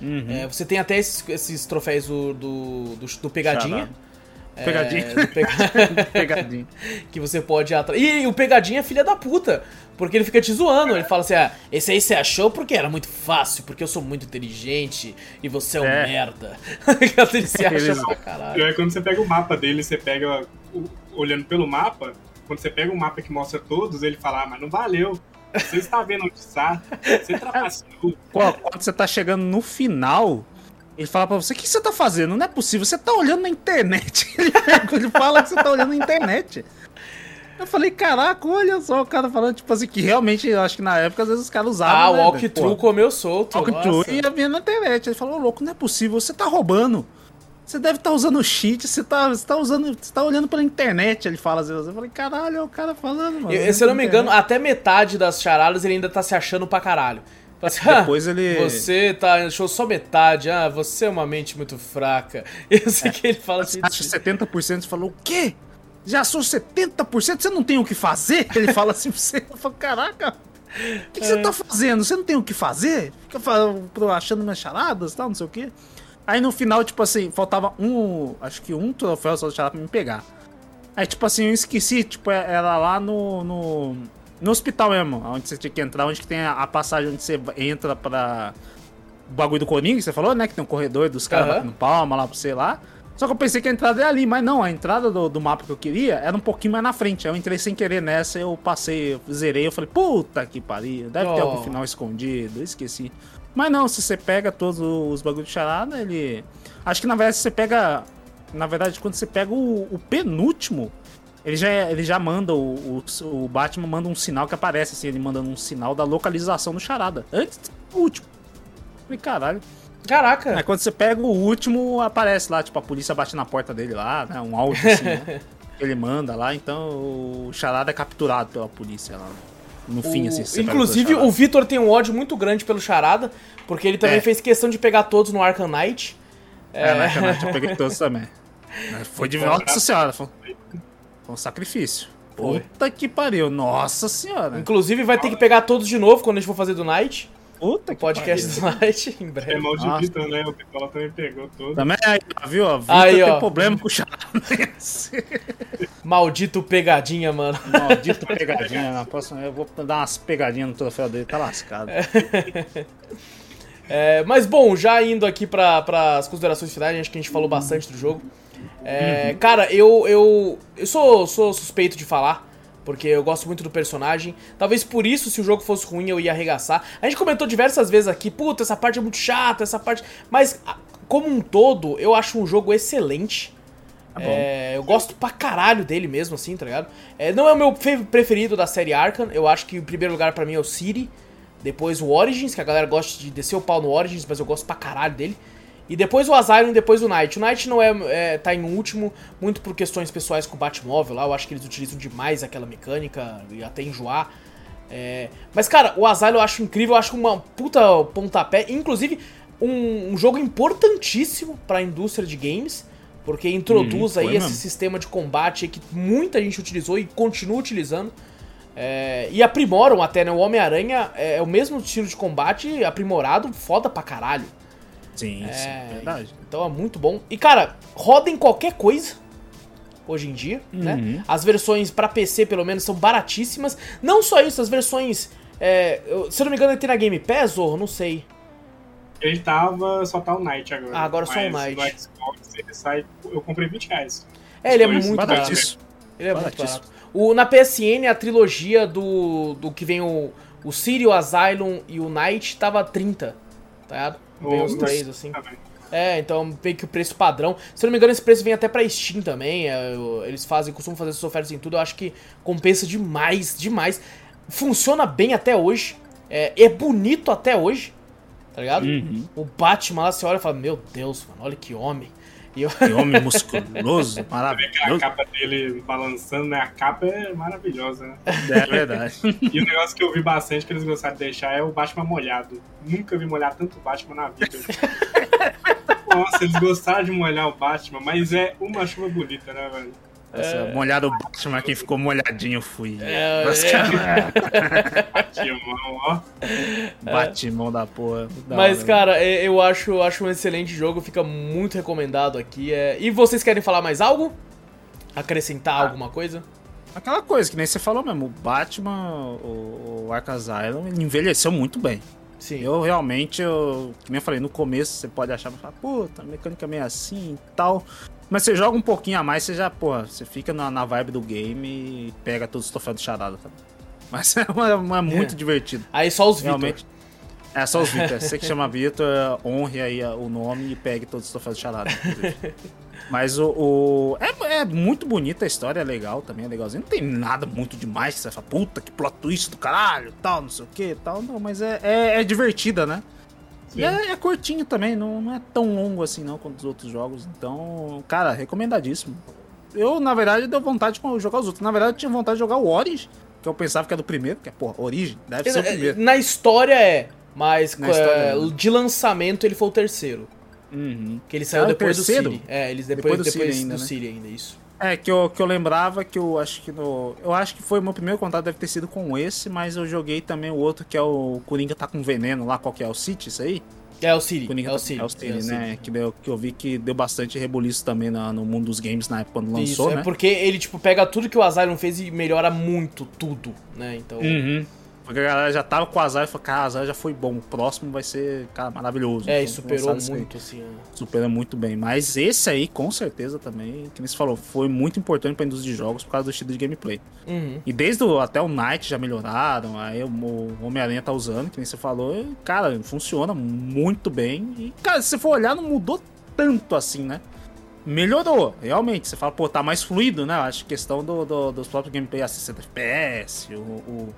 Uhum. É, você tem até esses, esses troféus do, do, do, do Pegadinha. Charada. É, Pegadinha. do Pega- *laughs* Pegadinho. que você pode ir atrás. E o Pegadinha é filha da puta. Porque ele fica te zoando. Ele fala assim: ah, esse aí você achou porque era muito fácil, porque eu sou muito inteligente e você é um É. merda. *laughs* ele se acha pra caralho. Pior é quando você pega o mapa dele, você pega. o- Olhando pelo mapa, quando você pega um mapa que mostra todos, ele fala, ah, mas não valeu. Você está vendo onde está. Você *laughs* trapaceou. Quando quando você tá chegando no final, ele fala pra você: o que você tá fazendo? Não é possível, você tá olhando na internet. *laughs* Ele, fala que você tá olhando na internet. Eu falei, caraca, olha só o cara falando, tipo assim, que realmente, eu acho que na época, às vezes os caras usavam. Ah, o né, walkthrough comeu solto. Walkthrough e ia vendo na internet. Ele falou, louco, não é possível, você tá roubando. Você deve estar usando cheat, você tá, você tá usando. Você tá olhando pela internet, ele fala às vezes. Eu falei, caralho, é o cara falando, mano. Eu- se eu não me engano, até metade das charadas ele ainda tá se achando pra caralho. Assim, "Ah, Depois ele- Você tá, achou só metade. Ah, você é uma mente muito fraca. *laughs* Eu sei que ele fala assim. Acha 70%, você falou, o quê? Já sou 70%? Você não tem o que fazer? Ele fala assim pra você. Eu falo, caraca, o que, que você tá fazendo? Você não tem o que fazer? Fica achando minhas charadas e tal, não sei o quê. Aí no final, tipo assim, faltava um. Acho que um troféu só de charada pra me pegar. Aí, tipo assim, eu esqueci, tipo, era lá no. no, no hospital mesmo, onde você tinha que entrar, onde que tem a, a passagem onde você entra pra. O bagulho do Coringa, que você falou, né? Que tem um corredor dos caras Aham. batendo palma lá pra você lá. Só que eu pensei que a entrada era ali, mas não, a entrada do, do mapa que eu queria era um pouquinho mais na frente. Aí eu entrei sem querer nessa, eu passei, eu zerei, eu falei, puta que pariu, deve ter Oh. algum final escondido, esqueci. Mas não, se você pega todos os bagulhos de charada, ele. Acho que na verdade você pega. Na verdade, quando você pega o, o penúltimo, ele já, é- ele já manda, o, o, o Batman manda um sinal que aparece, assim, ele mandando um sinal da localização do charada. Antes do último. Falei, caralho. Caraca. Aí quando você pega o último, aparece lá, tipo, a polícia bate na porta dele lá, né? Um áudio assim, né? *laughs* ele manda lá, então o charada é capturado pela polícia lá. No fim, O- assim. você pega Inclusive, o Vitor tem um ódio muito grande pelo Charada, porque ele também É. fez questão de pegar todos no Arkham Knight. É, na internet eu peguei todos também. *laughs* Foi de Nossa senhora, foi, foi um sacrifício. Foi. Puta que pariu, nossa senhora. Inclusive, vai ter que pegar todos de novo quando a gente for fazer do Night. Puta que Podcast pariu. do Night, em É breve. mal de. Vitor, né? O Picola também pegou todo. Também aí, ó, viu? ó, Vitor Aí, tem ó. problema com o charada. Maldito pegadinha, mano. Maldito pegadinha. Na próxima eu vou dar umas pegadinhas no troféu dele, tá lascado. É, mas bom, já indo aqui para as considerações finais, acho que a gente falou bastante do jogo. É, Cara, eu, eu, eu sou, sou suspeito de falar, porque eu gosto muito do personagem. Talvez por isso, se o jogo fosse ruim, eu ia arregaçar. A gente comentou diversas vezes aqui, puta, essa parte é muito chata, essa parte. Mas, como um todo, eu acho um jogo excelente. Tá. É, eu gosto pra caralho dele mesmo, assim, tá ligado? É, não é o meu fe- preferido da série Arkham. Eu acho que o primeiro lugar pra mim é o City. Depois o Origins, que a galera gosta de descer o pau no Origins, mas eu gosto pra caralho dele. E depois o Asylum e depois o Knight. O Knight não é, é tá em último, muito por questões pessoais com o Batmóvel lá. Eu acho que eles utilizam demais aquela mecânica e até enjoar. É, mas, cara, o Asylum eu acho incrível, eu acho uma puta pontapé. Inclusive, um, um jogo importantíssimo pra indústria de games. Porque introduz Hum, aí foi esse mesmo. sistema de combate que muita gente utilizou e continua utilizando. É, e aprimoram até, né? O Homem-Aranha é, é o mesmo estilo de combate aprimorado, foda pra caralho. Sim, sim, É, verdade. Então é muito bom. E cara, roda em qualquer coisa hoje em dia, Uhum. né? As versões pra PC, pelo menos, são baratíssimas. Não só isso, as versões É, eu- se eu não me engano, ele tem na Game Pass, ou não sei. Ele tava, só tá o Night agora. Ah, agora só o Night. No Xbox ele sai, eu comprei 20 reais. É, ele é muito barato. Ele é muito barato. O, na PSN, a trilogia do, do que vem o, o City, o Asylum e o Knight tava 30, tá ligado? Vem os três, assim. É, então meio que o preço padrão. Se eu não me engano, esse preço vem até pra Steam também. é, eles fazem, costumam fazer essas ofertas em tudo. Eu acho que compensa demais, demais. Funciona bem até hoje. É, é bonito até hoje. Tá ligado? Uhum. O Batman lá, você olha e fala: Meu Deus, mano, olha que homem. E eu, Que homem musculoso, *laughs* Aquela maravilhoso. capa dele balançando, né? A capa é maravilhosa, né? É verdade. E o negócio que eu vi bastante que eles gostaram de deixar é o Batman molhado. Nunca vi molhar tanto Batman na vida. *laughs* Nossa, eles gostaram de molhar o Batman, mas é uma chuva bonita, né, velho? Essa molhada o Batman, quem ficou molhadinho fui. É, é. *laughs* cara, Batia a mão, ó. Batimão da porra. da Mas, hora. cara, é- eu acho, acho um excelente jogo, fica muito recomendado aqui. é. E vocês querem falar mais algo? Acrescentar Ah. alguma coisa? Aquela coisa que nem você falou mesmo, o Batman, o, o Arkham Asylum, envelheceu muito bem. Sim. Eu realmente, eu, que nem eu falei, no começo você pode achar, falar, puta, a mecânica é meio assim e tal. Mas você joga um pouquinho a mais, você já, porra, você fica na, na vibe do game e pega todos os troféus de charada, tá? *laughs* Mas é, uma- é muito É. divertido. Aí só os. Realmente. É só os Vitor. Você que chama Vitor, honre aí o nome e pegue todos os troféus de charada. Mas o. o- é, é muito bonita a história, é legal também, é legalzinho. Não tem nada muito demais você fala, puta, que plot twist do caralho, tal, não sei o que tal. Não, mas é, é, é divertida, né? E é, é curtinho também, não, não é tão longo assim não quanto os outros jogos. Então, cara, recomendadíssimo. Eu, na verdade, deu vontade de jogar os outros. Na verdade, eu tinha vontade de jogar o Origin, que eu pensava que era do primeiro, que é, porra, Origin, deve ser o primeiro. Na história é, mas Na é, história é. de lançamento ele foi o terceiro. Uhum. Que ele saiu Ah, depois do City. É, eles depois, Depois do depois, City ainda, do né? City ainda, isso. É, que eu, que eu lembrava que eu acho que no. Eu acho que foi o meu primeiro contato, deve ter sido com esse, mas eu joguei também o outro que é o Coringa tá com veneno lá, qual que é? O City, isso aí? É o City, Coringa é o tá- City. é o City, né? Que, deu, que eu vi que deu bastante rebuliço também na- no mundo dos games na época quando Isso, lançou, é né? porque ele, tipo, pega tudo que o Asylum fez e melhora muito tudo, né? Então, Uhum. Porque a galera já tava com o Azar e falou, cara, o Azar já foi bom, o próximo vai ser, cara, maravilhoso. é, e Então, superou muito, assim. ó. Supera muito bem. Mas esse aí, com certeza, também, que nem você falou, foi muito importante pra indústria de jogos por causa do estilo de gameplay. Uhum. E desde o, até o Night já melhoraram, aí o, o Homem-Aranha tá usando, que nem você falou, e, cara, funciona muito bem. E, cara, se você for olhar, não mudou tanto assim, né? Melhorou, realmente. Você fala, pô, tá mais fluido, né? Acho que questão do, do- dos próprios gameplay a 60 FPS, o, o-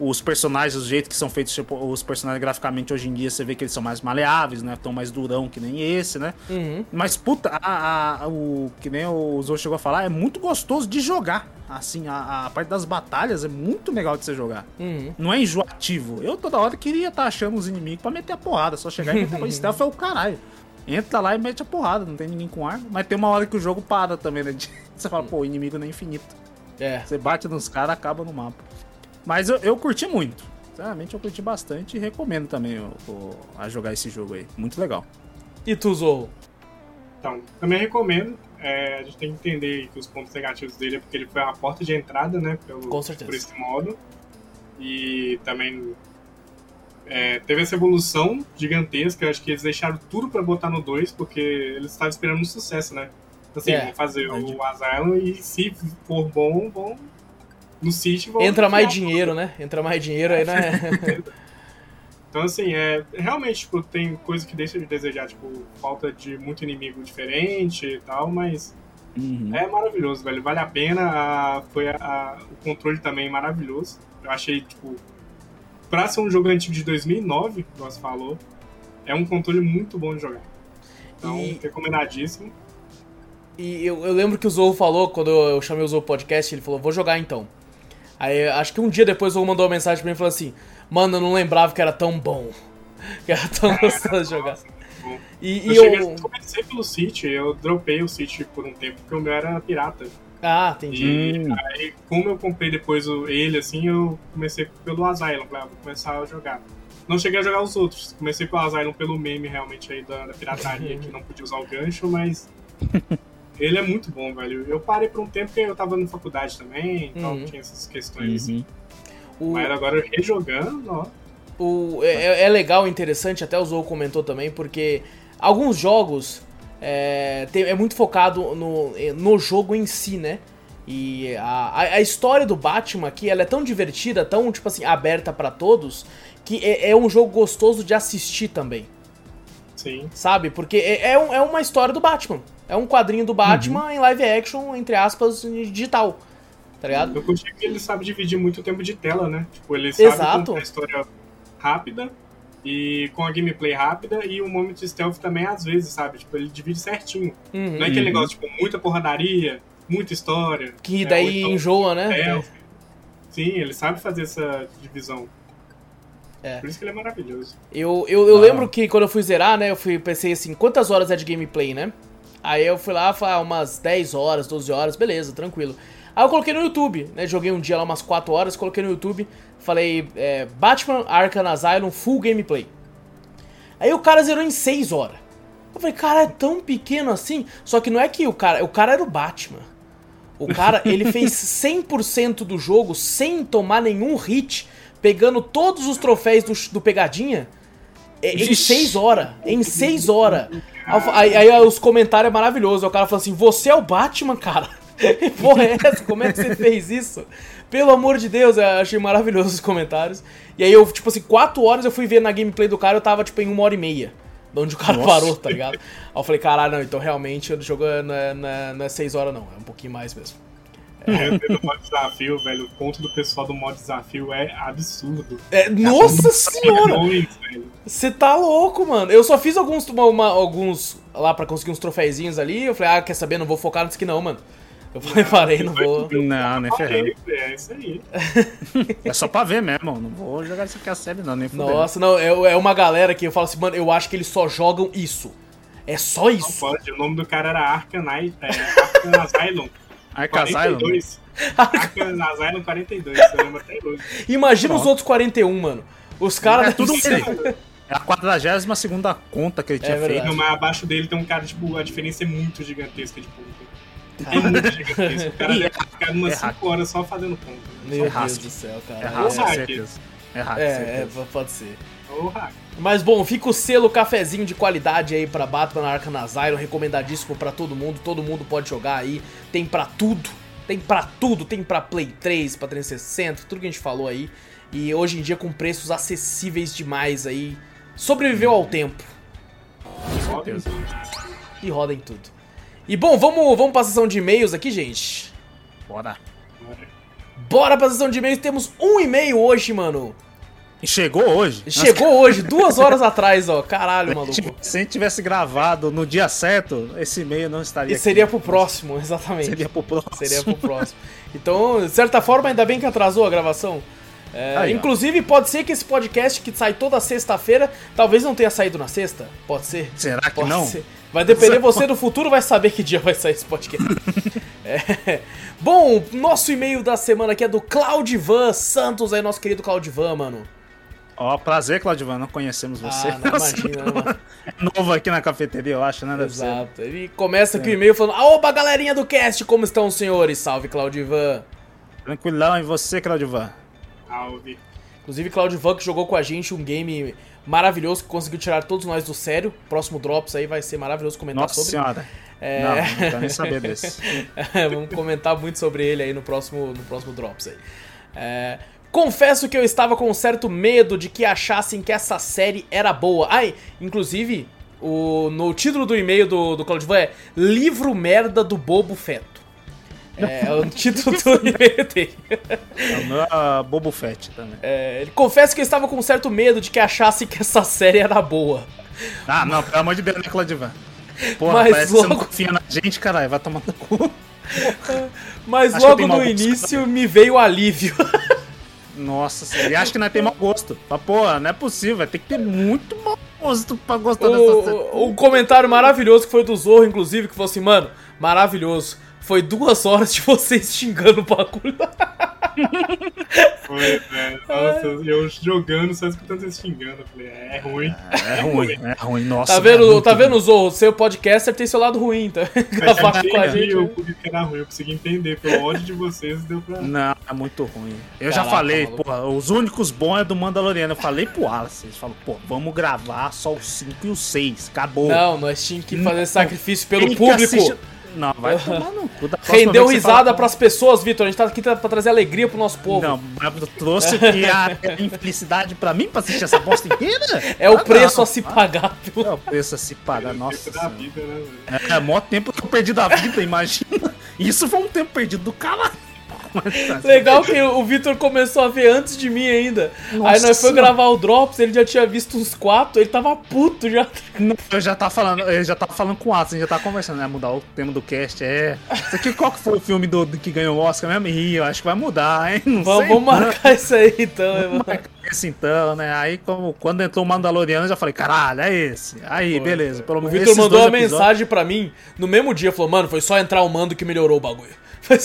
os personagens, o jeito que são feitos, tipo, os personagens graficamente hoje em dia, você vê que eles são mais maleáveis, né? Tão mais durão que nem esse, né? Uhum. Mas, puta, a, a- o que nem o Zou chegou a falar, é muito gostoso de jogar. Assim, a, a parte das batalhas é muito legal de você jogar. Uhum. Não é enjoativo. Eu toda hora queria estar achando os inimigos pra meter a porrada. Só chegar e meter a porrada. *laughs* Stealth é o caralho. Entra lá e mete a porrada, não tem ninguém com arma. Mas tem uma hora que o jogo para também, né? De- *laughs* Você fala, pô, o inimigo não é infinito. É. Você bate nos caras, acaba no mapa. Mas eu, eu curti muito. Sinceramente, eu curti bastante e recomendo também o, o- a jogar esse jogo aí. Muito legal. E tu, Zou? Então, também recomendo. É, a gente tem que entender que os pontos negativos dele é porque ele foi uma porta de entrada, né? Pelo, Com certeza. Por esse modo. E também é, teve essa evolução gigantesca. Eu acho que eles deixaram tudo pra botar no 2, porque eles estavam esperando um sucesso, né? Assim, É, vão fazer verdade. o Asylum e se for bom, vão no City vão Entra mais dinheiro, né? Entra mais dinheiro aí, né? *laughs* Então, assim, é, realmente, tipo, tem coisa que deixa de desejar, tipo, falta de muito inimigo diferente e tal, mas Uhum. é maravilhoso, velho. Vale a pena. a- foi a- a- o controle também maravilhoso. Eu achei, tipo, pra ser um jogo antigo de 2009, como você falou, é um controle muito bom de jogar. Então, E- recomendadíssimo. E eu, eu lembro que o Zou falou, quando eu, eu chamei o Zou podcast, ele falou, vou jogar então. Aí acho que um dia depois o mandou uma mensagem pra mim e falou assim, mano, eu não lembrava que era tão bom. *laughs* Que era tão gostoso de jogar. E, Eu, e cheguei, eu. comecei pelo City, eu dropei o City por um tempo, porque o meu era pirata. Ah, entendi. E aí, como eu comprei depois o- ele, assim, eu comecei pelo Asylum. Falei, ah, vou começar a jogar. Não cheguei a jogar os outros. Comecei pelo Asylum pelo meme, realmente, aí da, da pirataria, *laughs* que não podia usar o gancho, mas... *laughs* ele é muito bom, velho. Eu parei por um tempo porque eu tava na faculdade também, então Uhum. tinha essas questões, assim. Uhum. O... Mas agora rejogando, ó. O, é, é legal, interessante, até o Zou comentou também, porque alguns jogos é, é muito focado no, no jogo em si, né? E a, a, história do Batman aqui, ela é tão divertida, tão, tipo assim, aberta para todos, que é, é, um jogo gostoso de assistir também. Sim. Sabe? Porque é, é, um, é uma história do Batman. É um quadrinho do Batman uhum. em live action, entre aspas, digital. Tá ligado? Eu curti que ele sabe dividir muito tempo de tela, né? Tipo, ele sabe Exato. contar a história rápida e com a gameplay rápida e o momento de stealth também às vezes, sabe? Tipo, ele divide certinho. Uhum. Não é aquele negócio, tipo, muita porradaria, muita história. Que né? daí então, enjoa, né? É, sim, ele sabe fazer essa divisão. É. Por isso que ele é maravilhoso. Eu, eu, eu ah. lembro que quando eu fui zerar, né, eu fui, pensei assim, quantas horas é de gameplay, né? Aí eu fui lá, falei, ah, umas 10 horas, 12 horas, beleza, tranquilo. Aí eu coloquei no YouTube, né, joguei um dia lá umas 4 horas, coloquei no YouTube, falei, é, Batman Arkham Asylum Full Gameplay. Aí o cara zerou em 6 horas. Eu falei, cara, é tão pequeno assim? Só que não é que o cara, o cara era o Batman. O cara, ele *laughs* fez 100% do jogo sem tomar nenhum hit, pegando todos os troféus do, do Pegadinha em 6 horas. Em 6 horas. Aí, aí, os comentários é maravilhoso. O cara fala assim: Você é o Batman, cara? *laughs* Porra, é essa? Como é que você fez isso? Pelo amor de Deus, eu achei maravilhoso os comentários. E aí eu, tipo assim, 4 horas eu fui ver na gameplay do cara, eu tava, tipo, em 1 hora e meia. De onde o cara Nossa. parou, tá ligado? Aí eu falei, caralho, não, então realmente o jogo não é, não, é, não é 6 horas, não. É um pouquinho mais mesmo. *laughs* É, modo desafio, velho, o ponto do pessoal do modo desafio é absurdo. É, nossa senhora! Você tá louco, mano. Eu só fiz alguns, uma, alguns lá pra conseguir uns troféuzinhos ali. Eu falei, ah, quer saber? Não vou focar nisso aqui não, mano. Eu falei, parei, não vou. Não, nem ferrando. É isso aí. É só pra ver mesmo, não vou jogar isso aqui a série, não, nem fudendo. Nossa, não, é, é uma galera que eu falo assim, mano, eu acho que eles só jogam isso. É só isso. Não pode, o nome do cara era Arcanite, é, Arcan Asylum. Arcan Asylum? Arcan Asylum 42, eu lembro até hoje. *laughs* Imagina Pronto. os outros 41, mano. Os caras. É tudo É a 42 conta que ele tinha é feito. Não, mas abaixo dele tem um cara, tipo, a diferença é muito gigantesca de ponto. É muito gigantesco. O cara *laughs* deve ficar umas 5 horas só fazendo ponto. Né? Meu Deus do céu, cara. É hack, é, certeza. É hack, é, é, pode ser. Mas bom, fica o selo cafezinho de qualidade aí pra Batman Arkham Asylum, recomendadíssimo pra todo mundo, todo mundo pode jogar aí, tem pra tudo, tem pra tudo, tem pra Play 3, pra 360, tudo que a gente falou aí, e hoje em dia com preços acessíveis demais aí, sobreviveu ao tempo. E roda em tudo. E bom, vamos, vamos pra sessão de e-mails aqui, gente? Bora. Bora pra sessão de e-mails, temos um e-mail hoje, mano. E chegou hoje? Chegou Nossa. hoje, duas horas atrás, ó. Caralho, *laughs* maluco. Se a gente tivesse gravado no dia certo, esse e-mail não estaria. E seria pro próximo, exatamente. Seria pro próximo. Seria pro próximo. Então, de certa forma, ainda bem que atrasou a gravação. É, Aí, inclusive, pode ser que esse podcast que sai toda sexta-feira, talvez não tenha saído na sexta. Pode ser. Será que pode não? Ser. Vai depender, você do futuro vai saber que dia vai sair esse podcast. *laughs* é. Bom, nosso e-mail da semana aqui é do Claudivan Santos, aí, nosso querido Claudivan, mano. Ó, oh, prazer, Claudivan, não conhecemos você. Ah, não, imagina, mano. *laughs* É novo aqui na cafeteria, eu acho, né? Exato. Ele começa aqui o e-mail falando: Oba, galerinha do cast, como estão os senhores? Salve, Claudivan. Tranquilão, e você, Claudivan? Salve. Inclusive, Claudivan que jogou com a gente um game maravilhoso que conseguiu tirar todos nós do sério. Próximo Drops aí vai ser maravilhoso comentar Nossa sobre. Senhora. É... Não, não quero nem saber desse. *laughs* Vamos comentar muito sobre ele aí no próximo, no próximo Drops aí. É... Confesso que eu estava com um certo medo de que achassem que essa série era boa. Ai, inclusive, o, no título do e-mail do, do Claudio é Livro Merda do Bobo Feto. É, é o *laughs* título do e-mail dele. É o meu é Bobo Fett também. É, ele confessa que eu estava com um certo medo de que achassem que essa série era boa. Ah, não, pelo amor de Deus, né, Claudivan? Porra, Mas parece logo... que você não confia na gente, caralho, vai tomar no cu. *laughs* Mas Acho logo no início me veio o alívio. *laughs* Nossa senhora, e acho que não tem mau gosto. Mas, porra, não é possível, vai ter que ter muito mau gosto pra gostar o, dessa série. Um comentário maravilhoso que foi do Zorro, inclusive, que falou assim, mano, maravilhoso foi duas horas de vocês xingando o bagulho. Foi, velho. Nossa, eu jogando, só escutando vocês xingando. Eu falei, é ruim. É ruim, é ruim. Nossa. Tá é vendo, muito tá vendo. Zorro? Seu podcaster tem seu lado ruim, tá? Gravar eu com a entendi gente. o porquê que era ruim, eu consegui entender. Pelo ódio de vocês, deu pra. Não, é muito ruim. Eu já Caraca, falei, maluco. porra, os únicos bons é do Mandaloriano. Eu falei pro Wallace, eles falam, pô, vamos gravar só os 5 e os 6. Acabou. Não, nós tínhamos que fazer Não. sacrifício pelo público. Não, vai tomar no cu. Da Rendeu risada fala, pras pessoas, Vitor. A gente tá aqui pra trazer alegria pro nosso povo. Não, mas eu trouxe *laughs* aqui a infelicidade pra mim pra assistir essa bosta inteira? É o Ah, preço não. a se pagar. viu? É o preço a se pagar, nossa. Tempo da vida, né, velho? É, é maior tempo que eu perdi da vida, imagina. Isso foi um tempo perdido do caralho. Tá- Legal que o Vitor começou a ver antes de mim ainda. Aí nós foi Nossa. gravar o Drops, ele já tinha visto os quatro, ele tava puto já. Não, eu já tava falando, eu já tava falando com o Atos, a gente já tava conversando, né? Mudar o tema do cast, é. Isso aqui, qual que foi o filme do, do que ganhou o Oscar mesmo? Ih, eu acho que vai mudar, hein? Não Vamos, sei, vamos marcar isso aí então, Vamos marcar esse então, né? Aí, como, quando entrou o Mandaloriano, eu já falei, caralho, é esse. Aí, beleza. Pelo O menos Vitor esses mandou uma episódios mensagem pra mim no mesmo dia, falou, mano, foi só entrar o mando que melhorou o bagulho.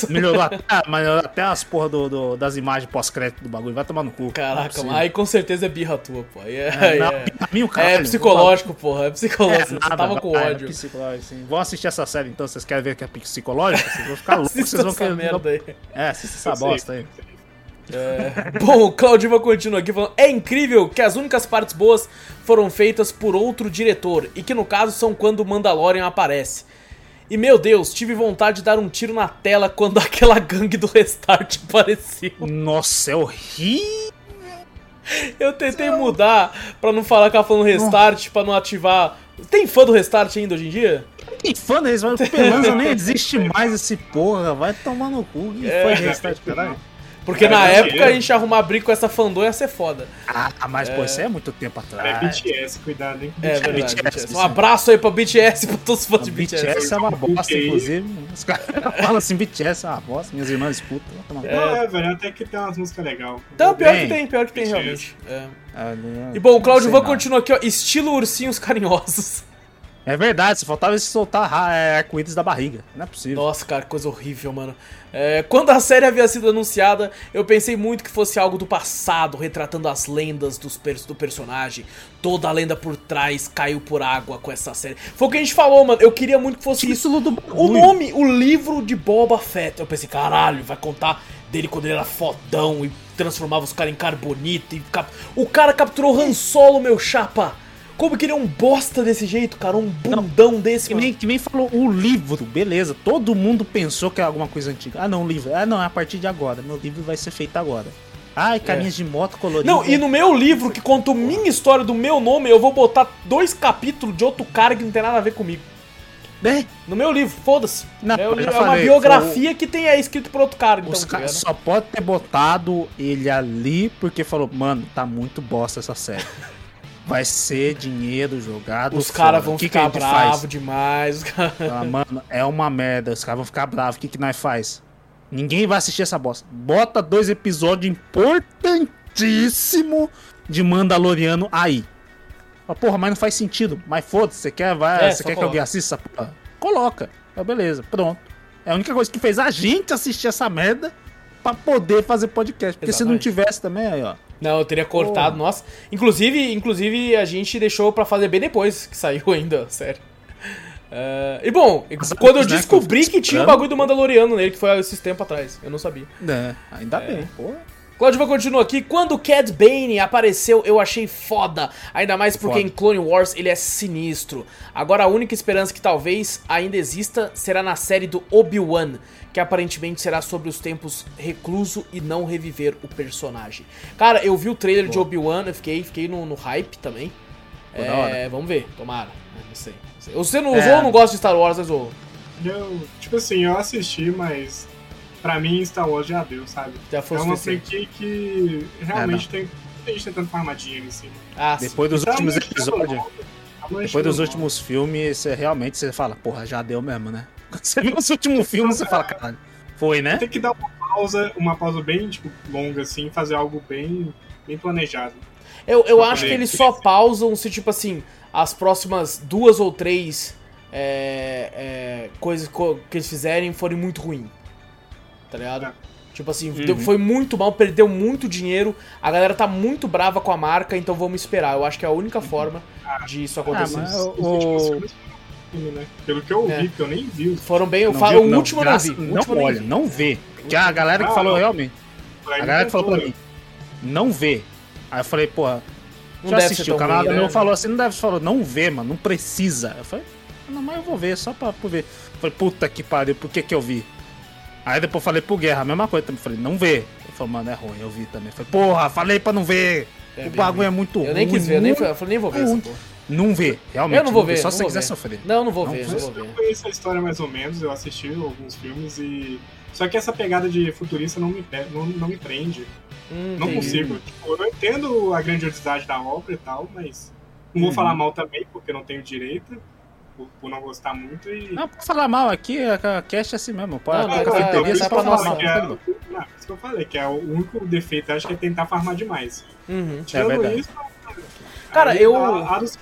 Melhorou até, mas até as porra do, do- das imagens pós-crédito do bagulho. Vai tomar no cu. Caraca, é aí com certeza é birra tua, pô. Aí é, aí não, é, mim, é caralho, psicológico, porra. É psicológico. Você nada, tava com vai, ódio. É psicológico, sim. Vão assistir essa série então, vocês querem ver que é psicológico? Vocês vão ficar *laughs* loucos, vocês vão querer. merda aí. É, assista essa bosta aí. É. Bom, o Claudiva continua aqui falando: É incrível que as únicas partes boas foram feitas por outro diretor, e que no caso são quando o Mandalorian aparece. E meu Deus, tive vontade de dar um tiro na tela quando *laughs* aquela gangue do Restart apareceu. Nossa, é horrível. Eu tentei mudar pra não falar que ela falando Restart, pra não ativar. Tem fã do Restart ainda hoje em dia? Que fã desse, mas o Pelanza nem existe mais esse porra. Vai tomar no cu. Que É. fã de restart, caralho. Porque É, na é época dinheiro. a gente arrumar briga com essa fandom ia ser foda. Ah, mas pô, isso é muito tempo É atrás. BTS, cuidado, hein? É BTS. verdade. BTS, BTS. Um abraço aí pra BTS, *laughs* pra todos os fãs de BTS, BTS. é uma bosta, inclusive. Os caras *laughs* falam assim, BTS é uma bosta, minhas irmãs escutam. Não, é, velho, até que tem umas músicas legais. Então, pior que tem, pior que tem BTS. realmente. É. Ah, não- E bom, o Claudio Van continua aqui, ó. Estilo ursinhos carinhosos. É verdade, se faltava esse soltar é, arco-íris da barriga. Não é possível. Nossa, cara, que coisa horrível, mano. É, quando a série havia sido anunciada, eu pensei muito que fosse algo do passado, retratando as lendas dos pers- do personagem. Toda a lenda por trás caiu por água com essa série. Foi o que a gente falou, mano. Eu queria muito que fosse isso. Do O nome, o livro de Boba Fett. Eu pensei, caralho, vai contar dele quando ele era fodão e transformava os caras em carbonita. E cap... O cara capturou Han Solo, meu chapa. Como que ele é um bosta desse jeito, cara? Um bundão desse, Que mano. nem, que nem falou o livro, beleza. Todo mundo pensou que era alguma coisa antiga. Ah, não, o livro. Ah, não, é a partir de agora. Meu livro vai ser feito agora. Ai, caminhas de moto coloridas. Não, e no meu livro, que conta a minha história do meu nome, eu vou botar dois capítulos de outro cara que não tem nada a ver comigo. É, No meu livro, foda-se. Não, É, já é uma falei, biografia que tem é escrito por outro cara, então. os tá caras só pode ter botado ele ali porque falou, mano, tá muito bosta essa série. *laughs* Vai ser dinheiro jogado. Os caras vão que ficar bravos demais. *laughs* cara- Ah, mano, é uma merda. Os caras vão ficar bravos. O que, que nós faz? Ninguém vai assistir essa bosta. Bota dois episódios importantíssimos de Mandaloriano aí. Ah, porra, mas não faz sentido. Mas foda-se, você quer, vai, É, você quer que alguém assista essa porra? Coloca. Ah, beleza, pronto. É a única coisa que fez a gente assistir essa merda pra poder fazer podcast. Porque se não Exatamente. tivesse também, aí, ó. Não, eu teria cortado, nossa. Inclusive, inclusive, a gente deixou pra fazer bem depois que saiu *laughs* ainda, sério. É, e bom, Mas quando eu né, descobri que eu que tinha o bagulho do Mandaloriano nele, que foi esses tempos atrás, eu não sabia. É, ainda bem, porra. Claudio continua aqui. Quando o Cad Bane apareceu, eu achei foda. Ainda mais porque Foda. em Clone Wars ele é sinistro. Agora a única esperança que talvez ainda exista será na série do Obi-Wan, que aparentemente será sobre os tempos recluso e não reviver o personagem. Cara, eu vi o trailer de. Obi-Wan, eu fiquei, fiquei no, no hype também. Pô, É, vamos ver, tomara. Não sei. não sei. Você não É. usou ou não gosta de Star Wars, né, Zou? Eu, tipo assim, eu assisti, mas pra mim Star Wars já deu, sabe? Já foi é uma franquia que realmente É, tem tem gente tentando farmar dinheiro em cima. Ah, sim. Depois dos Tá últimos manchando episódios. tá Depois dos últimos filmes, você realmente você fala, porra, já deu mesmo, né? *laughs* Quando você vê os últimos filmes, você fala, caralho, foi, né? Tem que dar uma pausa, uma pausa bem, tipo, longa, assim, fazer algo bem, bem planejado. Eu, eu acho que eles só pausam se, tipo assim, as próximas duas ou três é, é, coisas co- que eles fizerem forem muito ruim. Tá ligado? É. Tipo assim, Uhum. deu- foi muito mal, perdeu muito dinheiro, a galera tá muito brava com a marca, então vamos esperar. Eu acho que é a única forma de isso acontecer. Ah, mas Os o- últimos filmes foram filme, né? Pelo que eu ouvi, É. porque eu nem vi. Foram bem, eu Não falo, viu? o último eu não vi. O Não, último olha, vi. não vê. Porque a galera que Ah, falou não. realmente. A galera que falou pra mim, não vê. Aí eu falei, porra, Não já deve assisti. ser O tão canal ruim, da né? meu falou assim, não deve falou, não vê, mano, não precisa. Eu falei, não, mas eu vou ver, só pra, pra ver. Eu falei, puta que pariu, por que que eu vi? Aí depois eu falei pro Guerra, a mesma coisa também. Falei, não vê. Ele falou, mano, é ruim, eu vi também. Eu falei, porra, falei pra não ver. É o bagulho é muito ruim. Eu nem quis ver, eu, nem, eu falei, nem vou ver essa porra. Não vê, realmente. Eu não vou ver, Só não se você quiser ver. sofrer. Não, não vou Não ver, não vou Eu ver. conheço a história mais ou menos, eu assisti alguns filmes e. Só que essa pegada de futurista não me, não, não me prende. Hum, Não consigo. Tipo, eu não entendo a grandiosidade da obra e tal, mas. Não vou Uhum. falar mal também, porque eu não tenho direito. Por, por não gostar muito e. Não, pode falar mal aqui, a a cast é assim mesmo. Pode, Não, a não, cafeteria, é, sai pra falar nossa, mal. que é, não, isso que eu falei, que é o único defeito, acho que é tentar farmar demais. Uhum. Tirando verdade. isso. Cara, aí eu- A, a dos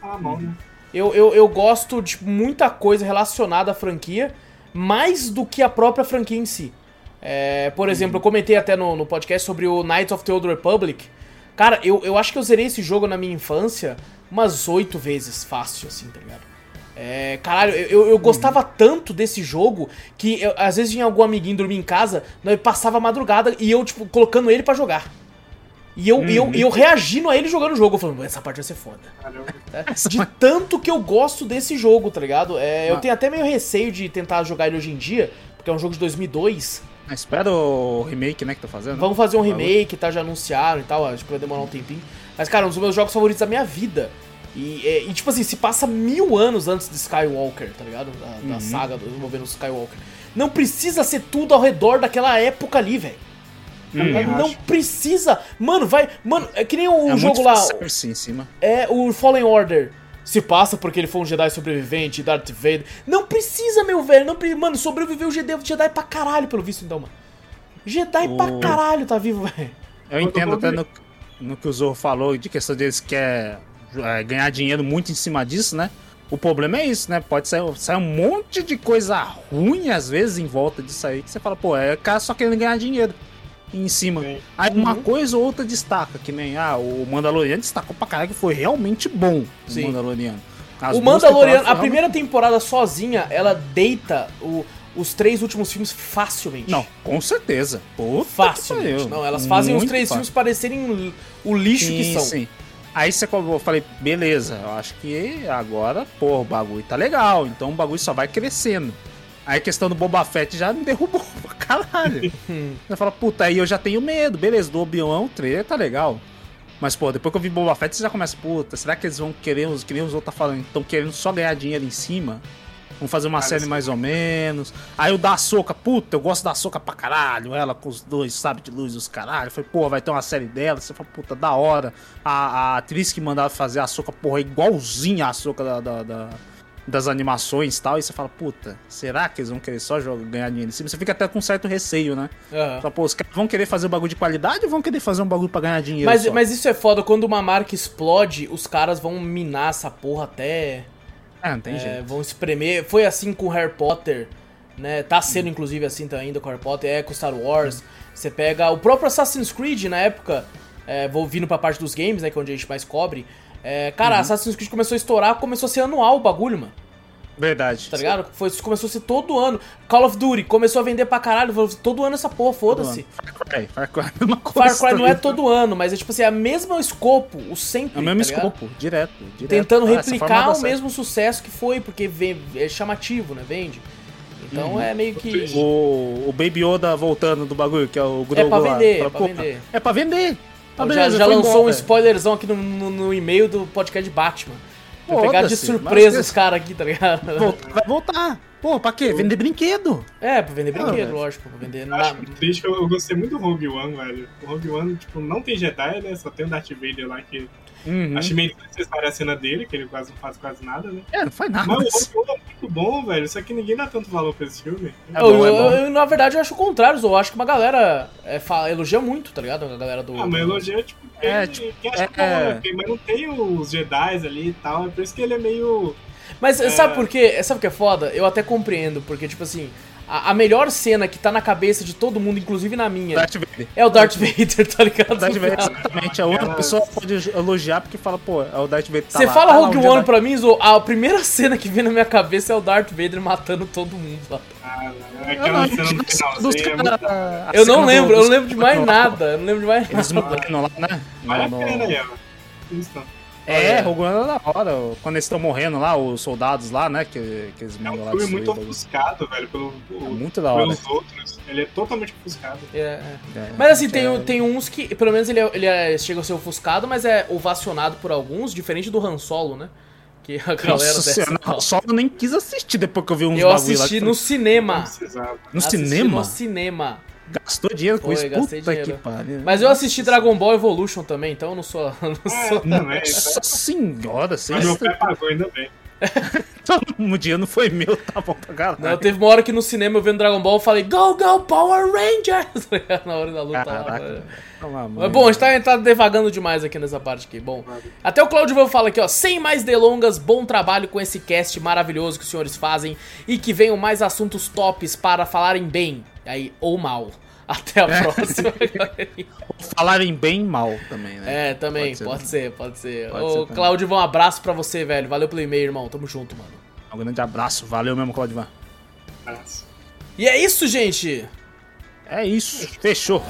falar mal, né? Eu, eu, eu gosto de muita coisa relacionada à franquia, mais do que a própria franquia em si. É, por exemplo, eu comentei até no, no podcast sobre o Knights of the Old Republic. Cara, eu, eu acho que eu zerei esse jogo na minha infância umas oito vezes fácil, assim, tá ligado? É, caralho, eu, eu, gostava tanto desse jogo que eu- às vezes vinha algum amiguinho dormir em casa, nós passava a madrugada e eu, tipo, colocando ele pra jogar. E eu, eu, e eu reagindo a ele jogando o jogo, falando, essa parte vai ser foda. *laughs* De tanto que eu gosto desse jogo, tá ligado? É, eu tenho até meio receio de tentar jogar ele hoje em dia, porque é um jogo de 2002. Ah, Espera o remake, né, que tá fazendo. Vamos fazer um remake, tá? Já anunciaram e tal, acho que vai demorar um tempinho. Mas, cara, um dos meus jogos favoritos da minha vida. E, é, e, tipo assim, se passa mil anos antes de Skywalker, tá ligado? Da, da saga do- envolvendo o Skywalker. Não precisa ser tudo ao redor daquela época ali, velho. Também Não acho. precisa. Mano, vai. Mano, é que nem o é jogo muito lá. fanservice em cima. É o Fallen Order. Se passa porque ele foi um Jedi sobrevivente, Darth Vader. Não precisa, meu velho. Não pre... Mano, sobreviveu o Jedi, Jedi pra caralho, pelo visto, então, mano. Jedi pra O- caralho tá vivo, velho. Eu entendo até no, no que o Zorro falou de questão deles que é, é, ganhar dinheiro muito em cima disso, né? O problema é isso, né? Pode sair, sair um monte de coisa ruim, às vezes, em volta disso aí, que você fala, pô, é o cara só querendo ganhar dinheiro em cima. Sim. Aí uma Uhum. coisa ou outra destaca, que nem, ah, o Mandaloriano destacou pra caralho que foi realmente bom, Sim. o Mandaloriano. As o Mandaloriano, a foi primeira temporada sozinha, ela deita o- os três últimos filmes facilmente. realmente- Não, com certeza. Puta que Facilmente. Não, elas fazem os Muito três fácil. filmes parecerem o lixo que Sim, são. sim. Aí você eu falei, beleza, eu acho que agora, pô, o bagulho tá legal, então o bagulho só vai crescendo. Aí a questão do Boba Fett já me *laughs* derrubou pra caralho. *laughs* Você fala, puta, aí eu já tenho medo, beleza, do Obi-Wan o trailer tá legal. Mas, pô, depois que eu vi Boba Fett, você já começa, puta, será que eles vão querer, os que nem os outros tá falando, estão querendo só ganhar dinheiro em cima? Vamos fazer uma Cara, série mais ou menos. Aí o da Soca, puta, eu gosto da Soca pra caralho. Ela com os dois, sabe, de luz os caralho. Falei, pô, vai ter uma série dela. Você fala, puta, da hora. A, a atriz que mandava fazer a Soca, porra, é igualzinha a Soca da, da- da- das animações e tal. E você fala, puta, será que eles vão querer só jogar, ganhar dinheiro em cima? Você fica até com certo receio, né? Aham. Fala, pô, os caras vão querer fazer um bagulho de qualidade ou vão querer fazer um bagulho pra ganhar dinheiro? Mas, só? mas isso é foda, quando uma marca explode, os caras vão minar essa porra até. É, não tem É, jeito. vão espremer. Foi assim com Harry Potter, né? Tá sendo inclusive assim ainda com Harry Potter, é com Star Wars. Você pega o próprio Assassin's Creed na época, é, vou vindo pra parte dos games, né? Que é onde a gente mais cobre. É, cara, Assassin's Creed começou a estourar, começou a ser anual o bagulho, mano. Verdade. Tá ligado? Foi, começou a ser todo ano. Call of Duty começou a vender pra caralho, todo ano essa porra, foda-se. Far Cry, Far Cry é a mesma Far coisa. Cry não é todo ano, mas é tipo assim, é o mesmo escopo, o sempre. É o mesmo tá escopo, direto, direto. Tentando Ah, replicar o mesmo sucesso que foi, porque vem- é chamativo, né? Vende. Então Uhum. é meio que. O, o Baby Yoda voltando do bagulho, que é o Grogu É pra lá. vender, Fala, é pra "Pô, vender." É pra vender. Ah, já beleza, já foi lançou um spoilerzão aqui no, no- no e-mail do podcast de Batman. Vai pegar de surpresa os caras aqui, tá ligado? *laughs* Vai voltar. Pô, pra quê? Vender brinquedo. É, pra vender brinquedo, velho. lógico. Pra vender. Eu Na... acho muito triste que eu, eu gostei muito do Rogue One, velho. O Rogue One, tipo, não tem Jedi, né? Só tem o Darth Vader lá que. Uhum. Achei meio desnecessária a cena dele, que ele quase não faz quase nada, né? É, não faz nada. Mas o Rogue One é muito bom, velho. Só que ninguém dá tanto valor pra esse filme. É eu, bom, é eu- bom. eu, na verdade, eu acho o contrário, eu acho que uma galera é, fala, elogia muito, tá ligado? A galera do. Ah, mas elogio, tipo, É, tipo, acha é- bom, né? Quem- mas não tem os Jedi ali e tal. É por isso que ele é meio. Mas sabe por quê? Sabe o que é foda? Eu até compreendo, porque, tipo assim, a, a melhor cena que tá na cabeça de todo mundo, inclusive na minha, Darth Vader. é o Darth Vader, *laughs* tá ligado? Darth Vader, exatamente. A única pessoa pode elogiar porque fala, pô, é o Darth Vader. Tá Você lá, fala tá Rogue One pra mim, Zo, a primeira *laughs* cena que vem na minha cabeça é o Darth Vader matando todo mundo lá. Ah, não, Eu aquela não, cena dos finalzinho é Eu não lembro, do- eu não lembro de mais nada, eu não lembro de mais Eles nada. morrendo lá, né? Vale a pena aí, ó. Isso não. É, Rogue One é da hora. Quando eles estão morrendo lá, os soldados lá, né? Que, que eles É mandam um lá filme muito ofuscado, velho, pelo, É muito da hora. pelos outros. Ele é totalmente ofuscado. É, é. É, Mas assim, tem, é- tem uns que, pelo menos ele, é- ele é- chega a ser ofuscado, mas é ovacionado por alguns, diferente do Han Solo, né? Que a galera Nossa dessa. não, só eu nem quis assistir depois que eu vi uns Eu bagulho lá. assisti que no eu cinema. No Assisti cinema? No cinema. Gastou dinheiro com Foi, isso? gastei Puta dinheiro. que pariu. Mas eu assisti Dragon Ball Evolution também, então eu não sou. *laughs* Não É, sou... também. Nossa senhora, vocês... Mas meu pai pagou ainda bem. *laughs* Um dia não foi meu, tá bom pra caralho. Não, teve uma hora que no cinema eu vendo Dragon Ball eu falei Go, go, Power Rangers! *laughs* Na hora da luta lá. Caraca, mãe. Mas bom, a gente tá, tá devagando demais aqui nessa parte aqui. Bom, até o Claudio Van fala aqui, ó. Sem mais delongas, bom trabalho com esse cast maravilhoso que os senhores fazem e que venham mais assuntos tops para falarem bem, aí, ou mal. *laughs* Até a próxima. Falarem bem mal também, né? é, também, Pode ser. pode ser, pode ser. Pode Ô, ser. Claudio, um abraço pra você, velho. Valeu pelo e-mail, irmão. Tamo junto, mano. Um grande abraço, valeu mesmo, Claudio. Nossa. E é isso, gente. É isso, fechou.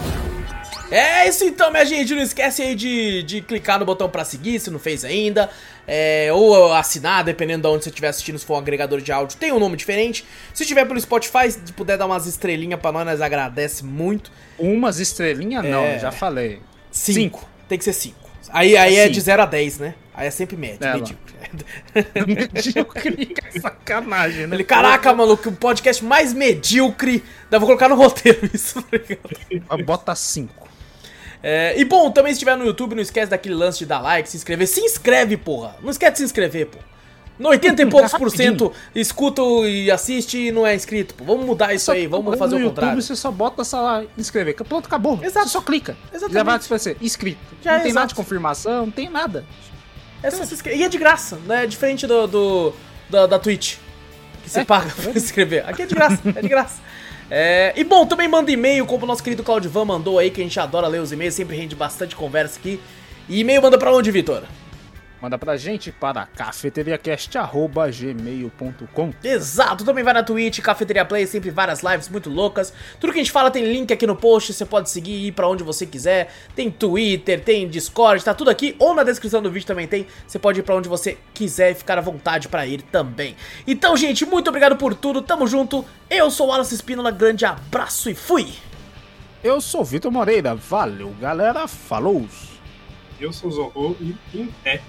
É isso então, minha gente. Não esquece aí de, de clicar no botão pra seguir, se não fez ainda. É, ou assinar, dependendo de onde você estiver assistindo, se for um agregador de áudio, tem um nome diferente. Se tiver pelo Spotify, se puder dar umas estrelinhas pra nós, nós agradece muito. Umas estrelinhas não, É. já falei. Cinco. Tem que ser cinco. Aí, aí é Cinco. de 0 a 10, né? Aí é sempre médio, É, medíocre. *laughs* Medíocre, sacanagem, né? Ele, caraca, maluco, o podcast mais medíocre. Eu vou colocar no roteiro isso, tá ligado? Bota cinco. É, e bom, também se estiver no YouTube, não esquece daquele lance de dar like, se inscrever. Se inscreve, porra! Não esquece de se inscrever, pô. No 80 e poucos por cento escuta e assiste e não é inscrito, pô. Vamos mudar isso aí, vamos fazer no o YouTube contrário. você só bota essa lá, inscrever. Pronto, acabou. Exato. Você só clica. Exatamente. Já vai aparecer inscrito. Já não é tem nada de exato. confirmação, não tem nada. É só se inscrever. E é de graça, né? É diferente do, do da, da Twitch. Que você É. paga pra se inscrever. Aqui é de graça, é de graça. *laughs* É, e bom, também manda e-mail, como o nosso querido Claudivan mandou aí, que a gente adora ler os e-mails, sempre rende bastante conversa aqui. E e-mail manda pra onde, Vitor? Manda pra gente para cafeteriacast.gmail.com Exato, também vai na Twitch, Cafeteria Play, sempre várias lives muito loucas. Tudo que a gente fala tem link aqui no post, você pode seguir e ir pra onde você quiser. Tem Twitter, tem Discord, tá tudo aqui, ou na descrição do vídeo também tem. Você pode ir pra onde você quiser e ficar à vontade pra ir também. Então, gente, muito obrigado por tudo, tamo junto. Eu sou o Wallace Espínola, grande abraço e fui! Eu sou o Vitor Moreira. Valeu, galera. Falou! Eu sou o Zorro e em pé.